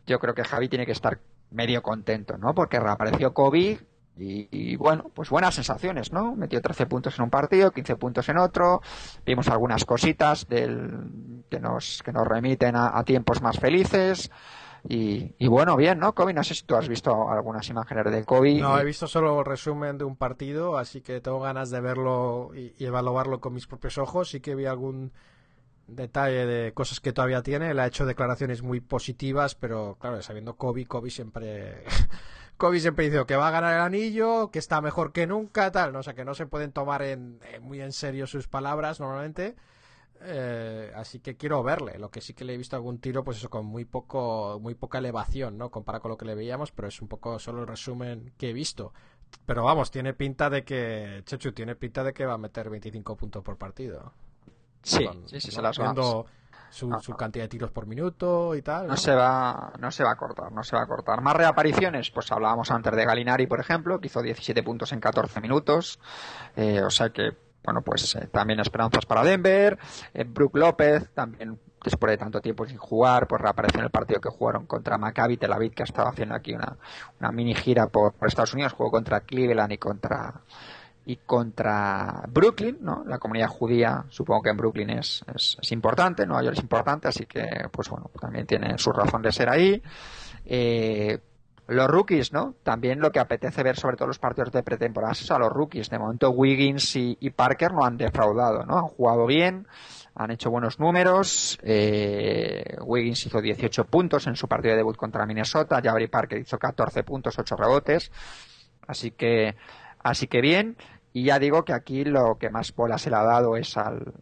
yo creo que Javi tiene que estar medio contento, ¿no? Porque reapareció Kobe y, bueno, pues buenas sensaciones, ¿no? Metió 13 puntos en un partido, 15 puntos en otro, vimos algunas cositas del, que, nos, que nos remiten a, a tiempos más felices. Y, y bueno, bien, ¿no? Kobe, no sé si tú has visto algunas imágenes de Kobe. No, he visto solo el resumen de un partido, así que tengo ganas de verlo y evaluarlo con mis propios ojos. Sí que vi algún detalle de cosas que todavía tiene. Él ha hecho declaraciones muy positivas, pero claro, sabiendo Kobe, Kobe siempre. Kobe siempre dice que va a ganar el anillo, que está mejor que nunca, tal. ¿no? O sea, que no se pueden tomar en, en muy en serio sus palabras normalmente. Eh, así que quiero verle. Lo que sí que le he visto algún tiro, pues eso, con muy poco, muy poca elevación, ¿no? Comparado con lo que le veíamos, pero es un poco solo el resumen que he visto. Pero vamos, tiene pinta de que, Chechu, tiene pinta de que va a meter 25 puntos por partido. Sí, Con- sí, sí, ¿no? se las va. Su, su cantidad de tiros por minuto y tal. No se va, no se va a cortar, no se va a cortar. Más reapariciones, pues hablábamos antes de Galinari, por ejemplo, que hizo 17 puntos en 14 minutos. Eh, o sea que, bueno, pues eh, también esperanzas para Denver. Eh, Brook López, también después de tanto tiempo sin jugar, pues reapareció en el partido que jugaron contra Maccabi Tel Aviv, que ha estado haciendo aquí una, una mini gira por, por Estados Unidos. Jugó contra Cleveland y contra y contra Brooklyn, ¿no? La comunidad judía, supongo que en Brooklyn es, es, importante, Nueva York es importante, así que, pues bueno, también tiene su razón de ser ahí. Eh, los rookies, ¿no? También lo que apetece ver sobre todo los partidos de pretemporada es a los rookies. De momento Wiggins y, y Parker no han defraudado, ¿no? Han jugado bien, han hecho buenos números. Eh, Wiggins hizo 18 puntos en su partido de debut contra Minnesota. Jabari Parker hizo 14 puntos, 8 rebotes. Así que, así que bien. Y ya digo que aquí lo que más bola se le ha dado es al,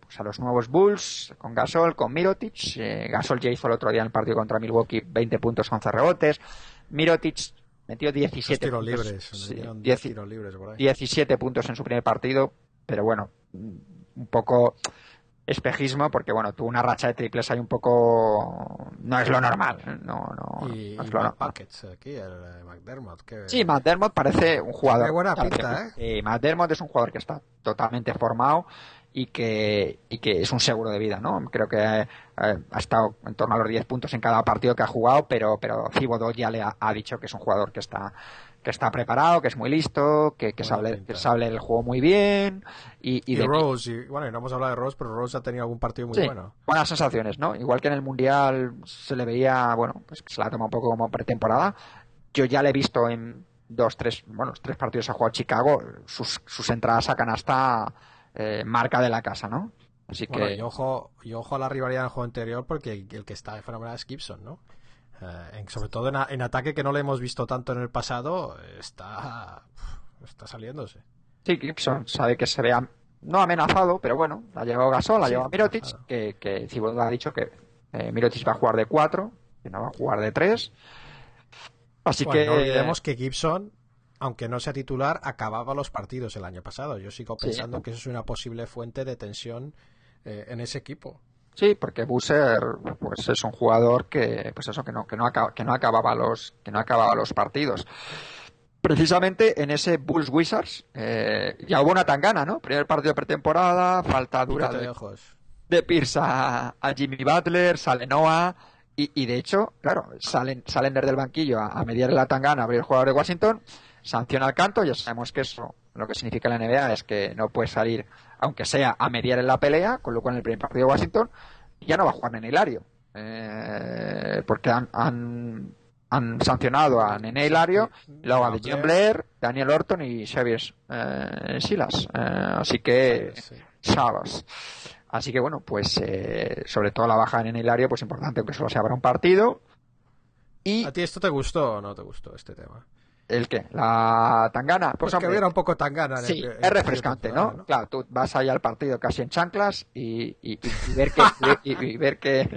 pues a los nuevos Bulls, con Gasol, con Mirotic. Eh, Gasol ya hizo el otro día en el partido contra Milwaukee 20 puntos, 11 rebotes. Mirotic metió Esos 17 tiros puntos, libres. sí, le dieron 10 tiros libres por ahí. 17 puntos en su primer partido, pero bueno, un poco espejismo porque bueno, tuvo una racha de triples ahí un poco no es lo normal, no, no, Y, no y es lo normal. Aquí, el eh, McDermott. Que... Sí, Matt Dermott parece un jugador. Tiene buena pinta, ¿eh? Sí, Matt Dermott es un jugador que está totalmente formado y que, y que es un seguro de vida, ¿no? Creo que eh, ha estado en torno a los 10 puntos en cada partido que ha jugado, pero, pero Thibodeau ya le ha, ha dicho que es un jugador que está que está preparado, que es muy listo, que, que sabe, que sabe el juego muy bien y, y Y, de Rose, y, bueno, y no hemos hablado de Rose, pero Rose ha tenido algún partido muy Sí, bueno. buenas sensaciones, ¿no? Igual que en el Mundial se le veía, bueno, pues se la toma un poco como pretemporada. Yo ya le he visto en dos, tres, bueno, tres partidos ha jugado Chicago, sus, sus entradas a canasta eh, marca de la casa, ¿no? Así Bueno, que y ojo, y ojo a la rivalidad en el juego anterior, porque el que está de fenomenal es Gibson, ¿no? Eh, en- sobre todo en, a- en ataque, que no le hemos visto tanto en el pasado, está, está saliéndose. sí, Gibson sabe que se vea no amenazado, pero bueno, la llevado Gasol, la Sí, llevado Mirotic, claro. que, que ha dicho que eh, Mirotic va a jugar de cuatro, que no va a jugar de tres. Así Bueno, que no olvidemos que Gibson, aunque no sea titular, acababa los partidos el año pasado. Yo sigo Sí. pensando que eso es una posible fuente de tensión eh, en ese equipo. Sí, porque Busser pues es un jugador que pues eso que no que no acaba, que no acababa los que no acababa los partidos. Precisamente en ese Bulls Wizards eh, ya hubo una tangana, ¿no? Primer partido de pretemporada, falta dura de de, ojos. de Pierce a, a Jimmy Butler, sale Noah y, y de hecho, claro, salen salen desde el banquillo a, a mediar la tangana, abrir el jugador de Washington, sanciona al canto, ya sabemos que eso lo que significa la NBA es que no puede salir, aunque sea a mediar en la pelea, con lo cual en el primer partido de Washington ya no va a jugar en Hilario. Eh, porque han, han, han sancionado a Nene Hilario, luego a. John Blair, Daniel Orton y Xavier eh, Silas. Eh, así que. Sabas. Así que bueno, pues eh, sobre todo la baja en Hilario, pues importante que solo se abra un partido. Y ¿A ti esto te gustó o no te gustó este tema? El que, la tangana, pues, Pues que hubiera un poco tan gana. Sí, es refrescante, ¿no? Claro, tú vas ahí al partido casi en chanclas y, y- y ver que y, y ver que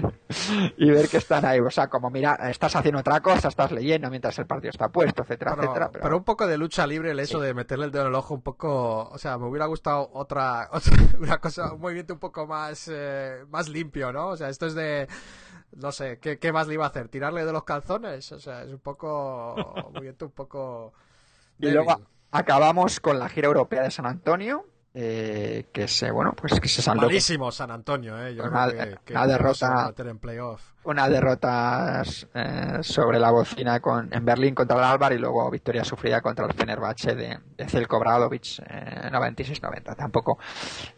y ver que están ahí, o sea, como mira, estás haciendo otra cosa, estás leyendo mientras el partido está puesto, etcétera, Pero, etcétera. pero un poco de lucha libre, el eso Sí. de meterle el dedo en el ojo un poco, o sea, me hubiera gustado otra, otra una cosa, un movimiento un poco más, eh, más limpio, ¿no? O sea, esto es de, no sé, ¿qué, qué más le iba a hacer? ¿Tirarle de los calzones? O sea, es un poco, movimiento un poco... y luego acabamos con la gira europea de San Antonio, eh, que se, bueno, pues que se saldó Malísimo San Antonio, ¿eh? Yo Una- creo que, que una no derrota- en playoff. una derrota eh, sobre la bocina con, en Berlín contra el Alvar y luego victoria sufrida contra el Fenerbahce de, de Zelko Bradovic eh, 96-90. Tampoco,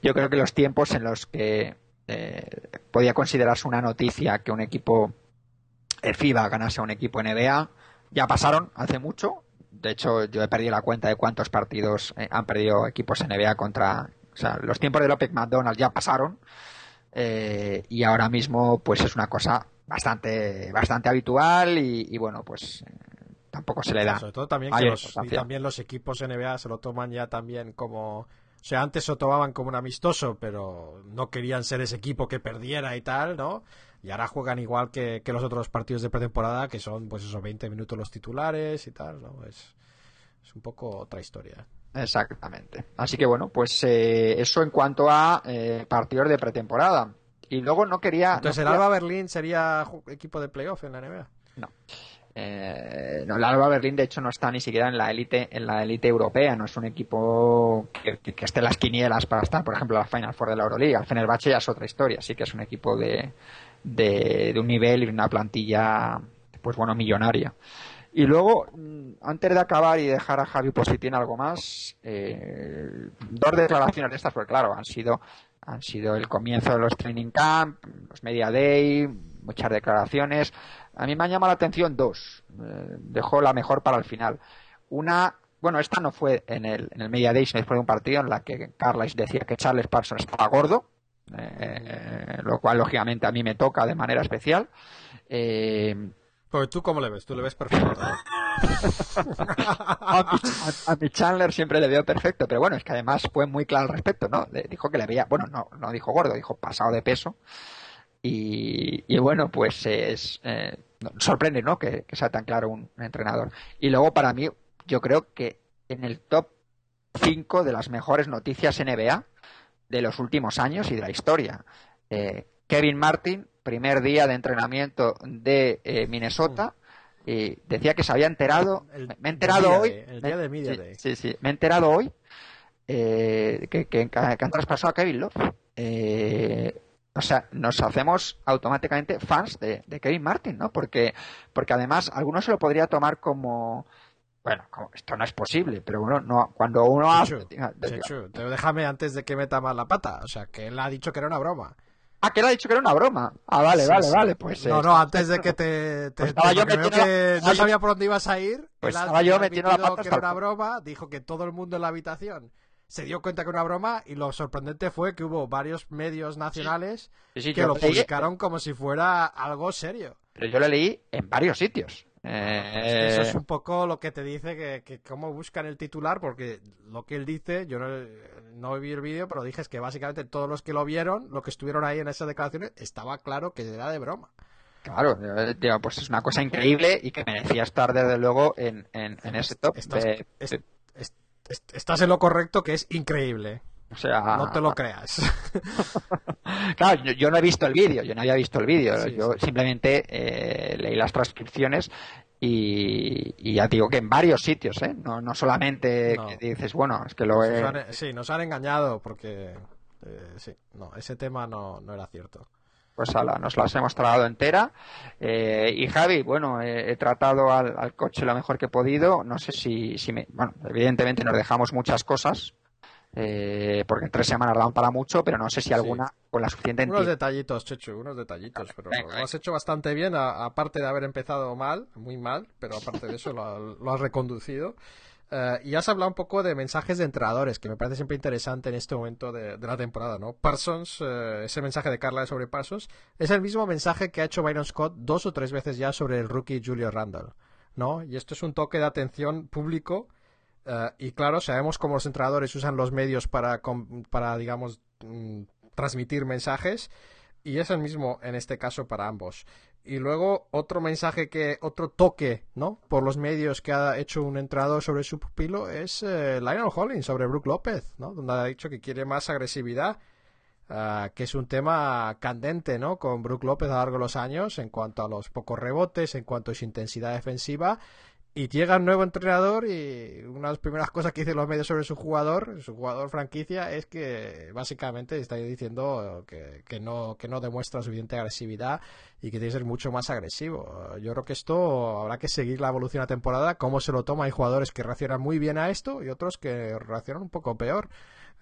yo creo que los tiempos en los que eh, podía considerarse una noticia que un equipo el FIBA ganase a un equipo NBA. Ya pasaron hace mucho. De hecho, yo he perdido la cuenta de cuántos partidos eh, han perdido equipos NBA contra. O sea, los tiempos de López McDonald's ya pasaron. Eh, y ahora mismo, pues es una cosa bastante, bastante habitual y, y bueno, pues eh, tampoco se le da. Sobre todo también que los, y también los equipos NBA se lo toman ya también como... O sea, antes se lo tomaban como un amistoso, pero no querían ser ese equipo que perdiera y tal, ¿no? Y ahora juegan igual que, que los otros partidos de pretemporada, que son, pues esos 20 minutos los titulares y tal, ¿no? Es, es un poco otra historia. Exactamente. Así que bueno, pues eh, eso en cuanto a eh, partidos de pretemporada. Y luego no quería. Entonces, no ¿el Alba Berlín sería equipo de playoff en la NBA? No. Eh, no, el Alba Berlín de hecho no está ni siquiera en la élite en la élite europea, no es un equipo que, esté en las quinielas para estar, por ejemplo, la Final Four de la Euroliga. El Fenerbahce ya es otra historia, sí que es un equipo de, de, un nivel y una plantilla, pues bueno, millonaria. Y luego, mm, antes de acabar y dejar a Javi por si tiene algo más, eh, dos declaraciones de estas, porque claro, han sido, han sido el comienzo de los training camp, los media day, muchas declaraciones. A mí me han llamado la atención dos. Eh, dejó la mejor para el final. Una, bueno, esta no fue en el, en el media day, sino después de un partido en la que Carlisle decía que Charles Parsons estaba gordo, eh, lo cual lógicamente a mí me toca de manera especial. Eh, Pues tú cómo le ves, tú le ves perfecto. a, mi, a- a mi Chandler siempre le veo perfecto, pero bueno, es que además fue muy claro al respecto, ¿no? Le dijo que le veía, bueno, no, no dijo gordo, dijo pasado de peso. Y, y bueno, pues es eh, sorprende, ¿no? Que, que sea tan claro un, un entrenador. Y luego para mí, yo creo que en el top 5 de las mejores noticias NBA de los últimos años y de la historia. Eh, Kevin Martin, primer día de entrenamiento de eh, Minnesota, y decía que se había enterado, El- me he enterado hoy, Day, el día de Media sí, Day. sí, sí, me he enterado hoy eh, que, que- que han traspasado a Kevin Love. Eh, o sea, nos hacemos automáticamente fans de, de Kevin Martin, ¿no? Porque, porque además alguno se lo podría tomar como, bueno, como, esto no es posible, pero uno no, cuando uno hace, Chechu, te- déjame antes de que meta más la pata. O sea, que él ha dicho que era una broma. ah, que él ha dicho que era una broma. Ah, vale, Sí, vale, sí. vale, pues No, eh, no, antes de que te. te- Pues estaba te- yo metiendo- que no sabía por dónde ibas a ir. Pues él estaba yo metiendo la pata que era una broma, dijo que todo el mundo en la habitación se dio cuenta que era una broma y lo sorprendente fue que hubo varios medios nacionales sí, sí, que lo leí- publicaron como si fuera algo serio. pero yo lo leí en varios sitios. Eh, Eso es un poco lo que te dice que, que cómo buscan el titular, porque lo que él dice, yo no, no vi el vídeo, pero dije es que básicamente todos los que lo vieron, lo que estuvieron ahí en esas declaraciones, estaba claro que era de broma. Claro, eh, digo, pues es una cosa increíble y que merecía estar desde luego en, en, en ese top. Estás, de- es- de- es- es- estás en lo correcto, que es increíble. o sea, No te lo creas. Claro, yo, yo no he visto el vídeo, yo no había visto el vídeo, Sí, yo sí. simplemente eh, leí las transcripciones y, y ya digo que en varios sitios, ¿eh? No, no solamente No. que dices, bueno, es que lo he... Sí, nos han engañado porque... eh, sí, no, ese tema no, no era cierto. Pues ala, nos las hemos tragado entera. Eh, y Javi, bueno, eh, he tratado al, al coche lo mejor que he podido. No sé si, si me. Bueno, evidentemente nos dejamos muchas cosas. eh, porque en tres semanas dan para mucho, pero no sé si alguna con la suficiente Unos detallitos, Chechu, unos detallitos, pero lo has hecho bastante bien, aparte de haber empezado mal, muy mal, pero aparte de eso lo, lo has reconducido. Eh, y has hablado un poco de mensajes de entrenadores, que me parece siempre interesante en este momento de, la temporada, ¿no? Parsons, eh, ese mensaje de Carla sobre Parsons, es el mismo mensaje que ha hecho Byron Scott dos o tres veces ya sobre el rookie Julio Randall, ¿no? Y esto es un toque de atención público eh, y claro, sabemos cómo los entrenadores usan los medios para, para digamos, mm, transmitir mensajes y es el mismo en este caso para ambos. Y luego otro mensaje que, otro toque, ¿no? Por los medios que ha hecho un entrenador sobre su pupilo es eh, Lionel Hollins sobre Brook López, ¿no? Donde ha dicho que quiere más agresividad, ah, que es un tema candente, ¿no? Con Brook López a lo largo de los años en cuanto a los pocos rebotes, en cuanto a su intensidad defensiva. Y llega un nuevo entrenador y una de las primeras cosas que dicen los medios sobre su jugador, su jugador franquicia, es que básicamente está diciendo que, que no, que no demuestra suficiente agresividad y que tiene que ser mucho más agresivo. Yo creo que esto habrá que seguir la evolución de la temporada, cómo se lo toma. Hay jugadores que reaccionan muy bien a esto y otros que reaccionan un poco peor.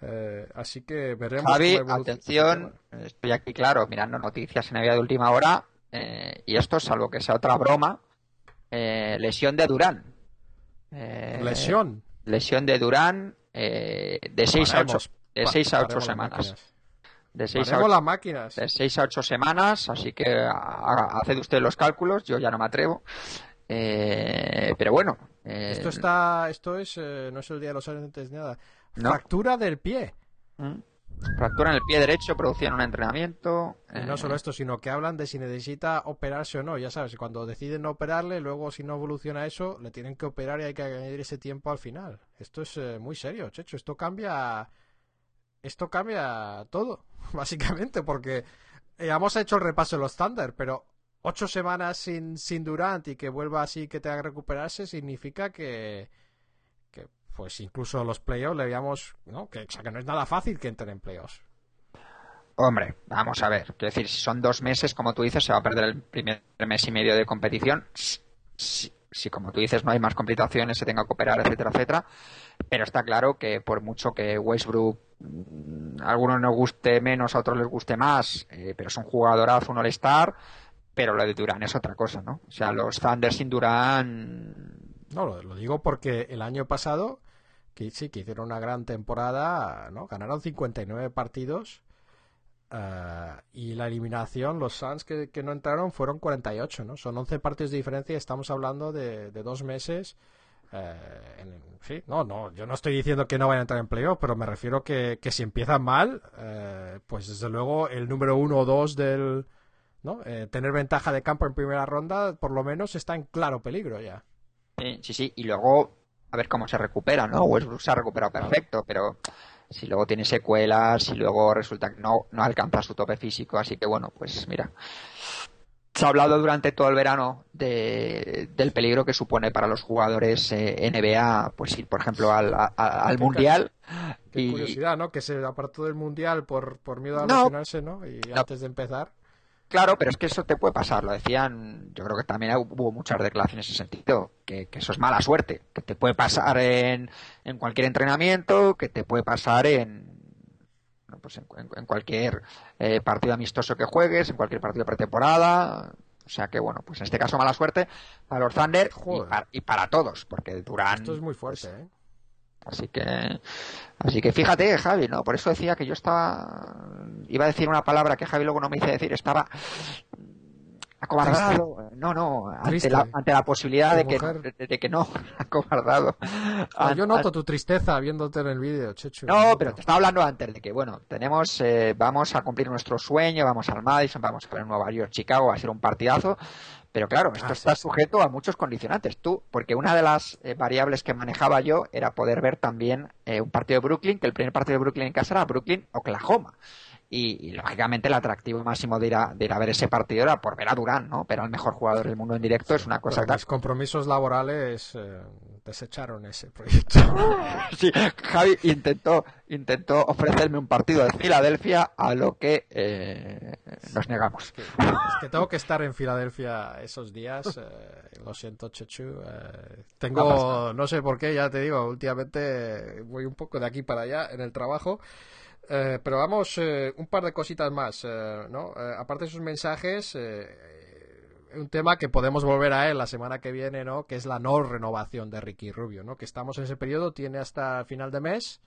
Eh, así que veremos. Javi, atención, estoy aquí claro, mirando noticias en la vida de última hora. eh, y esto, salvo que sea otra broma, eh, lesión de Durán. Eh, Lesión. Lesión de Durán eh, de 6 a 8, Paremos. de Pa- 6 a 8 paremos las semanas. De 6 a Paremos 8 las máquinas. de 6 a 8 semanas, así que haga- haced usted los cálculos, yo ya no me atrevo. Eh, pero bueno, eh, Esto está, esto es, eh, no es el día de los ni nada. No. Fractura del pie. ¿Mm? Fractura en el pie derecho producida en un entrenamiento. Y eh, no solo esto, sino que hablan de si necesita operarse o no. Ya sabes, cuando deciden no operarle, luego si no evoluciona eso, le tienen que operar y hay que añadir ese tiempo al final. Esto es eh, muy serio, Checho. Esto cambia. Esto cambia todo, básicamente, porque eh, hemos hecho el repaso de los Thunder, pero ocho semanas sin, sin Durant y que vuelva así que tenga que recuperarse significa que. Pues incluso los playoffs le veíamos. ¿no? Que, o sea, que no es nada fácil que entren en playoffs. Hombre, vamos a ver. Quiero decir, si son dos meses, como tú dices, se va a perder el primer mes y medio de competición. Si, como tú dices, no hay más complicaciones, se tenga que operar, etcétera, etcétera. Pero está claro que por mucho que Westbrook mm, a algunos nos guste menos, a otros les guste más, eh, pero es un jugadorazo, un all-star, pero lo de Durán es otra cosa, ¿no? O sea, los Thunder sin Durán... No, lo, lo digo porque el año pasado, que sí, que hicieron una gran temporada, ¿no? Ganaron 59 partidos eh, y la eliminación, los Suns que, que no entraron fueron 48, ¿no? Son 11 partidos de diferencia y estamos hablando de, de dos meses. eh, sí, no, no, yo no estoy diciendo que no vayan a entrar en playoff, pero me refiero que, que si empiezan mal, eh, pues desde luego el número uno o dos del, ¿no? Tener ventaja de campo en primera ronda, por lo menos está en claro peligro ya. Sí, sí. Y luego, a ver cómo se recupera, ¿no? Westbrook se ha recuperado perfecto, pero si luego tiene secuelas, y luego resulta que no, no alcanza su tope físico, así que bueno, pues mira. Se ha hablado durante todo el verano de, del peligro que supone para los jugadores eh, NBA, pues ir, por ejemplo, al, a- al Mundial. Qué Y, curiosidad, ¿no? Que se apartó del mundial por, por miedo a No. lesionarse, ¿no? Y No. antes de empezar. Claro, pero es que eso te puede pasar, lo decían, yo creo que también hubo muchas declaraciones en ese sentido, que, que eso es mala suerte, que te puede pasar en, en cualquier entrenamiento, que te puede pasar en, pues en, cualquier eh, partido amistoso que juegues, en cualquier partido pretemporada, o sea que bueno, pues en este caso mala suerte para los Thunder y Joder. para, y para todos, porque Durán... Esto es muy fuerte, ¿eh? Así que, así que fíjate, Javi, ¿no? Por eso decía que yo estaba, iba a decir una palabra que Javi luego no me hice decir, estaba acobardado. No, no, ante la, ante la posibilidad de que, de, de que no, acobardado. Ah, yo noto tu tristeza viéndote en el vídeo, Chechu. no, pero te estaba hablando antes de que, bueno, tenemos, eh, vamos a cumplir nuestro sueño, vamos al Madison, vamos a ver Nueva York, Chicago, va a ser un partidazo. Pero claro, esto Ah, está sí, sí. sujeto a muchos condicionantes. Tú, porque una de las eh, variables que manejaba yo era poder ver también eh, un partido de Brooklyn, que el primer partido de Brooklyn en casa era Brooklyn-Oklahoma. Y, y, lógicamente el atractivo máximo de ir, a, de ir a ver ese partido era por ver a Durán, ¿no? Pero el mejor jugador del mundo en directo es una cosa mis compromisos laborales eh, desecharon ese proyecto. Sí, Javi intentó, intentó ofrecerme un partido de Filadelfia a lo que eh, nos negamos. Que- es que tengo que estar en Filadelfia esos días. eh, lo siento, Chechu. eh, tengo, no sé por qué, ya te digo, últimamente voy un poco de aquí para allá en el trabajo. Eh, pero vamos, eh, un par de cositas más, eh, ¿no? Eh, aparte de sus mensajes, eh, eh, un tema que podemos volver a él la semana que viene, ¿no? Que es la no renovación de Ricky Rubio, ¿no? Que estamos en ese periodo, tiene hasta final de mes,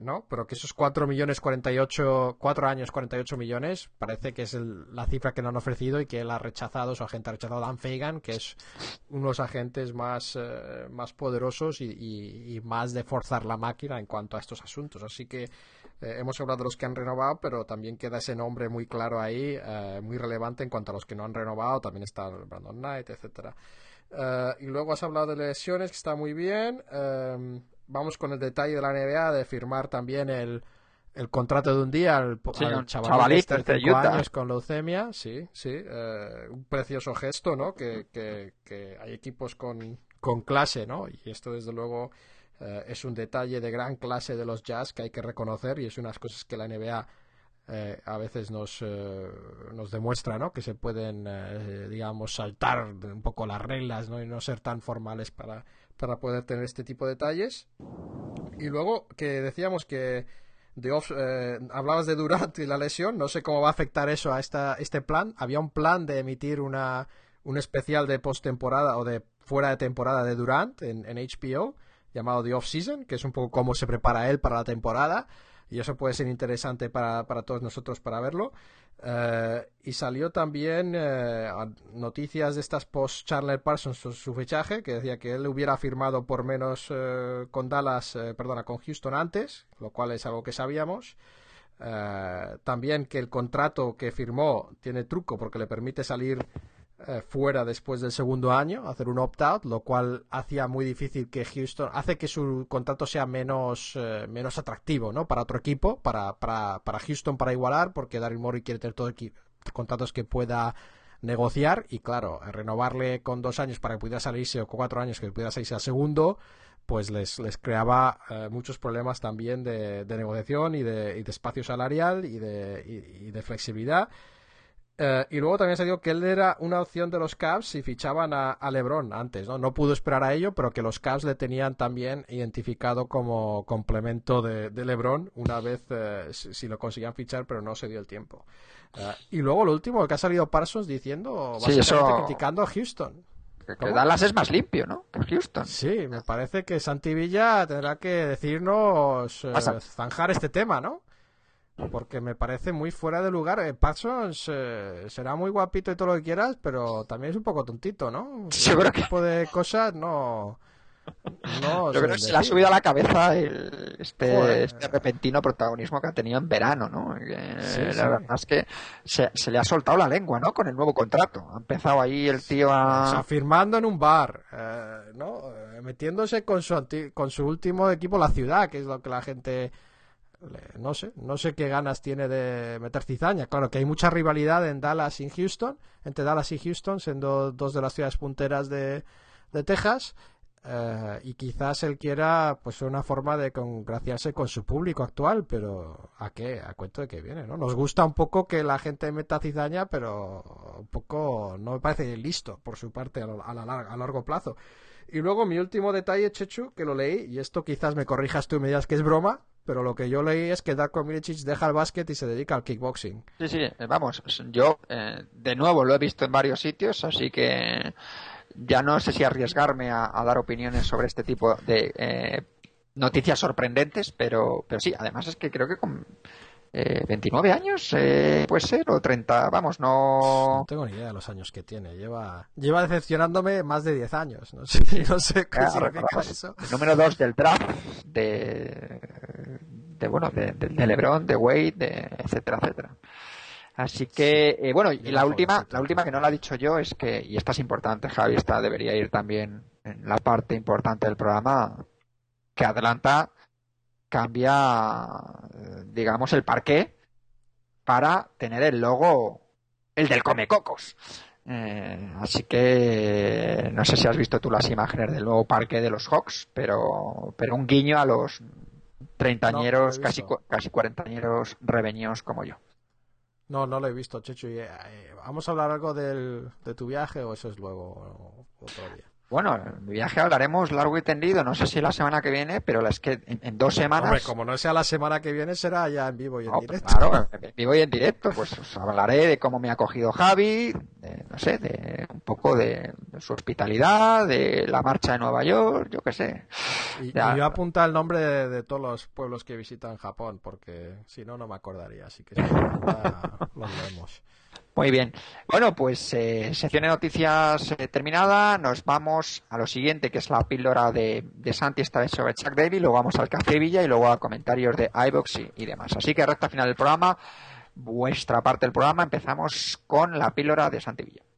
¿no? Pero que esos 4 millones 48, 4 años 48 millones, parece que es el- la cifra que le han ofrecido y que él ha rechazado, su agente ha rechazado Dan Fagan, que es uno de los agentes más, más poderosos y- y más de forzar la máquina en cuanto a estos asuntos. Así que eh, hemos hablado de los que han renovado, pero también queda ese nombre muy claro ahí, eh, muy relevante en cuanto a los que no han renovado. También está Brandon Knight, etcétera. Eh, y luego has hablado de lesiones, que está muy bien. Eh, vamos con el detalle de la NBA de firmar también el, el contrato de un día al, Sí, al chavalito este de de cinco Utah. años con leucemia, sí, sí. eh, un precioso gesto, ¿no? Que, que, que hay equipos con, con clase, ¿no? Y esto, desde luego, eh, es un detalle de gran clase de los Jazz que hay que reconocer y es unas cosas que la NBA eh, a veces nos, eh, nos demuestra, ¿no? Que se pueden, eh, digamos, saltar un poco las reglas, ¿no? Y no ser tan formales para, para poder tener este tipo de detalles. Y luego que decíamos que de off- eh, hablabas de Durant y la lesión, no sé cómo va a afectar eso a esta, este plan. Había un plan de emitir una, un especial de postemporada o de fuera de temporada de Durant en, en HBO llamado The Off Season, que es un poco cómo se prepara él para la temporada y eso puede ser interesante para, para todos nosotros para verlo. Eh, y salió también eh, noticias de estas post Chandler Parsons su, su fichaje, que decía que él hubiera firmado por menos eh, con Dallas, eh, perdona, con Houston antes, lo cual es algo que sabíamos. Eh, también que el contrato que firmó tiene truco porque le permite salir eh, fuera después del segundo año, hacer un opt-out, lo cual hacía muy difícil que Houston, hace que su contrato sea menos, eh, menos atractivo, ¿no? Para otro equipo, para, para, para Houston para igualar, porque Daryl Morey quiere tener todo equi- contratos que pueda negociar y claro, renovarle con dos años para que pudiera salirse o con cuatro años que pudiera salirse al segundo, pues les, les creaba eh, muchos problemas también de, de negociación y de, y de espacio salarial y de, y de flexibilidad. Eh, y luego también se dio que él era una opción de los Cavs si fichaban a, a LeBron antes, ¿no? No pudo esperar a ello, pero que los Cavs le tenían también identificado como complemento de, de LeBron una vez eh, si, si lo conseguían fichar, pero no se dio el tiempo. Eh, y luego lo último, que ha salido Parsons diciendo, Sí, básicamente eso- criticando a Houston. Que, que. Dallas es más limpio, ¿no? Que Houston. Sí, me parece que Santi Villa tendrá que decirnos, zanjar este tema, ¿no? Porque me parece muy fuera de lugar. Eh, Parsons eh, será muy guapito y todo lo que quieras, pero también es un poco tontito, ¿no? Yo creo Este tipo de cosas no. no Yo creo que se le ha subido a la cabeza el- este, Joder. este repentino protagonismo que ha tenido en verano, ¿no? Que, Sí, la sí. verdad es que se, se le ha soltado la lengua, ¿no? Con el nuevo contrato. Ha empezado ahí el tío O a... sea, firmando en un bar, eh, ¿no? Eh, metiéndose con su, anti- con su último equipo, la ciudad, que es lo que la gente. No sé, no sé qué ganas tiene de meter cizaña. Claro que hay mucha rivalidad en Dallas y Houston, entre Dallas y Houston, siendo dos de las ciudades punteras de, de Texas. eh, y quizás él quiera, pues, una forma de congraciarse con su público actual, pero ¿a qué? A cuento de que viene, ¿no? Nos gusta un poco que la gente meta cizaña, pero un poco no me parece listo por su parte a, a la a largo plazo. Y luego mi último detalle, Chechu, que lo leí, y esto quizás me corrijas tú y me digas que es broma, pero lo que yo leí es que Darko Milicic deja el básquet y se dedica al kickboxing. Sí, sí, eh, vamos, yo eh, de nuevo lo he visto en varios sitios, así que ya no sé si arriesgarme a, a dar opiniones sobre este tipo de eh, noticias sorprendentes, pero, pero sí, además es que creo que con eh, 29 años eh, puede ser, o 30, vamos, no... No tengo ni idea de los años que tiene. Lleva, lleva decepcionándome más de 10 años. No sé, no sé qué Ya, significa eso. el número 2 del draft de, de bueno de, de- de LeBron, de Wade, de, etcétera, etcétera. Así que eh, bueno, y la última, la última que no la he dicho yo es que y esta es importante, Javi, esta debería ir también en la parte importante del programa que Atlanta cambia eh, digamos el parqué para tener el logo el del Comecocos. Eh, así que no sé si has visto tú las imágenes del nuevo parque de los Hawks, pero, pero un guiño a los treintañeros, No, casi, casi cuarentañeros reveños como yo. No, no lo he visto, Chechu. Eh, ¿Vamos a hablar algo del, de tu viaje o eso es luego otro día? Bueno, en mi viaje hablaremos largo y tendido, no sé si la semana que viene, pero es que en, en dos semanas... Hombre, como no sea la semana que viene, será ya en vivo y en No, directo. claro, en vivo y en directo, pues os hablaré de cómo me ha acogido Javi, de, no sé, de un poco de, de su hospitalidad, de la marcha de Nueva York, yo qué sé. Y, Ya. y yo apunta el nombre de, de todos los pueblos que visitan Japón, porque si no, no me acordaría. Así que apunta, los leemos. Muy bien. Bueno, pues eh, sección de noticias eh, terminada. Nos vamos a lo siguiente, que es la píldora de, de Santi, esta vez sobre Chuck Davis. Luego vamos al Café Villa y luego a comentarios de iBox y, y demás. Así que recta final del programa, vuestra parte del programa, empezamos con la píldora de Santi Villa.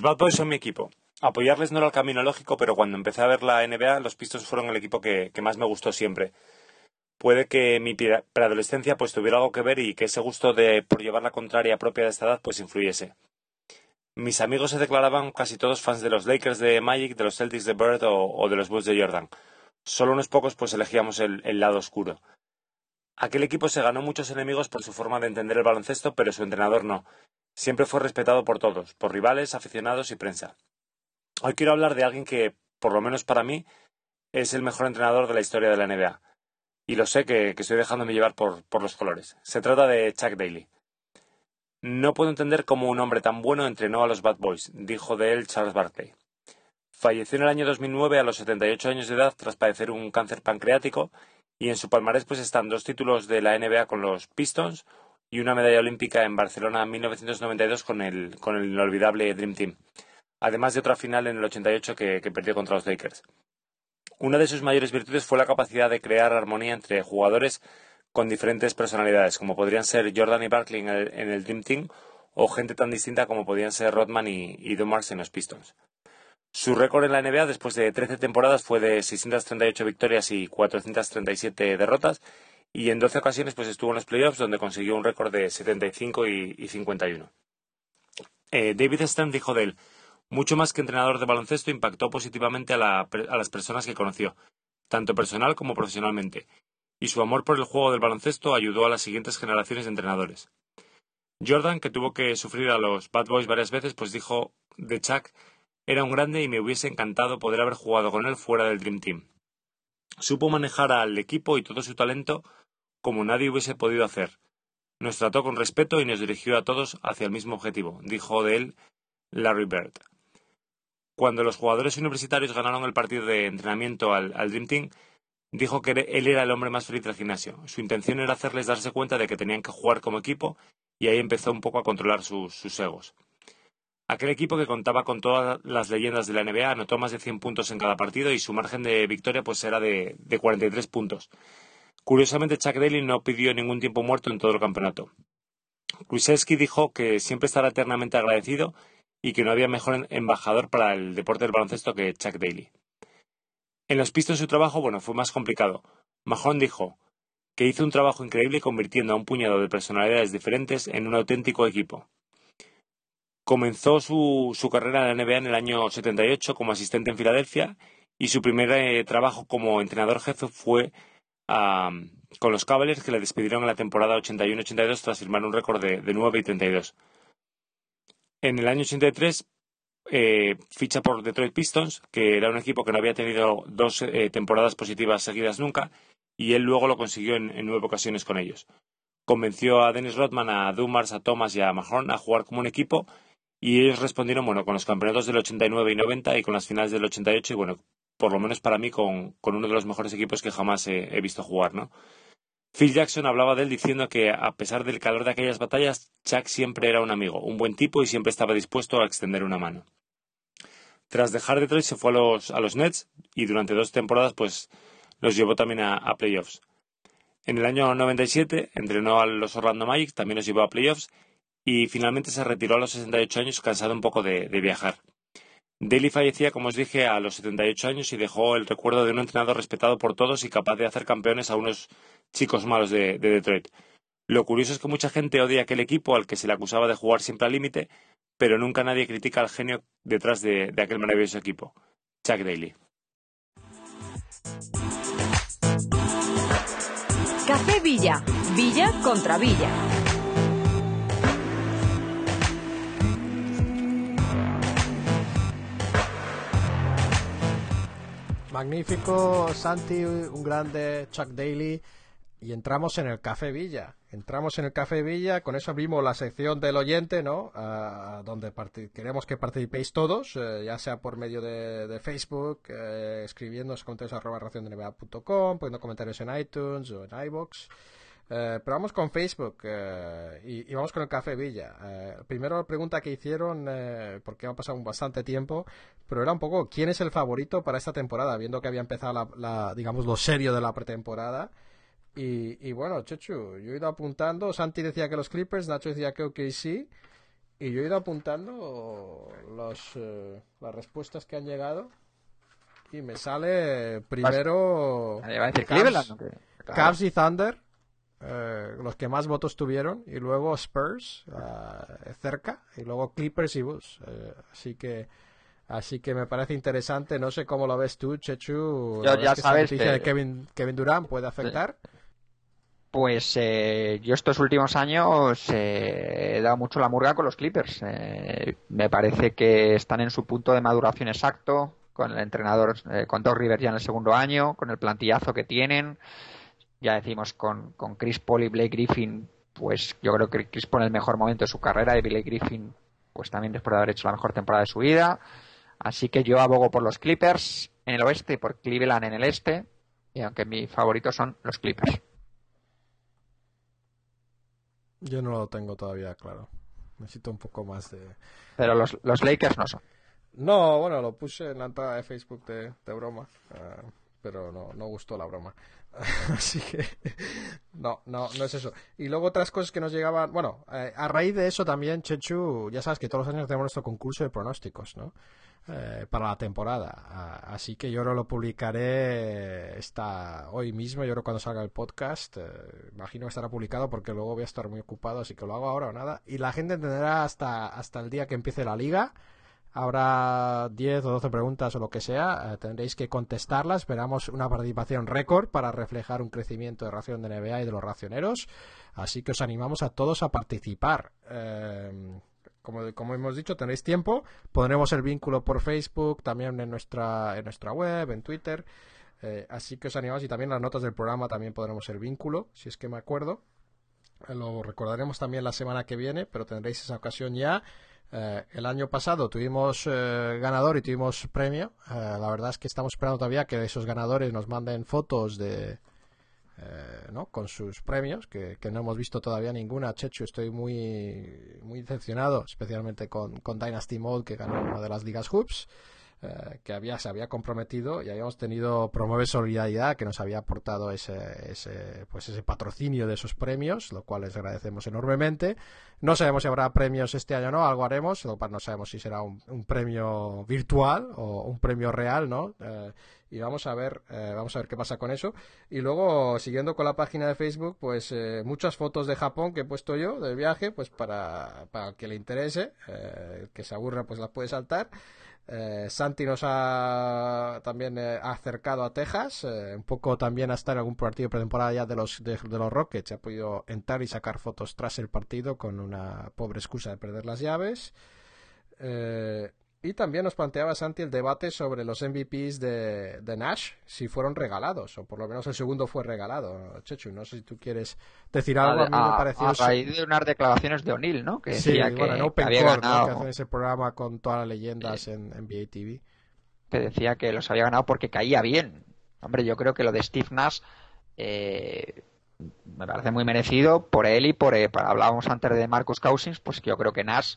Los Bad Boys son mi equipo. Apoyarles no era el camino lógico, pero cuando empecé a ver la NBA, los Pistons fueron el equipo que, más me gustó siempre. Puede que mi pre- preadolescencia pues tuviera algo que ver y que ese gusto de por llevar la contraria propia de esta edad pues influyese. Mis amigos se declaraban casi todos fans de los Lakers de Magic, de los Celtics de Bird o, de los Bulls de Jordan. Solo unos pocos pues elegíamos el, el lado oscuro. Aquel equipo se ganó muchos enemigos por su forma de entender el baloncesto, pero su entrenador no. Siempre fue respetado por todos, por rivales, aficionados y prensa. Hoy quiero hablar de alguien que, por lo menos para mí, es el mejor entrenador de la historia de la NBA. Y lo sé que, estoy dejándome llevar por, por los colores. Se trata de Chuck Daly. No puedo entender cómo un hombre tan bueno entrenó a los Bad Boys, dijo de él Charles Barkley. Falleció en el año 2009 a los 78 años de edad tras padecer un cáncer pancreático y en su palmarés pues están dos títulos de la NBA con los Pistons y una medalla olímpica en Barcelona en 1992 con el, con el inolvidable Dream Team, además de otra final en el 88 que, que perdió contra los Lakers. Una de sus mayores virtudes fue la capacidad de crear armonía entre jugadores con diferentes personalidades, como podrían ser Jordan y Barkley en el, Dream Team, o gente tan distinta como podían ser Rodman y, y Dumars en los Pistons. Su récord en la NBA después de 13 temporadas fue de 638 victorias y 437 derrotas, y en 12 ocasiones pues estuvo en los playoffs donde consiguió un récord de 75 y, y 51. Eh, David Stern dijo de él, mucho más que entrenador de baloncesto impactó positivamente a, a las personas que conoció, tanto personal como profesionalmente, y su amor por el juego del baloncesto ayudó a las siguientes generaciones de entrenadores. Jordan, que tuvo que sufrir a los Bad Boys varias veces, pues dijo de Chuck, era un grande y me hubiese encantado poder haber jugado con él fuera del Dream Team. Supo manejar al equipo y todo su talento como nadie hubiese podido hacer. Nos trató con respeto y nos dirigió a todos hacia el mismo objetivo, dijo de él Larry Bird. Cuando los jugadores universitarios ganaron el partido de entrenamiento al, Dream Team, dijo que él era el hombre más feliz del gimnasio. Su intención era hacerles darse cuenta de que tenían que jugar como equipo y ahí empezó un poco a controlar sus egos. Aquel equipo que contaba con todas las leyendas de la NBA anotó más de 100 puntos en cada partido y su margen de victoria pues era de, de 43 puntos. Curiosamente, Chuck Daly no pidió ningún tiempo muerto en todo el campeonato. Krzyzewski dijo que siempre estará eternamente agradecido y que no había mejor embajador para el deporte del baloncesto que Chuck Daly. En los Pistons su trabajo, bueno, fue más complicado. Mahon dijo que hizo un trabajo increíble convirtiendo a un puñado de personalidades diferentes en un auténtico equipo. Comenzó su, su carrera en la NBA en el año 78 como asistente en Filadelfia y su primer eh, trabajo como entrenador jefe fue con los Cavaliers que le despidieron en la temporada 81-82 tras firmar un récord de, de 9 y 32. En el año 83 eh, ficha por Detroit Pistons, que era un equipo que no había tenido dos eh, temporadas positivas seguidas nunca, y él luego lo consiguió en, nueve ocasiones con ellos. Convenció a Dennis Rodman, a Dumars, a Thomas y a Mahorn a jugar como un equipo, y ellos respondieron bueno con los campeonatos del 89 y 90 y con las finales del 88 y bueno, por lo menos para mí con, uno de los mejores equipos que jamás he, he visto jugar, ¿no? Phil Jackson hablaba de él diciendo que, a pesar del calor de aquellas batallas, Chuck siempre era un amigo, un buen tipo y siempre estaba dispuesto a extender una mano. Tras dejar Detroit se fue a los, a los Nets y durante dos temporadas pues los llevó también a, a playoffs. En el año 97 entrenó a los Orlando Magic, también los llevó a playoffs y finalmente se retiró a los 68 años cansado un poco de, viajar. Daly fallecía, como os dije, a los 78 años y dejó el recuerdo de un entrenador respetado por todos y capaz de hacer campeones a unos chicos malos de, de Detroit. Lo curioso es que mucha gente odia aquel equipo al que se le acusaba de jugar siempre al límite, pero nunca nadie critica al genio detrás de, de aquel maravilloso equipo, Chuck Daly. Café Villa. Villa contra Villa. Magnífico, Santi, un grande Chuck Daly. Y entramos en el Café Villa. Entramos en el Café Villa, con eso abrimos la sección del oyente, ¿no? Ah, donde queremos que participéis todos, eh, ya sea por medio de, Facebook, eh, escribiendo comentarios arroba raciondnba.com, poniendo comentarios en iTunes o en iBox. Eh, pero vamos con Facebook eh, y, y vamos con el Café Villa. Eh, primero la pregunta que hicieron, eh, porque ha pasado un bastante tiempo, pero era un poco quién es el favorito para esta temporada, viendo que había empezado la, la, digamos lo serio de la pretemporada. Y, y bueno, Chechu, yo he ido apuntando, Santi decía que los Clippers, Nacho decía que OKC, y yo he ido apuntando los, eh, las respuestas que han llegado. Y me sale primero Ahí va a decir Cavs. Cavs y Thunder, eh, los que más votos tuvieron, y luego Spurs eh, cerca, y luego Clippers y Bulls. Eh, así que así que me parece interesante. No sé cómo lo ves tú, Chechu. Yo ¿La ya que sabes noticia que- de Kevin, Kevin Durant puede afectar. Pues eh, yo estos últimos años eh, he dado mucho la murga con los Clippers. Eh, me parece que están en su punto de maduración exacto, con el entrenador, eh, con Doc Rivers ya en el segundo año, con el plantillazo que tienen. Ya decimos con, con Chris Paul y Blake Griffin, pues yo creo que Chris Paul en el mejor momento de su carrera y Blake Griffin, pues también después de haber hecho la mejor temporada de su vida. Así que yo abogo por los Clippers en el oeste y por Cleveland en el este. Y aunque mis favoritos son los Clippers. Yo no lo tengo todavía claro. Necesito un poco más de. Pero los, los Lakers no son. No, bueno, lo puse en la entrada de Facebook de, de broma, eh, pero no, no gustó la broma. Así que no, no, no es eso. Y luego otras cosas que nos llegaban, bueno, eh, a raíz de eso también, Chechu, ya sabes que todos los años tenemos nuestro concurso de pronósticos, ¿no? Eh, para la temporada. Así que yo lo publicaré esta, hoy mismo, yo creo cuando salga el podcast. eh, imagino que estará publicado porque luego voy a estar muy ocupado, así que lo hago ahora o nada. Y la gente entenderá hasta, hasta el día que empiece la liga. Habrá 10 o 12 preguntas o lo que sea, eh, tendréis que contestarlas. Esperamos una participación récord para reflejar un crecimiento de ración de NBA y de los racioneros. Así que os animamos a todos a participar. Eh, como, hemos dicho, tenéis tiempo. Pondremos el vínculo por Facebook, también en nuestra, en nuestra web, en Twitter. Eh, así que os animamos y también las notas del programa también pondremos el vínculo, si es que me acuerdo. Lo recordaremos también la semana que viene, pero tendréis esa ocasión ya. Eh, el año pasado tuvimos eh, ganador y tuvimos premio. Eh, la verdad es que estamos esperando todavía que esos ganadores nos manden fotos de, eh, ¿no? con sus premios, que, que no hemos visto todavía ninguna. Chechu, estoy muy, muy decepcionado, especialmente con, con Dynasty Mode, que ganó una de las ligas Hoops. Eh, que había, se había comprometido y habíamos tenido Promueve Solidaridad que nos había aportado ese, ese, pues ese patrocinio de esos premios, lo cual les agradecemos enormemente. No sabemos si habrá premios este año o no, algo haremos, no sabemos si será un, un premio virtual o un premio real, ¿no? Eh, y vamos a ver, eh, vamos a ver qué pasa con eso. Y luego, siguiendo con la página de Facebook, pues eh, muchas fotos de Japón que he puesto yo del viaje, pues para, para el que le interese, eh, el que se aburra, pues las puede saltar. Eh, Santi nos ha también eh, acercado a Texas, eh, un poco también hasta en algún partido pretemporada ya de los, de, de los Rockets. Ha podido entrar y sacar fotos tras el partido con una pobre excusa de perder las llaves. Y también nos planteaba Santi el debate sobre los MVPs de, de Nash, si fueron regalados, o por lo menos el segundo fue regalado. Chechu, no sé si tú quieres decir algo. A, mí me pareció. a raíz de unas declaraciones de O'Neill, ¿no? Que Sí, decía que, bueno, en Open que había Court, ¿no? ganado. que hacen ese programa con todas las leyendas en NBA TV. que decía que los había ganado porque caía bien. Hombre, yo creo que lo de Steve Nash eh, me parece muy merecido por él y por, eh, hablábamos antes de Marcus Cousins, pues yo creo que Nash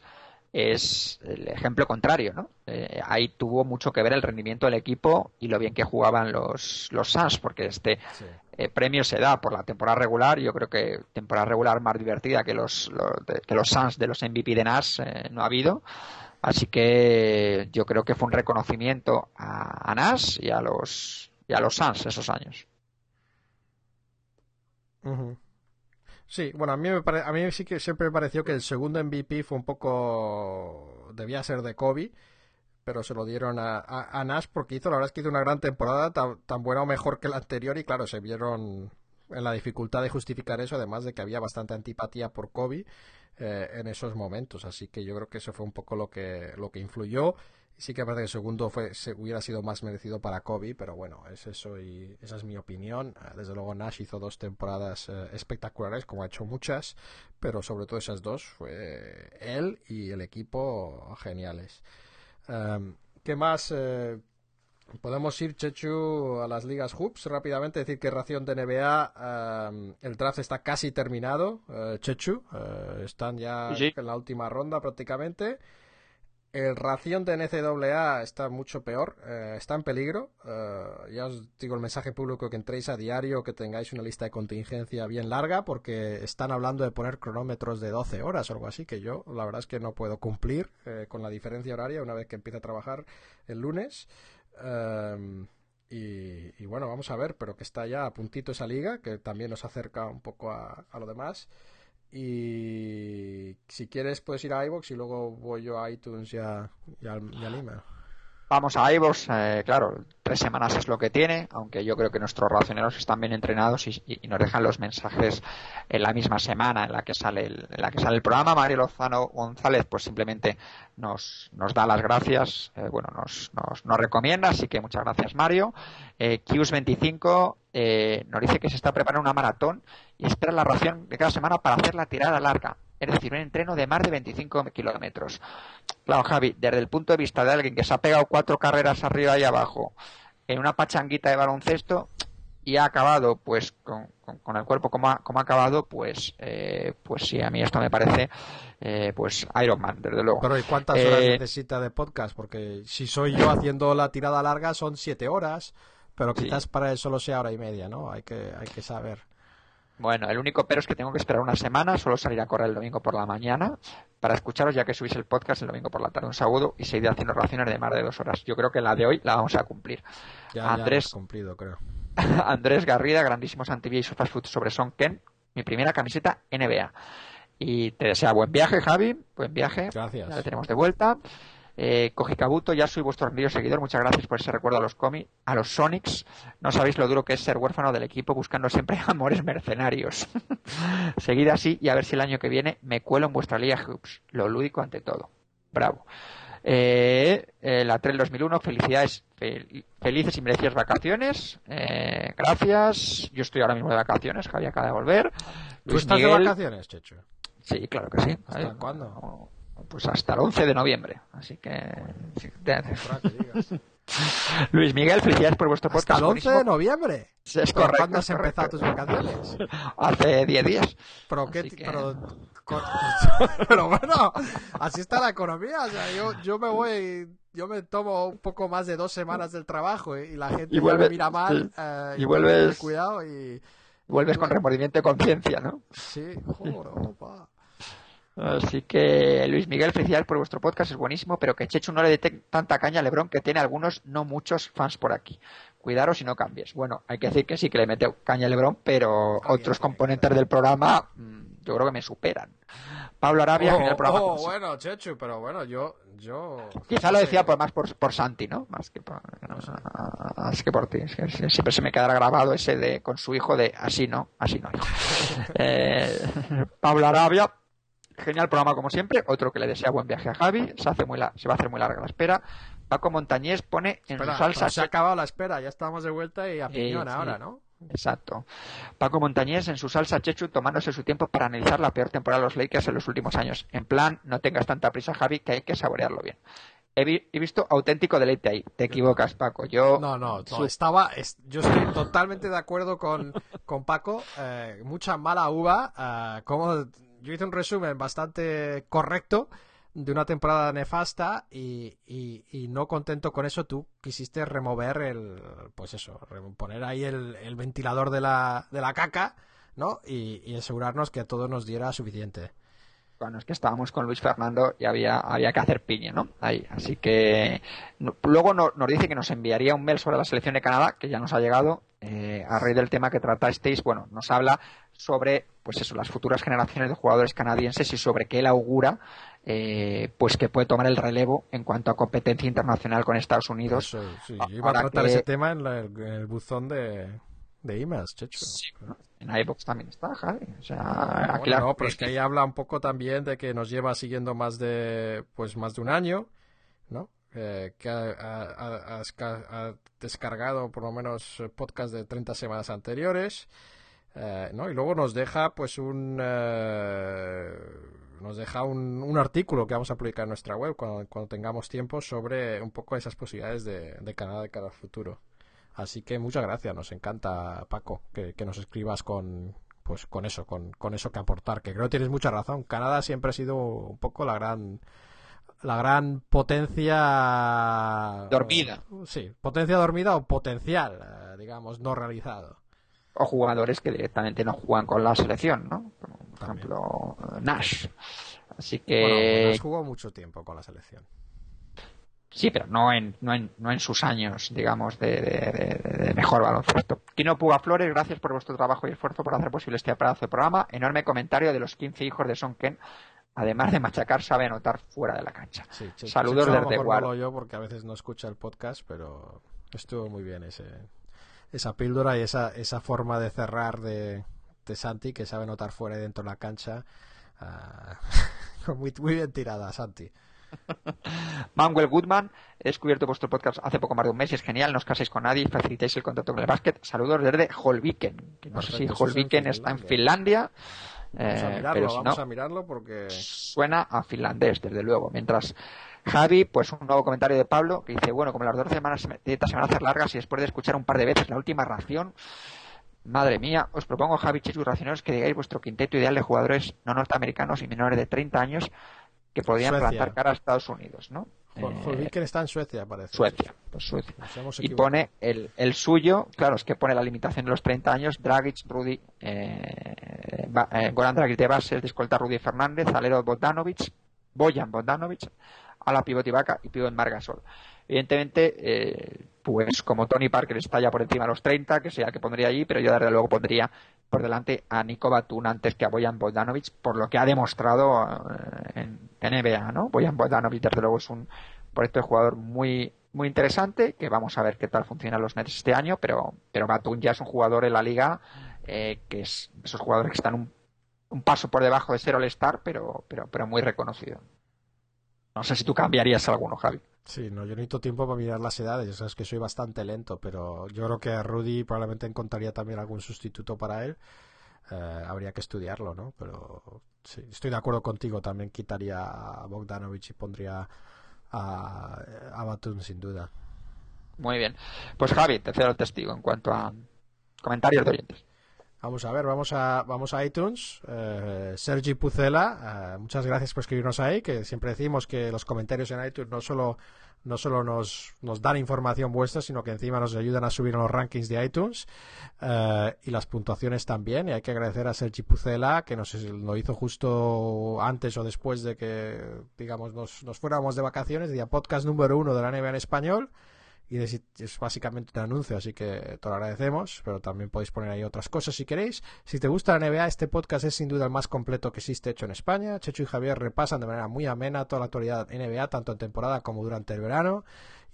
es el ejemplo contrario, ¿no? Eh, ahí tuvo mucho que ver el rendimiento del equipo y lo bien que jugaban los, los Suns, porque este eh, premio se da por la temporada regular, yo creo que temporada regular más divertida que los, los- de- que los Suns de los MVP de Nash eh, no ha habido. Así que yo creo que fue un reconocimiento a, a Nash y a los y a los Suns esos años. Sí, bueno, a mí, me pare- a mí sí que siempre me pareció que el segundo MVP fue un poco... debía ser de Kobe, pero se lo dieron a, a, a Nash porque hizo, la verdad es que hizo una gran temporada, tan, tan buena o mejor que la anterior y claro, se vieron en la dificultad de justificar eso, además de que había bastante antipatía por Kobe eh, en esos momentos, así que yo creo que eso fue un poco lo que, lo que influyó. Sí que parece que el segundo fue, se hubiera sido más merecido para Kobe, pero bueno, es eso y esa es mi opinión. Eh, Desde luego Nash hizo dos temporadas eh, espectaculares, como ha hecho muchas, pero sobre todo esas dos fue él y el equipo geniales. Um, ¿Qué más? eh, Podemos ir, Chechu, a las ligas hoops rápidamente. Decir que ración de NBA, eh, el draft está casi terminado. eh, Chechu, eh, están ya Sí. en la última ronda prácticamente. El ración de NCAA está mucho peor, eh, está en peligro. Eh, ya os digo el mensaje público que entréis a diario, que tengáis una lista de contingencia bien larga, porque están hablando de poner cronómetros de 12 horas o algo así, que yo la verdad es que no puedo cumplir eh, con la diferencia horaria una vez que empiece a trabajar el lunes. Eh, y, y bueno, vamos a ver, pero que está ya a puntito esa liga, que también nos acerca un poco a, a lo demás. Y si quieres puedes ir a iVoox y luego voy yo a iTunes y, a, y al, y al email. Vamos a iVoox, eh, claro, tres semanas es lo que tiene, aunque yo creo que nuestros racioneros están bien entrenados y, nos dejan los mensajes en la misma semana en la que sale el, en la que sale el programa. Mario Lozano González, pues simplemente nos, nos da las gracias, eh, bueno, nos, nos, nos recomienda, así que muchas gracias Mario. Eh, Qs25 eh, nos dice que se está preparando una maratón y espera la ración de cada semana para hacer la tirada larga, es decir, un entreno de más de 25 kilómetros. Claro, Javi, desde el punto de vista de alguien que se ha pegado cuatro carreras arriba y abajo en una pachanguita de baloncesto y ha acabado pues con, con- con el cuerpo como ha, como ha acabado, pues eh, pues sí, a mí esto me parece eh, pues Iron Man, desde luego. Pero ¿y cuántas horas Eh, necesita de podcast? Porque si soy yo haciendo la tirada larga son siete horas, pero Sí. quizás para él solo sea hora y media, ¿no? Hay que, hay que saber. Bueno, el único pero es que tengo que esperar una semana, solo salir a correr el domingo por la mañana para escucharos ya que subís el podcast el domingo por la tarde un sábado y seguir haciendo raciones de más de dos horas. Yo creo que la de hoy la vamos a cumplir. Ya, Andrés, cumplido, creo. Andrés Garrida, grandísimos anti y Fast Food sobre Son Ken, mi primera camiseta NBA. Y te desea buen viaje, Javi, buen viaje. Gracias. Ya le tenemos de vuelta. Eh, Kojikabuto, ya soy vuestro envío seguidor. Muchas gracias por ese recuerdo a los cómics, a los Sonics. No sabéis lo duro que es ser huérfano del equipo buscando siempre amores mercenarios. Seguid así y a ver si el año que viene me cuelo en vuestra liga Hoops. Lo lúdico ante todo. Bravo. Eh, eh, la Trail 2001, felicidades, fel- felices y merecidas vacaciones. Eh, gracias. Yo estoy ahora mismo de vacaciones, Javi acaba de volver. ¿Tú Luis estás de vacaciones, Checho? Sí, claro que sí. ¿Hasta cuándo? Pues hasta el 11 de noviembre. Así que. Luis Miguel, felicidades por vuestro Hasta podcast. el 11 de noviembre. Es ¿Pero correcto. ¿Cuándo has empezado tus vacaciones? Hace 10 días. Pero, qué que- pero, bueno, así está la economía. O sea, yo, yo me voy, yo me tomo un poco más de dos semanas del trabajo y, y la gente Y vuelve- me mira mal. sí. eh, Y vuelves- cuidado y Vuelves con remordimiento de conciencia, ¿no? sí, joder, opa. Así que, Luis Miguel, felicidades por vuestro podcast, es buenísimo, pero que Chechu no le dé tanta caña a Lebron que tiene algunos, no muchos fans por aquí. Cuidaros y no cambies. Bueno, hay que decir que sí que le mete caña a Lebron, pero otros componentes del programa mm, yo creo que me superan. Pablo Arabia, Oh, genial programa. oh, bueno, Chechu, pero bueno, yo, yo. Quizá no lo decía por, más por, por Santi, ¿no? Más que por, más que por ti. Es que siempre se me quedará grabado ese de con su hijo de así no, así no. Eh, Pablo Arabia, genial programa como siempre. Otro que le desea buen viaje a Javi. Se, hace muy la- se va a hacer muy larga la espera. Paco Montañés pone en Espera, su salsa. se ha acabado la espera, ya estamos de vuelta y a piñón ahora, ¿no? Exacto. Paco Montañés en su salsa Chechu tomándose su tiempo para analizar la peor temporada de los Lakers en los últimos años. En plan, no tengas tanta prisa, Javi, que hay que saborearlo bien. He, vi- he visto auténtico deleite ahí. Te equivocas, Paco. Yo No, no, estaba, es- yo estoy totalmente de acuerdo con, con Paco, eh, mucha mala uva, eh, como yo hice un resumen bastante correcto de una temporada nefasta y, no contento con eso tú quisiste remover el, pues eso, poner ahí el, ventilador de la, de la caca, ¿no? Y, asegurarnos que a todos nos diera suficiente. Bueno, es que estábamos con Luis Fernando y había, había que hacer piña, ¿no? Ahí. Así que luego no- nos dice que nos enviaría un mail sobre la selección de Canadá, que ya nos ha llegado, eh, a raíz del tema que tratasteis. Bueno, nos habla sobre, pues eso, las futuras generaciones de jugadores canadienses y sobre qué él augura, eh, pues que puede tomar el relevo en cuanto a competencia internacional con Estados Unidos. Eso, sí, yo iba a tratar que- ese tema en, la- en el buzón de, de emails, Checho. En iVoox también está, Javi. O sea, aquí bueno, la- pero es que ahí habla un poco también de que nos lleva siguiendo más de pues más de un año, ¿no? Eh, que ha, ha- ha- ha esca- ha descargado por lo menos eh, podcast de 30 semanas anteriores, eh, ¿no? Y luego nos deja pues un eh, nos deja un, un artículo que vamos a publicar en nuestra web cuando, cuando tengamos tiempo sobre un poco esas posibilidades de, de Canadá de cara al futuro. Así que muchas gracias, nos encanta Paco que, que nos escribas con pues con eso, con, con eso que aportar, que creo que tienes mucha razón. Canadá siempre ha sido un poco la gran la gran potencia Dormida. Sí, potencia dormida o potencial, eh, digamos, no realizado. O jugadores que directamente no juegan con la selección, ¿no? Como, por También. ejemplo, Nash. Así Bueno, que has jugado mucho tiempo con la selección. sí, pero no en, no en, no en sus años, digamos, de, de- de- de mejor baloncesto. Kino Puga Flores, gracias por vuestro trabajo y esfuerzo por hacer posible este pedazo de programa. Enorme comentario de los 15 hijos de Son Ken. Además de machacar, sabe anotar fuera de la cancha. Sí, Saludos desde mejor Guar. no yo porque a veces no escucha el podcast, pero estuvo muy bien ese esa píldora y esa esa forma de cerrar de, de Santi que sabe notar fuera y dentro de la cancha. Ah, muy, muy bien tirada, Santi. Manuel Goodman, he descubierto vuestro podcast hace poco más de un mes y es genial. No os caséis con nadie y facilitéis el contacto con el básquet. Saludos desde Holviken. Que no sé si Holviken está en Finlandia. Vamos a eh, mirarlo, pero si vamos no, a mirarlo porque suena a finlandés, desde luego. Mientras Javi, pues un nuevo comentario de Pablo que dice, bueno, como las dos semanas dietas se van a hacer largas y después de escuchar un par de veces la última ración, madre mía, os propongo, Javi, Chechu, racioneros, que digáis vuestro quinteto ideal de jugadores no norteamericanos y menores de 30 años que podrían Suecia. plantar cara a Estados Unidos, ¿no? Hol- Eh, está en Suecia, parece. Suecia, pues Suecia. Y pone el, el suyo, claro, es que pone la limitación de los 30 años, Dragic, Rudy, eh, eh, Goran Dragic de bases, de escolta Rudy Fernández, alero Bogdanovic, Bojan Bogdanovic, a la pivot Ibaka y pivot Margasol. Evidentemente, eh, pues como Tony Parker está ya por encima de los 30, que sea el que pondría allí, pero yo desde luego pondría por delante a Nico Batum antes que a Bojan Bogdanovic, por lo que ha demostrado eh, en NBA, ¿no? Bojan Bogdanovic desde luego es un proyecto de jugador muy muy interesante, que vamos a ver qué tal funcionan los Nets este año, pero, pero Batum ya es un jugador en la liga eh, que es esos jugadores que están un, un paso por debajo de ser All-Star, pero, pero, pero muy reconocido. No sé si tú cambiarías alguno, Javi. Sí, no, yo necesito tiempo para mirar las edades, ya sabes que soy bastante lento, pero yo creo que a Rudy probablemente encontraría también algún sustituto para él. Eh, habría que estudiarlo, ¿no? Pero sí, estoy de acuerdo contigo, también quitaría a Bogdanovich y pondría a, a Batum sin duda. Muy bien. Pues Javi, te cedo el testigo en cuanto a comentarios de oyentes. Vamos a ver, vamos a, vamos a iTunes. Eh, Sergi Pucela, eh, muchas gracias por escribirnos ahí, que siempre decimos que los comentarios en iTunes no solo, no solo nos, nos dan información vuestra, sino que encima nos ayudan a subir en los rankings de iTunes eh, y las puntuaciones también. Y hay que agradecer a Sergi Pucela, que nos lo hizo justo antes o después de que, digamos, nos, nos fuéramos de vacaciones, día podcast número uno de la NBA en español y es básicamente un anuncio, así que te lo agradecemos, pero también podéis poner ahí otras cosas si queréis. Si te gusta la NBA, este podcast es sin duda el más completo que existe hecho en España. Checho y Javier repasan de manera muy amena toda la actualidad NBA, tanto en temporada como durante el verano.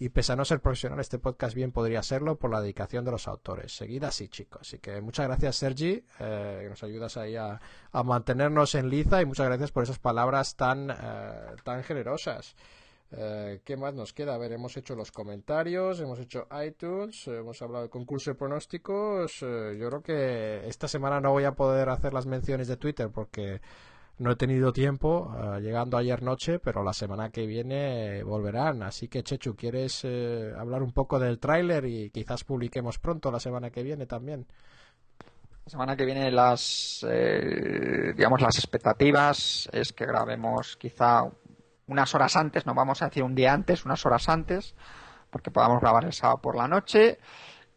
Y pese a no ser profesional, este podcast bien podría serlo por la dedicación de los autores. Seguid así, chicos. Así que muchas gracias, Sergi, eh, que nos ayudas ahí a, a mantenernos en liza y muchas gracias por esas palabras tan, eh, tan generosas. Eh, ¿Qué más nos queda? A ver, hemos hecho los comentarios, hemos hecho iTunes, eh, hemos hablado de concurso de pronósticos. eh, yo creo que esta semana no voy a poder hacer las menciones de Twitter porque no he tenido tiempo, llegando ayer noche, pero la semana que viene volverán. Así que, Chechu, ¿quieres hablar un poco del tráiler y quizás publiquemos pronto la semana que viene también? La semana que viene las, digamos, las expectativas es que grabemos quizá unas horas antes, no vamos a decir un día antes, unas horas antes, porque podamos grabar el sábado por la noche.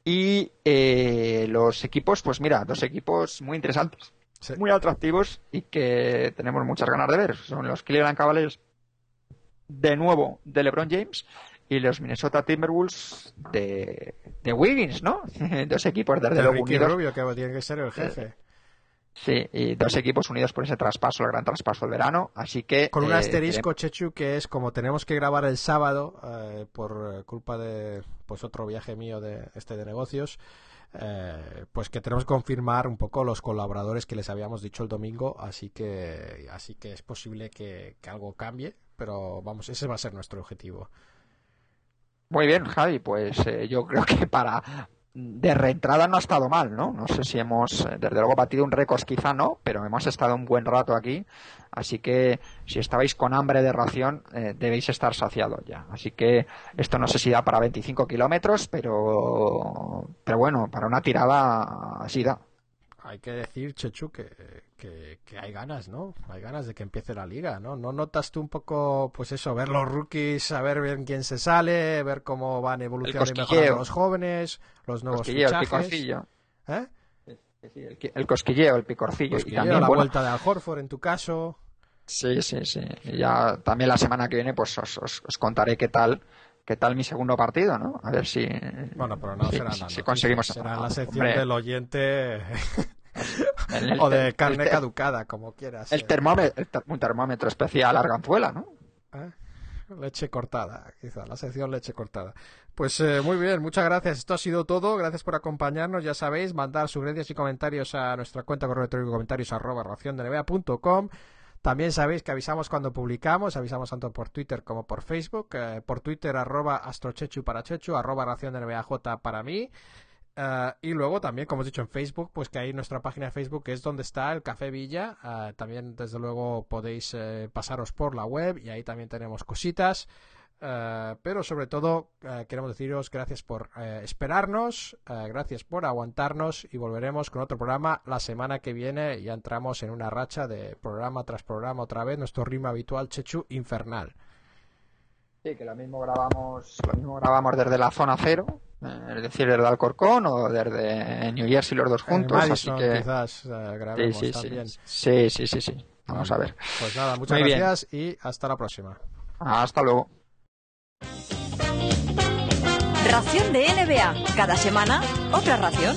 Y eh, los equipos, pues mira, dos equipos muy interesantes, Sí. muy atractivos y que tenemos muchas ganas de ver. Son los Cleveland Cavaliers de nuevo de LeBron James y los Minnesota Timberwolves de, de Wiggins, ¿no? dos equipos desde De luego unidos Rubio, que tiene que ser el jefe. Sí, y dos equipos unidos por ese traspaso, el gran traspaso del verano. Así que. Con un eh, asterisco, Chechu, que es como tenemos que grabar el sábado eh, por culpa de pues otro viaje mío de este de negocios, eh, pues que tenemos que confirmar un poco los colaboradores que les habíamos dicho el domingo, así que así que es posible que, que algo cambie, pero vamos, ese va a ser nuestro objetivo. Muy bien, Javi, pues eh, yo creo que para, de reentrada no ha estado mal, ¿no? No sé si hemos, eh, desde luego, batido un récord, quizá no, pero hemos estado un buen rato aquí. Así que si estabais con hambre de ración, eh, debéis estar saciados ya. Así que esto no sé si da para 25 kilómetros, pero, pero bueno, para una tirada así da. Hay que decir, Chechu, que, que, que hay ganas, ¿no? Hay ganas de que empiece la liga, ¿no? ¿No notas tú un poco, pues eso, ver los rookies, saber bien quién se sale, ver cómo van evolucionando y mejorando los jóvenes, los nuevos el fichajes? picorcillo. ¿Eh? El, qui- el cosquilleo, el picorcillo. Cosquilleo, y también, la bueno, vuelta de Al Horford en tu caso. Sí, sí, sí. Y ya también la semana que viene, pues os, os- os contaré qué tal, qué tal mi segundo partido, ¿no? A ver si, Bueno, pero no si- será si- la si noticia, conseguimos. será la sección hombre, del oyente el- o de carne caducada, como quieras. El eh. termómetro, un termómetro especial Arganzuela, ¿no? ¿Eh? Leche cortada, quizá, la sección leche cortada. Pues eh, muy bien, muchas gracias. Esto ha sido todo. Gracias por acompañarnos. Ya sabéis, mandar sugerencias y comentarios a nuestra cuenta correo electrónico comentarios arroba. También sabéis que avisamos cuando publicamos, avisamos tanto por Twitter como por Facebook. eh, por Twitter arroba astrochechu para chechu, arroba ración de para mí. Eh, y luego también, como hemos dicho en Facebook, pues que hay nuestra página de Facebook que es donde está el Café Villa. Eh, también, desde luego, podéis eh, pasaros por la web y ahí también tenemos cositas. Eh, pero sobre todo, queremos deciros gracias por eh, esperarnos, gracias por aguantarnos y volveremos con otro programa la semana que viene. Ya entramos en una racha de programa tras programa otra vez, nuestro ritmo habitual, Chechu Infernal. Sí, que lo mismo grabamos, lo mismo grabamos desde la zona cero, eh, es decir, desde Alcorcón o desde New Jersey los dos juntos, en así Madison que quizás eh, sí, grabemos sí, sí, también. sí, sí, sí, sí. Vamos a ver. Pues nada, muchas Muy bien. gracias y hasta la próxima. Hasta luego. Ración de NBA. Cada semana, otra ración.